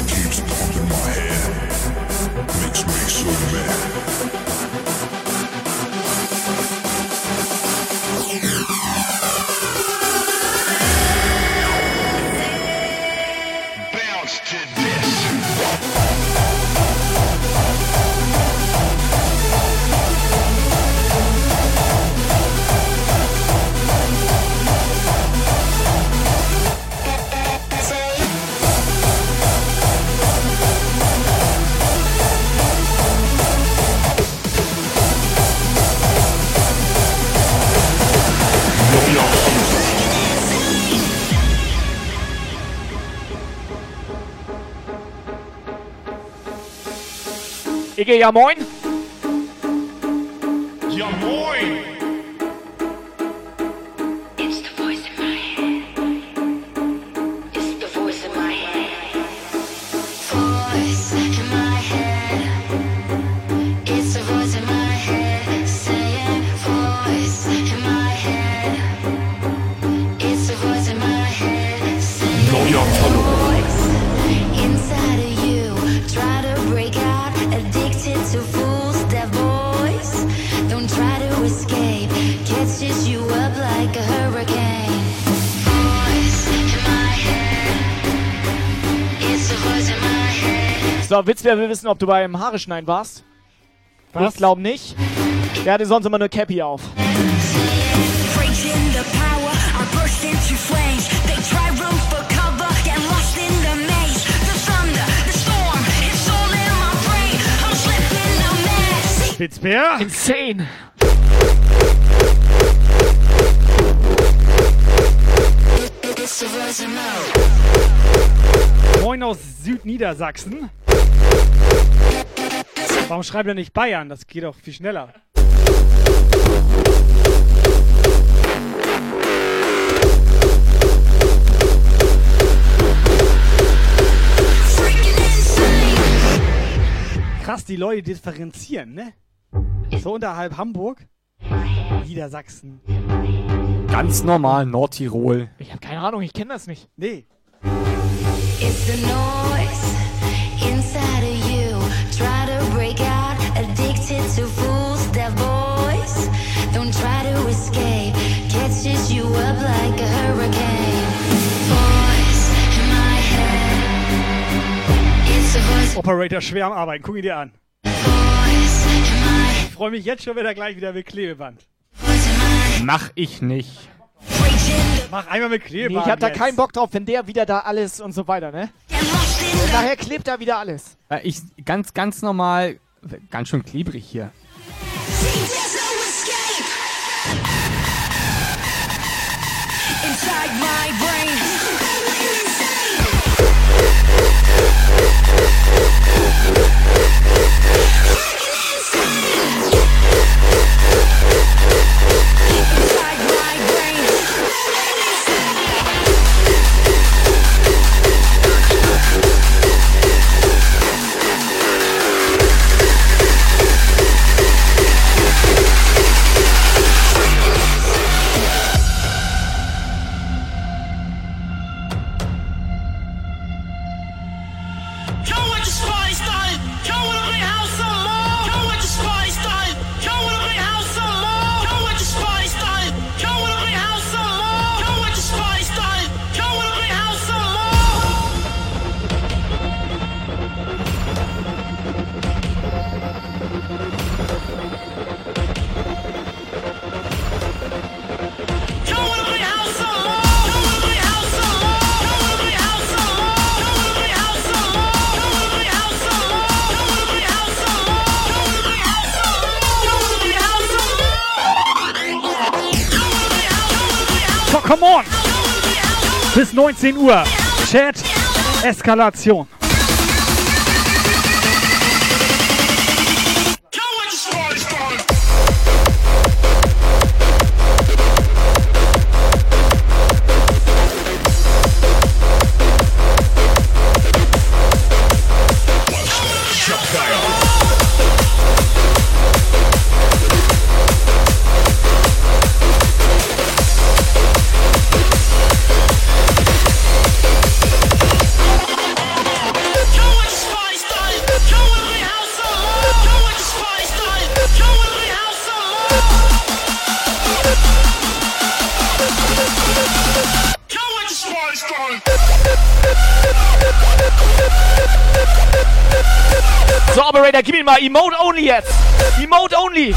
Iggy, ja moin. So, Witz, wer will wissen, ob du beim Haare schneiden warst? Was? Ich glaube nicht. Der hatte sonst immer eine Cappy auf. Spitzbär? Insane. Moin aus Südniedersachsen. Warum schreibt er nicht Bayern? Das geht doch viel schneller. Krass, die Leute differenzieren, ne? So unterhalb Hamburg, Niedersachsen. Ganz normal, Nordtirol. Ich habe keine Ahnung, ich kenne das nicht. Nee. It's the noise Catches you up like a hurricane. Voice in my head. Operator schwer am Arbeiten. Guck ihn dir an. Ich freue mich jetzt schon, wenn er gleich wieder mit Klebeband. Mach ich nicht. Mach einmal mit Nee, Klebeband. ich hab da jetzt. keinen Bock drauf, wenn der wieder da alles und so weiter, ne? Nachher klebt da wieder alles. Äh, Ich ganz, ganz normal, ganz schön klebrig hier. 18 Uhr. Chat Eskalation. Mal. Emote only jetzt. Emote only.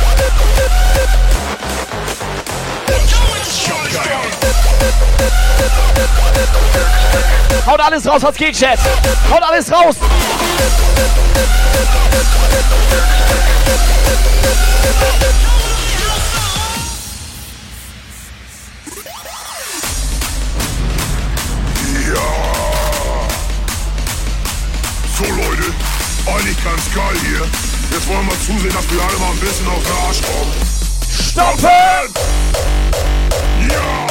Haut alles raus, was geht, Chat. Haut alles raus. So Leute, eigentlich ganz geil hier. Wollen wir zusehen, dass wir alle mal ein bisschen auf den Arsch kommen. Stoppen! Ja!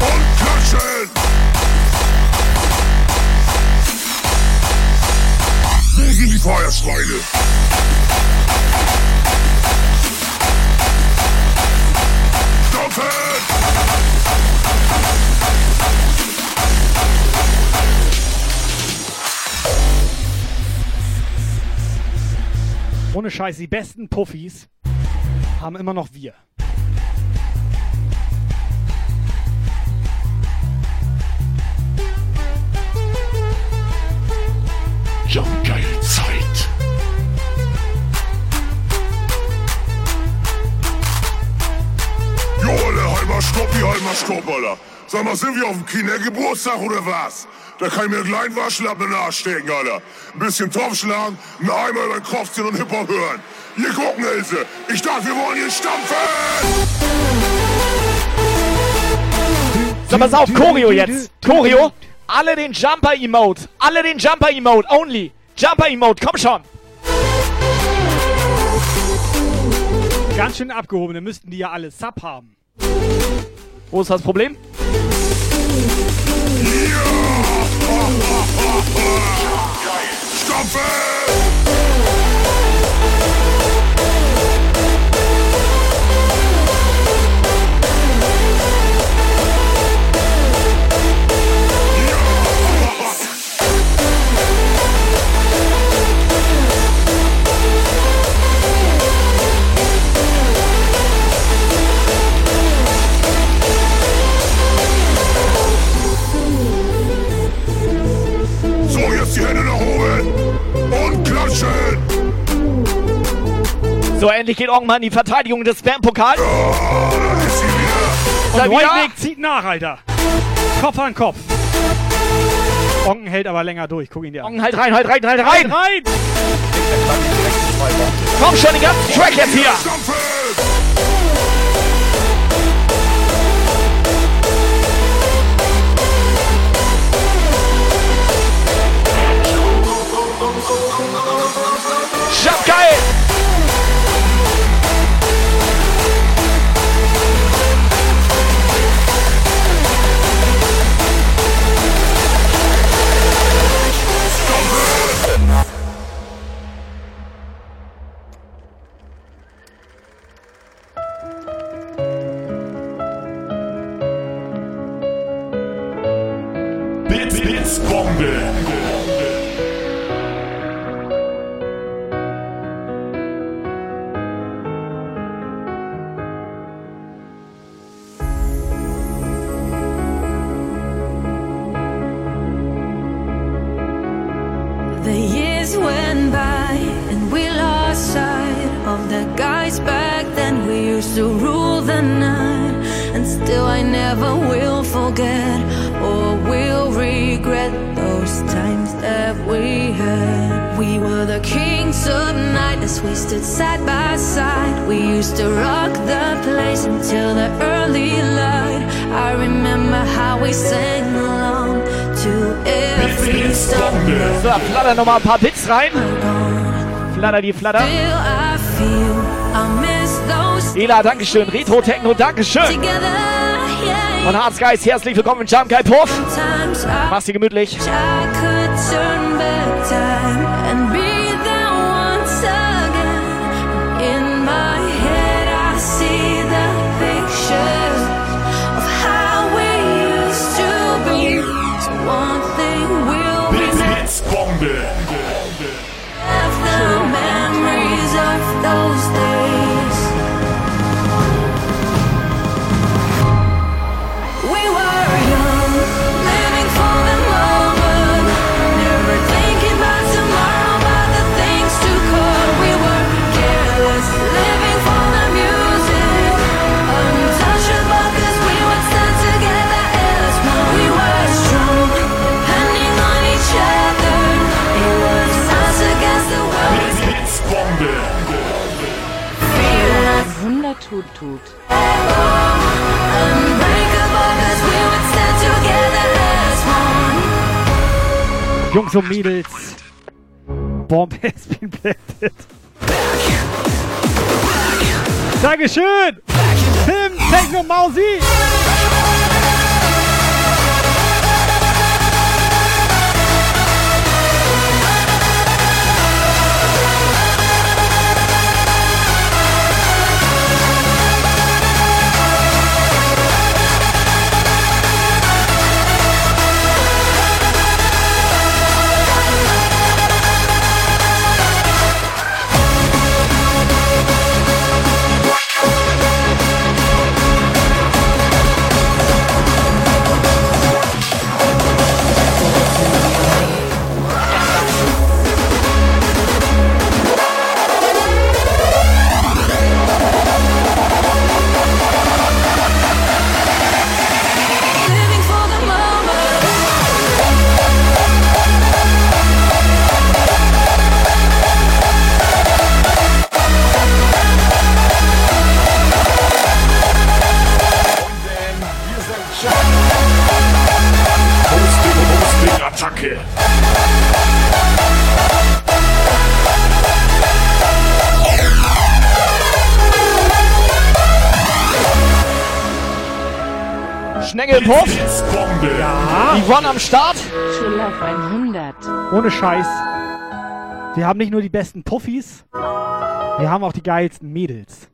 Und klatschen! Wir sind die Feuerschweine. Ohne Scheiß, die besten Puffis haben immer noch wir. Jumpgeil-Zeit. Jo, Alter, halt mal stopp, hier, halt mal stopp, Alter. Sag mal, sind wir auf dem Kindergeburtstag oder was? Da kann ich mir einen kleinen Waschlappen in den Arsch stecken, Alter. Ein bisschen Topf schlagen, einen Eimer über den Kopf ziehen und Hip-Hop hören. Hier gucken, Ilse. Ich dachte, wir wollen hier stampfen! So, pass auf, Choreo jetzt. Choreo. Alle den Jumper-Emote. Alle den Jumper-Emote. Only. Jumper-Emote, komm schon. Ganz schön abgehobene müssten die ja alle Sub haben. Wo ist das Problem? Discovery! Endlich geht Ong mal in die Verteidigung des Spam-Pokals. Und. Whiteweg zieht nach, Alter. Kopf an Kopf. Onken hält aber länger durch. Guck ihn dir an. Onken, halt rein, halt rein, halt rein. rein! Komm schon, den ganzen Track jetzt hier. Jump geil! Bombe. Used to rock the place until the early light. I remember how we sang along to every song. So, flatter nochmal ein paar Bits rein. Flatter die Flatter. Ela, Dankeschön. Retro Techno, Dankeschön. Und Harzgeist, herzlich willkommen Jump Guy Puff. Mach's dir gemütlich. As one. Jungs und Mädels. Bomb has been planted. Dankeschön! Tim Techno Mausi! Bombe. Die One am Start. Chill auf 100. Ohne Scheiß. Wir haben nicht nur die besten Puffis, wir haben auch die geilsten Mädels.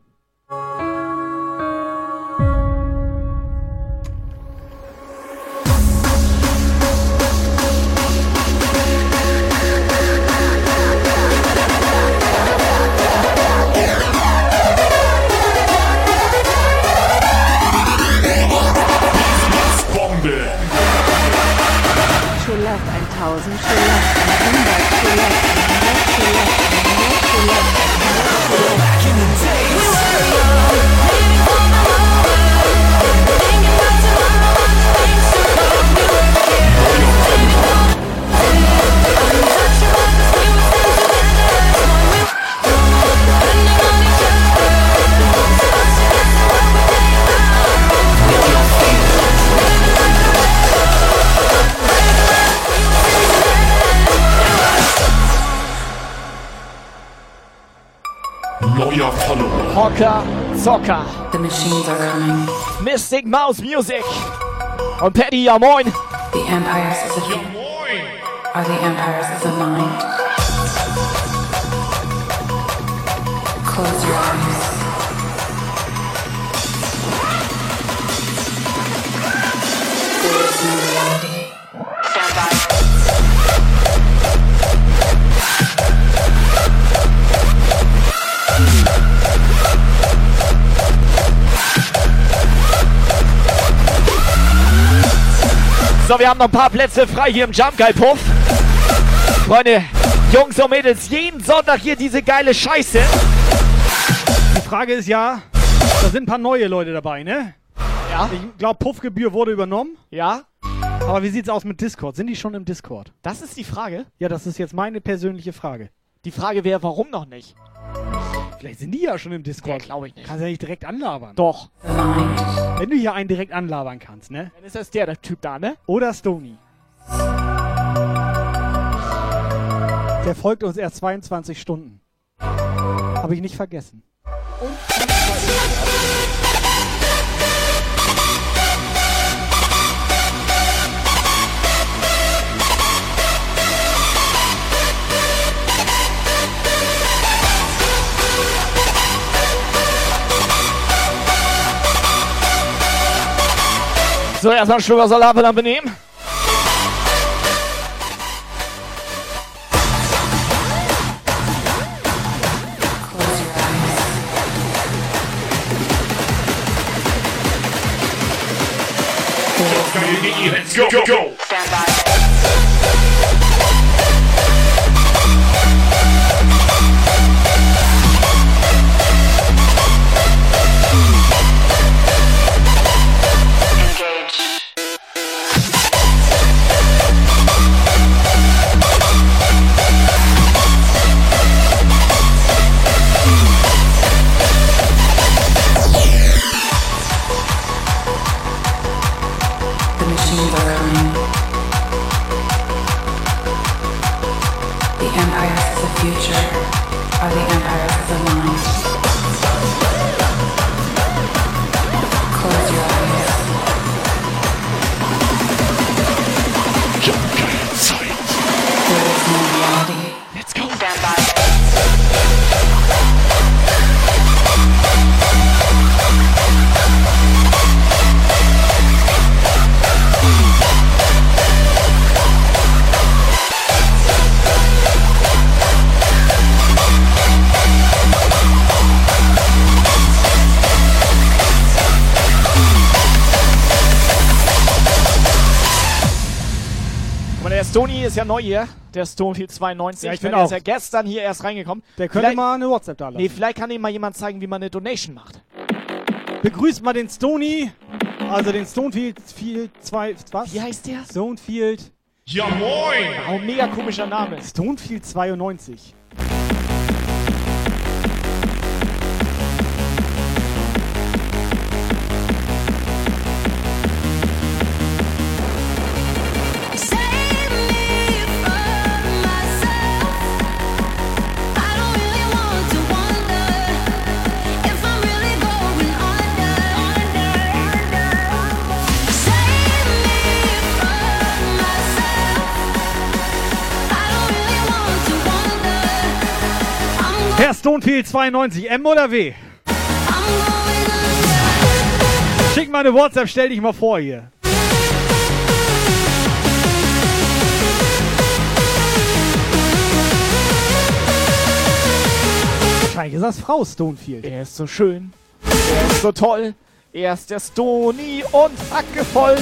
Schiller, 1000 Schiller, 100 Schiller, 100 Schiller, 100 Schiller, 100 Schiller. Auf 100. Zocker, Zocker. The machines are coming. Mystic Mouse Music. Und Paddy, ja moin. The empires of the are the empires of the mind. Close your eyes. There is no reality. So, wir haben noch ein paar Plätze frei hier im Jump Guy Puff. Freunde, Jungs und Mädels, jeden Sonntag hier diese geile Scheiße. Die Frage ist ja, da sind ein paar neue Leute dabei, ne? Ja. Ich glaube, Puffgebühr wurde übernommen. Ja. Aber wie sieht's aus mit Discord? Sind die schon im Discord? Das ist die Frage. Ja, das ist jetzt meine persönliche Frage. Die Frage wäre, warum noch nicht? Vielleicht sind die ja schon im Discord. glaube ich nicht. Kannst ja nicht direkt anlabern. Doch. Wenn du hier einen direkt anlabern kannst, ne? Dann ist das der, der Typ da, ne? Oder Stony. Der folgt uns erst 22 Stunden. Habe ich nicht vergessen. So, erstmal einen Schluck aus der Lavalampe nehmen. Let's go, go, go. Stand by. Der Stony ist ja neu hier. Der Stonefield 92. Ja, ich Der finde ist auch. ja gestern hier erst reingekommen. Der könnte Vielleicht- mal eine WhatsApp da lassen. Nee, vielleicht kann ihm mal jemand zeigen, wie man eine Donation macht. Begrüßt mal den Stony, also den Stonefield Field 2, was? Wie heißt der? Stonefield. Ja moin! Oh, mega komischer Name. Stonefield 92. Stonefield 92, M oder W? Schick mal eine WhatsApp, stell dich mal vor hier. Wahrscheinlich ist das Frau Stonefield. Er ist so schön. Er ist so toll. Er ist der Stony und hackevoll.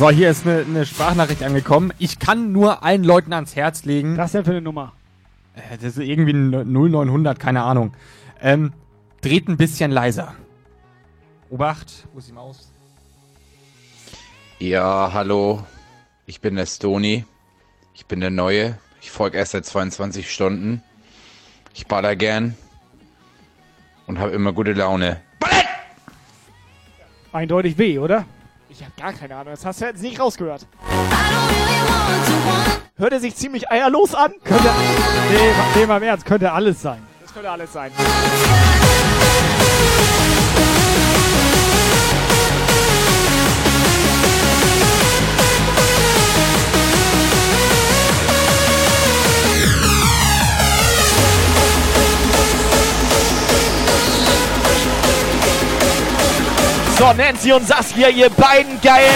So, hier ist eine, eine Sprachnachricht angekommen. Ich kann nur allen Leuten ans Herz legen. Was denn für eine Nummer? Äh, Das ist irgendwie ein 0900, keine Ahnung. Ähm, dreht ein bisschen leiser. Obacht, wo ist die Maus? Ja, hallo. Ich bin der Stony. Ich bin der Neue. Ich folge erst seit 22 Stunden. Ich baller gern. Und habe immer gute Laune. Eindeutig B, oder? Ich habe gar keine Ahnung. Das hast du jetzt nicht rausgehört. Hört er sich ziemlich eierlos an? Könnte. Nee, nee, mal im Ernst, könnte alles sein. Das könnte alles sein. So, Nancy und Saskia, ihr beiden geilen.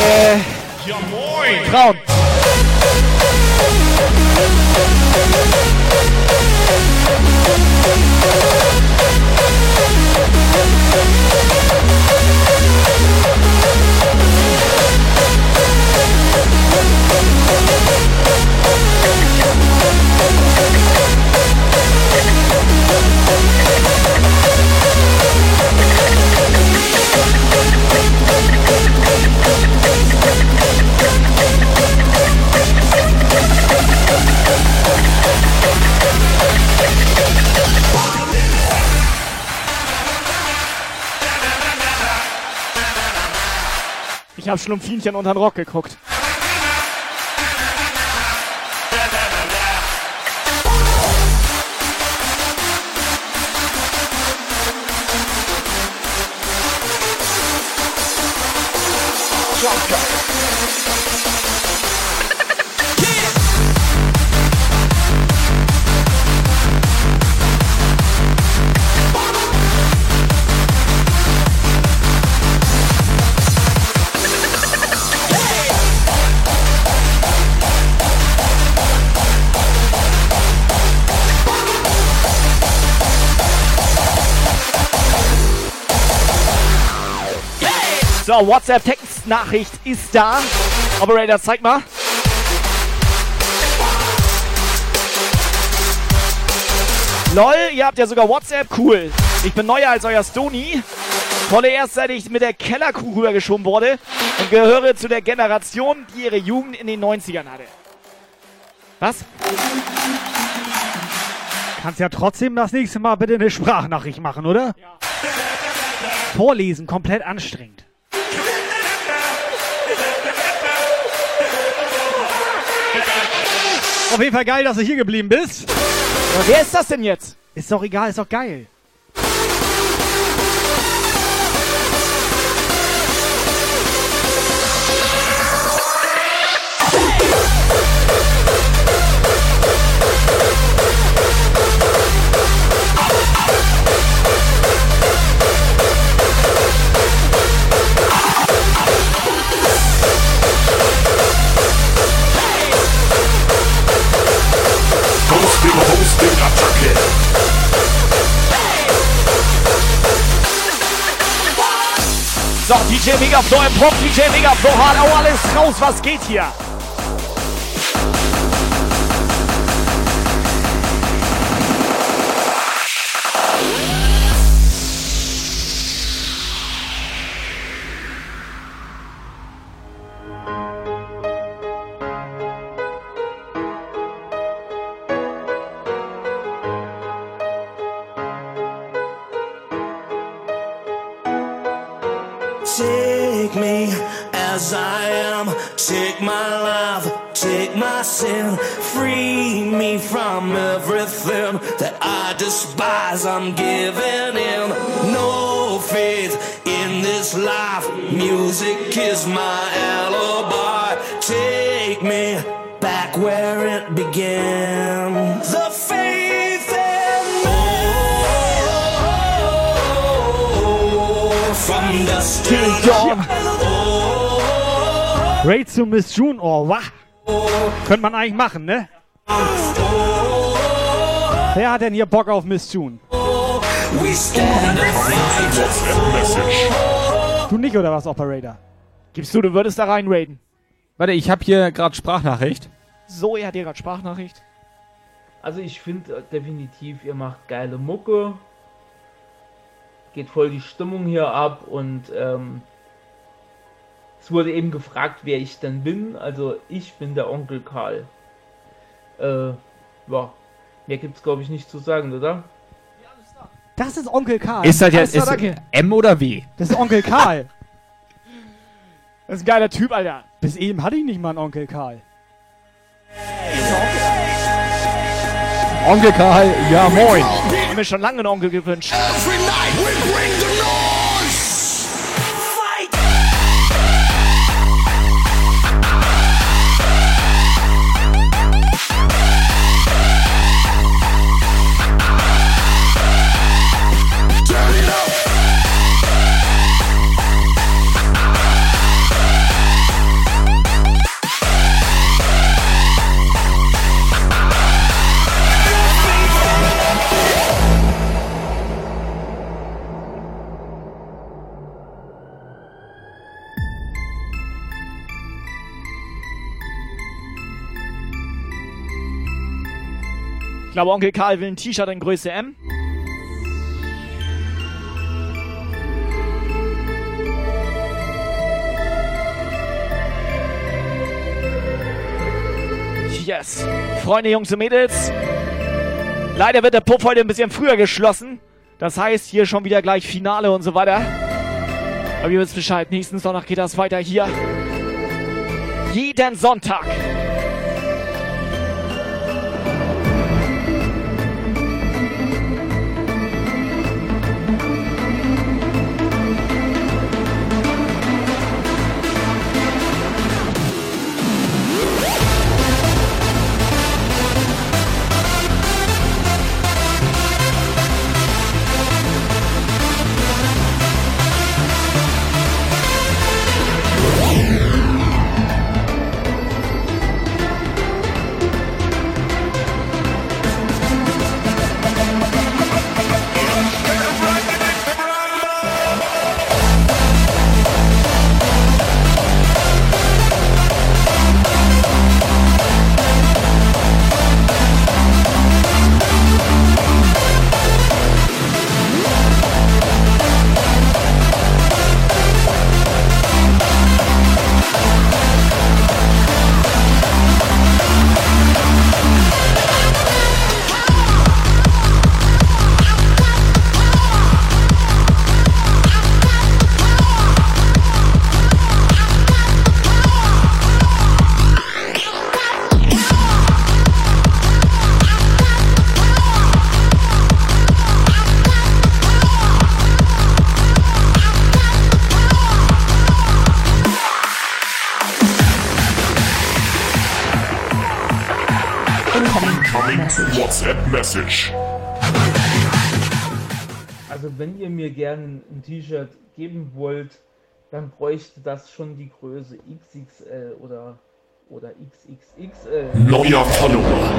Äh. Ja, moin! Frauen. Habe Schlumpfinchen unter den Rock geguckt. So, WhatsApp-Textnachricht ist da. Operator, zeig mal. Lol, ihr habt ja sogar WhatsApp, cool. Ich bin neuer als euer Stony. Tolle erst seit ich mit der Kellerkuh rübergeschoben wurde und gehöre zu der Generation, die ihre Jugend in den 90ern hatte. Was? Kannst ja trotzdem das nächste Mal bitte eine Sprachnachricht machen, oder? Ja. Vorlesen, komplett anstrengend. Auf jeden Fall geil, dass du hier geblieben bist. Ja, wer ist das denn jetzt? Ist doch egal, ist doch geil. So, DJ Megaflow im Pop, DJ Megaflow, hart auch alles raus, was geht hier? From everything that I despise. I'm giving in. No faith in this life. Music is my alibi. Take me back where it began. The faith in me. From dust to Dawn. Raid zu Miss June, oh, wah. Könnte man eigentlich machen, ne? Wer hat denn hier Bock auf Miss June? Du nicht oder was, Operator? Gibst du, du würdest da rein raiden. Warte, ich habe hier gerade Sprachnachricht. Zoe hat dir gerade Sprachnachricht. Also ich finde äh, definitiv, ihr macht geile Mucke. Geht voll die Stimmung hier ab und ähm, es wurde eben gefragt, wer ich denn bin. Also ich bin der Onkel Karl. Äh, ja, mehr gibt's glaube ich nicht zu sagen, oder? Das ist Onkel Karl. Ist das jetzt ist. M oder W? Das ist Onkel Karl. Das ist ein geiler Typ, Alter. Bis eben hatte ich nicht mal einen Onkel Karl. Onkel Karl, ja moin. Ich hab mir schon lange einen Onkel gewünscht. Ich glaube, Onkel Karl will ein T-Shirt in Größe M. Yes. Freunde, Jungs und Mädels. Leider wird der Puff heute ein bisschen früher geschlossen. Das heißt, hier schon wieder gleich Finale und so weiter. Aber ihr wisst Bescheid, nächsten Sonntag geht das weiter hier. Jeden Sonntag. Ihr mir gerne ein T-Shirt geben wollt, dann bräuchte das schon die Größe XXL oder oder XXXL. Neuer Follower.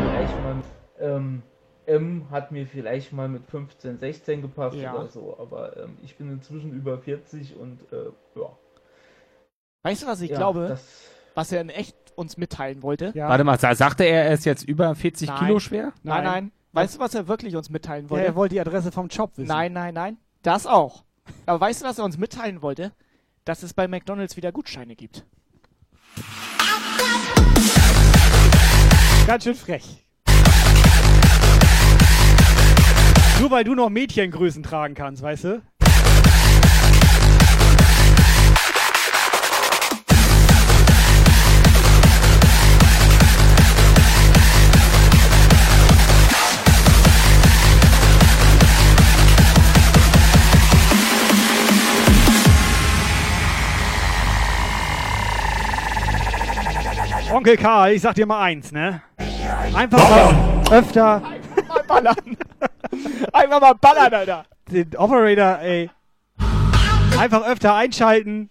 Vielleicht mal, ähm, M hat mir vielleicht mal mit 15, 16 gepasst Ja. oder so, aber ähm, ich bin inzwischen über 40 und äh, ja. Weißt du, was ich Ja, glaube? das- Was er in echt uns mitteilen wollte? Warte mal, sa- sagte er, er ist jetzt über 40 Nein. Kilo schwer? Nein, nein. Weißt du, was er wirklich uns mitteilen Ja, wollte? er wollte die Adresse vom Job wissen. Nein, nein, nein. Das auch. Aber weißt du, was er uns mitteilen wollte? Dass es bei McDonalds wieder Gutscheine gibt. Ganz schön frech. Nur weil du noch Mädchengrößen tragen kannst, weißt du? Onkel Karl, ich sag dir mal eins, ne? Einfach mal öfter Mal ballern. Einfach mal ballern, Alter. den Operator, ey, einfach öfter einschalten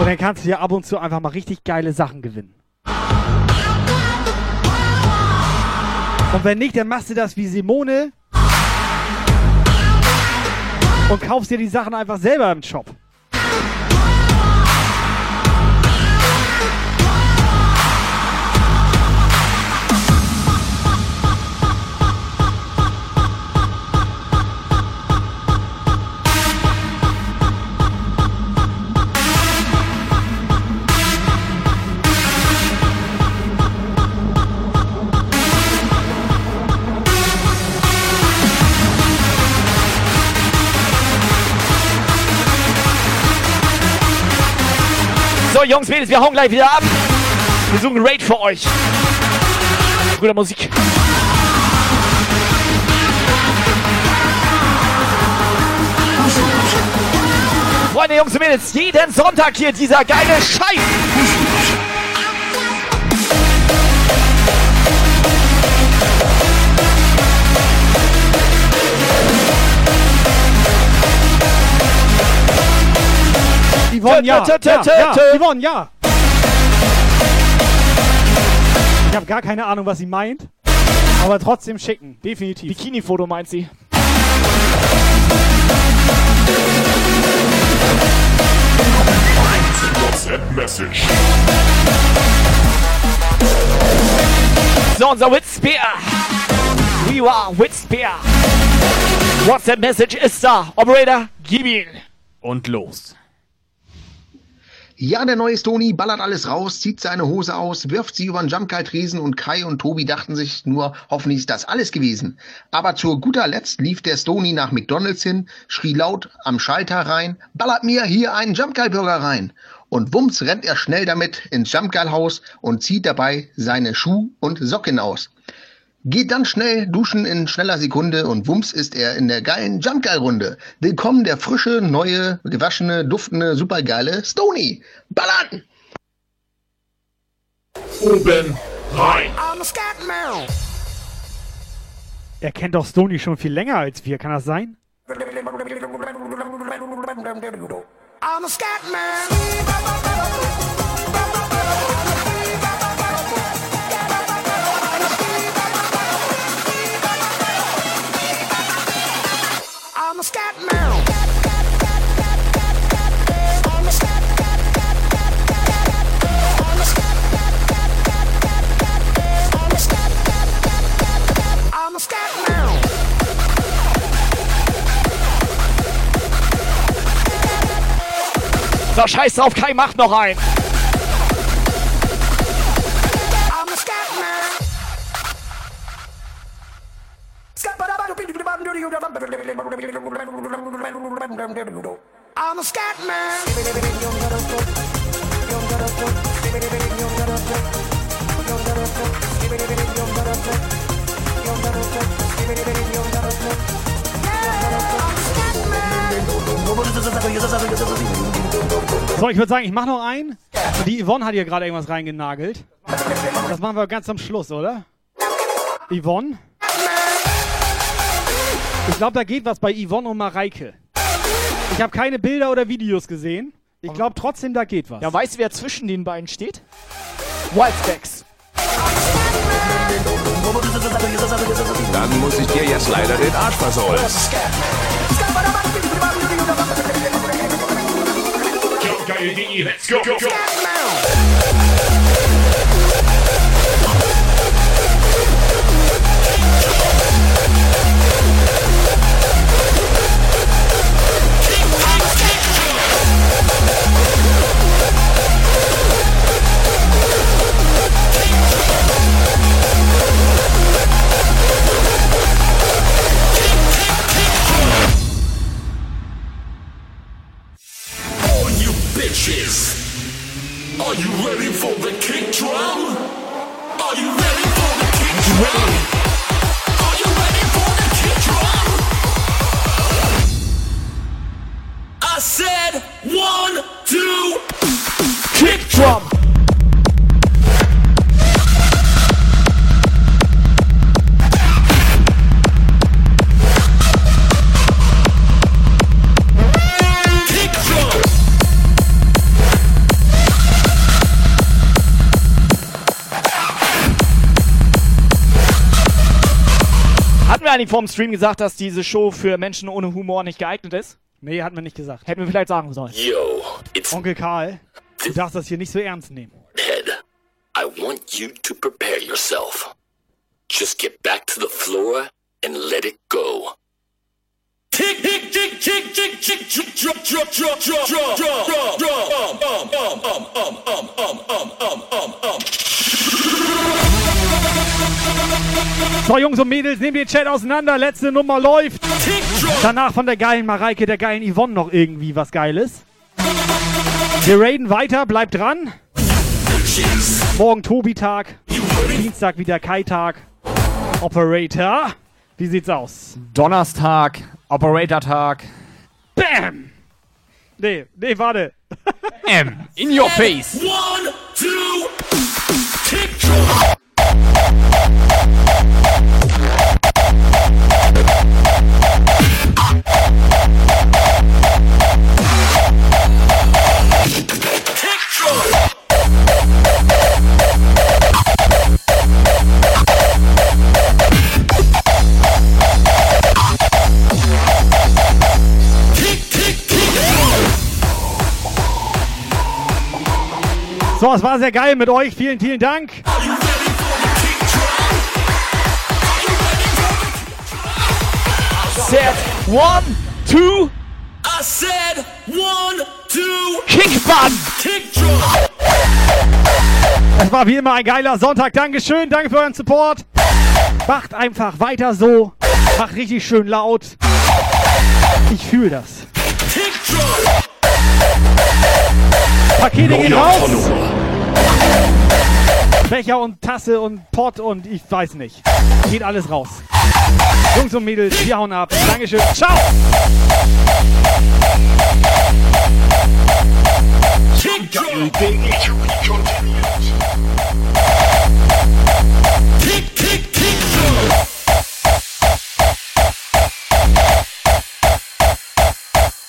und dann kannst du dir ab und zu einfach mal richtig geile Sachen gewinnen. Und wenn nicht, dann machst du das wie Simone und kaufst dir die Sachen einfach selber im Shop. So, Jungs, Mädels, wir hauen gleich wieder ab. Wir suchen Raid für euch. Brüder Musik. Freunde, Jungs und Mädels, jeden Sonntag hier dieser geile Scheiß. Yvonne, ja. Ja, ja. Yvonne, ja. Ich habe gar keine Ahnung, was sie meint. Aber trotzdem schicken. Definitiv. Bikini-Foto meint sie. So, unser Witzbär. We are Witzbär. WhatsApp-Message ist da. Operator, gib ihn. Und los. Ja, der neue Stony ballert alles raus, zieht seine Hose aus, wirft sie über den Jumpkite-Riesen und Kai und Tobi dachten sich nur, hoffentlich ist das alles gewesen. Aber zu guter Letzt lief der Stony nach McDonalds hin, schrie laut am Schalter rein, ballert mir hier einen Jumpkite-Burger rein. Und wumms rennt er schnell damit ins Jumpkite-Haus und zieht dabei seine Schuh und Socken aus. Geht dann schnell duschen in schneller Sekunde und wumms ist er in der geilen Jumpgeil-Runde. Willkommen der frische, neue, gewaschene, duftende, supergeile Stony. Ballern! Oben rein. Er kennt doch Stony schon viel länger als wir. Kann das sein? I'm a scat man. So, scheiß drauf, Kai macht noch einen. I'm a scat man. Man. So, ich würde sagen, ich mache noch einen. Und die Yvonne hat hier gerade irgendwas reingenagelt. Das machen wir ganz am Schluss, oder? Yvonne? Ich glaube, da geht was bei Yvonne und Mareike. Ich habe keine Bilder oder Videos gesehen. Ich glaube trotzdem, da geht was. Ja, weißt du, wer zwischen den beiden steht? Wildstacks. Dann muss ich dir jetzt leider den Arsch versohlen. Let's go. go, go. You are you ready for the kick drum? Are you ready for the kick drum? Are you ready for the kick drum? I said one, two, kick drum. Eigentlich vorm Stream gesagt, dass diese Show für Menschen ohne Humor nicht geeignet ist? Nee, hatten wir nicht gesagt. Hätten wir vielleicht sagen sollen. Yo, it's Onkel Karl, du darfst das hier nicht so ernst nehmen. head. I want you to prepare yourself. Just get back to the floor and let it go. So, Jungs und Mädels, nehmt den Chat auseinander. Letzte Nummer läuft. Danach von der geilen Mareike, der geilen Yvonne noch irgendwie was Geiles. Wir raiden weiter, bleibt dran. Morgen Tobi-Tag. Dienstag wieder Kai-Tag. Operator. Wie sieht's aus? Donnerstag, Operator-Tag. Bam! Nee, nee, warte. M. In your face. One, two, kick drum. So, es war sehr geil mit euch. Vielen, vielen Dank. Set one, two, I said one, two, Kickbutton. kick drum. Es war wie immer ein geiler Sonntag. Dankeschön. Danke für euren Support. Macht einfach weiter so. Macht richtig schön laut. Ich fühle das. Kick drum. Pakete gehen raus. Becher und Tasse und Pott und ich weiß nicht. Geht alles raus. Jungs und Mädels, wir hauen ab. Dankeschön. Ciao. Kick. Kick, kick.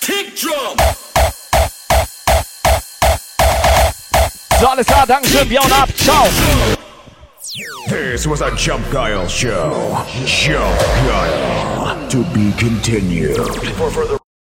Kick drum. Alles klar, Dankeschön, wir hauen ab. Ciao. This was a Jump Guile show. Jump Guile. To be continued. For further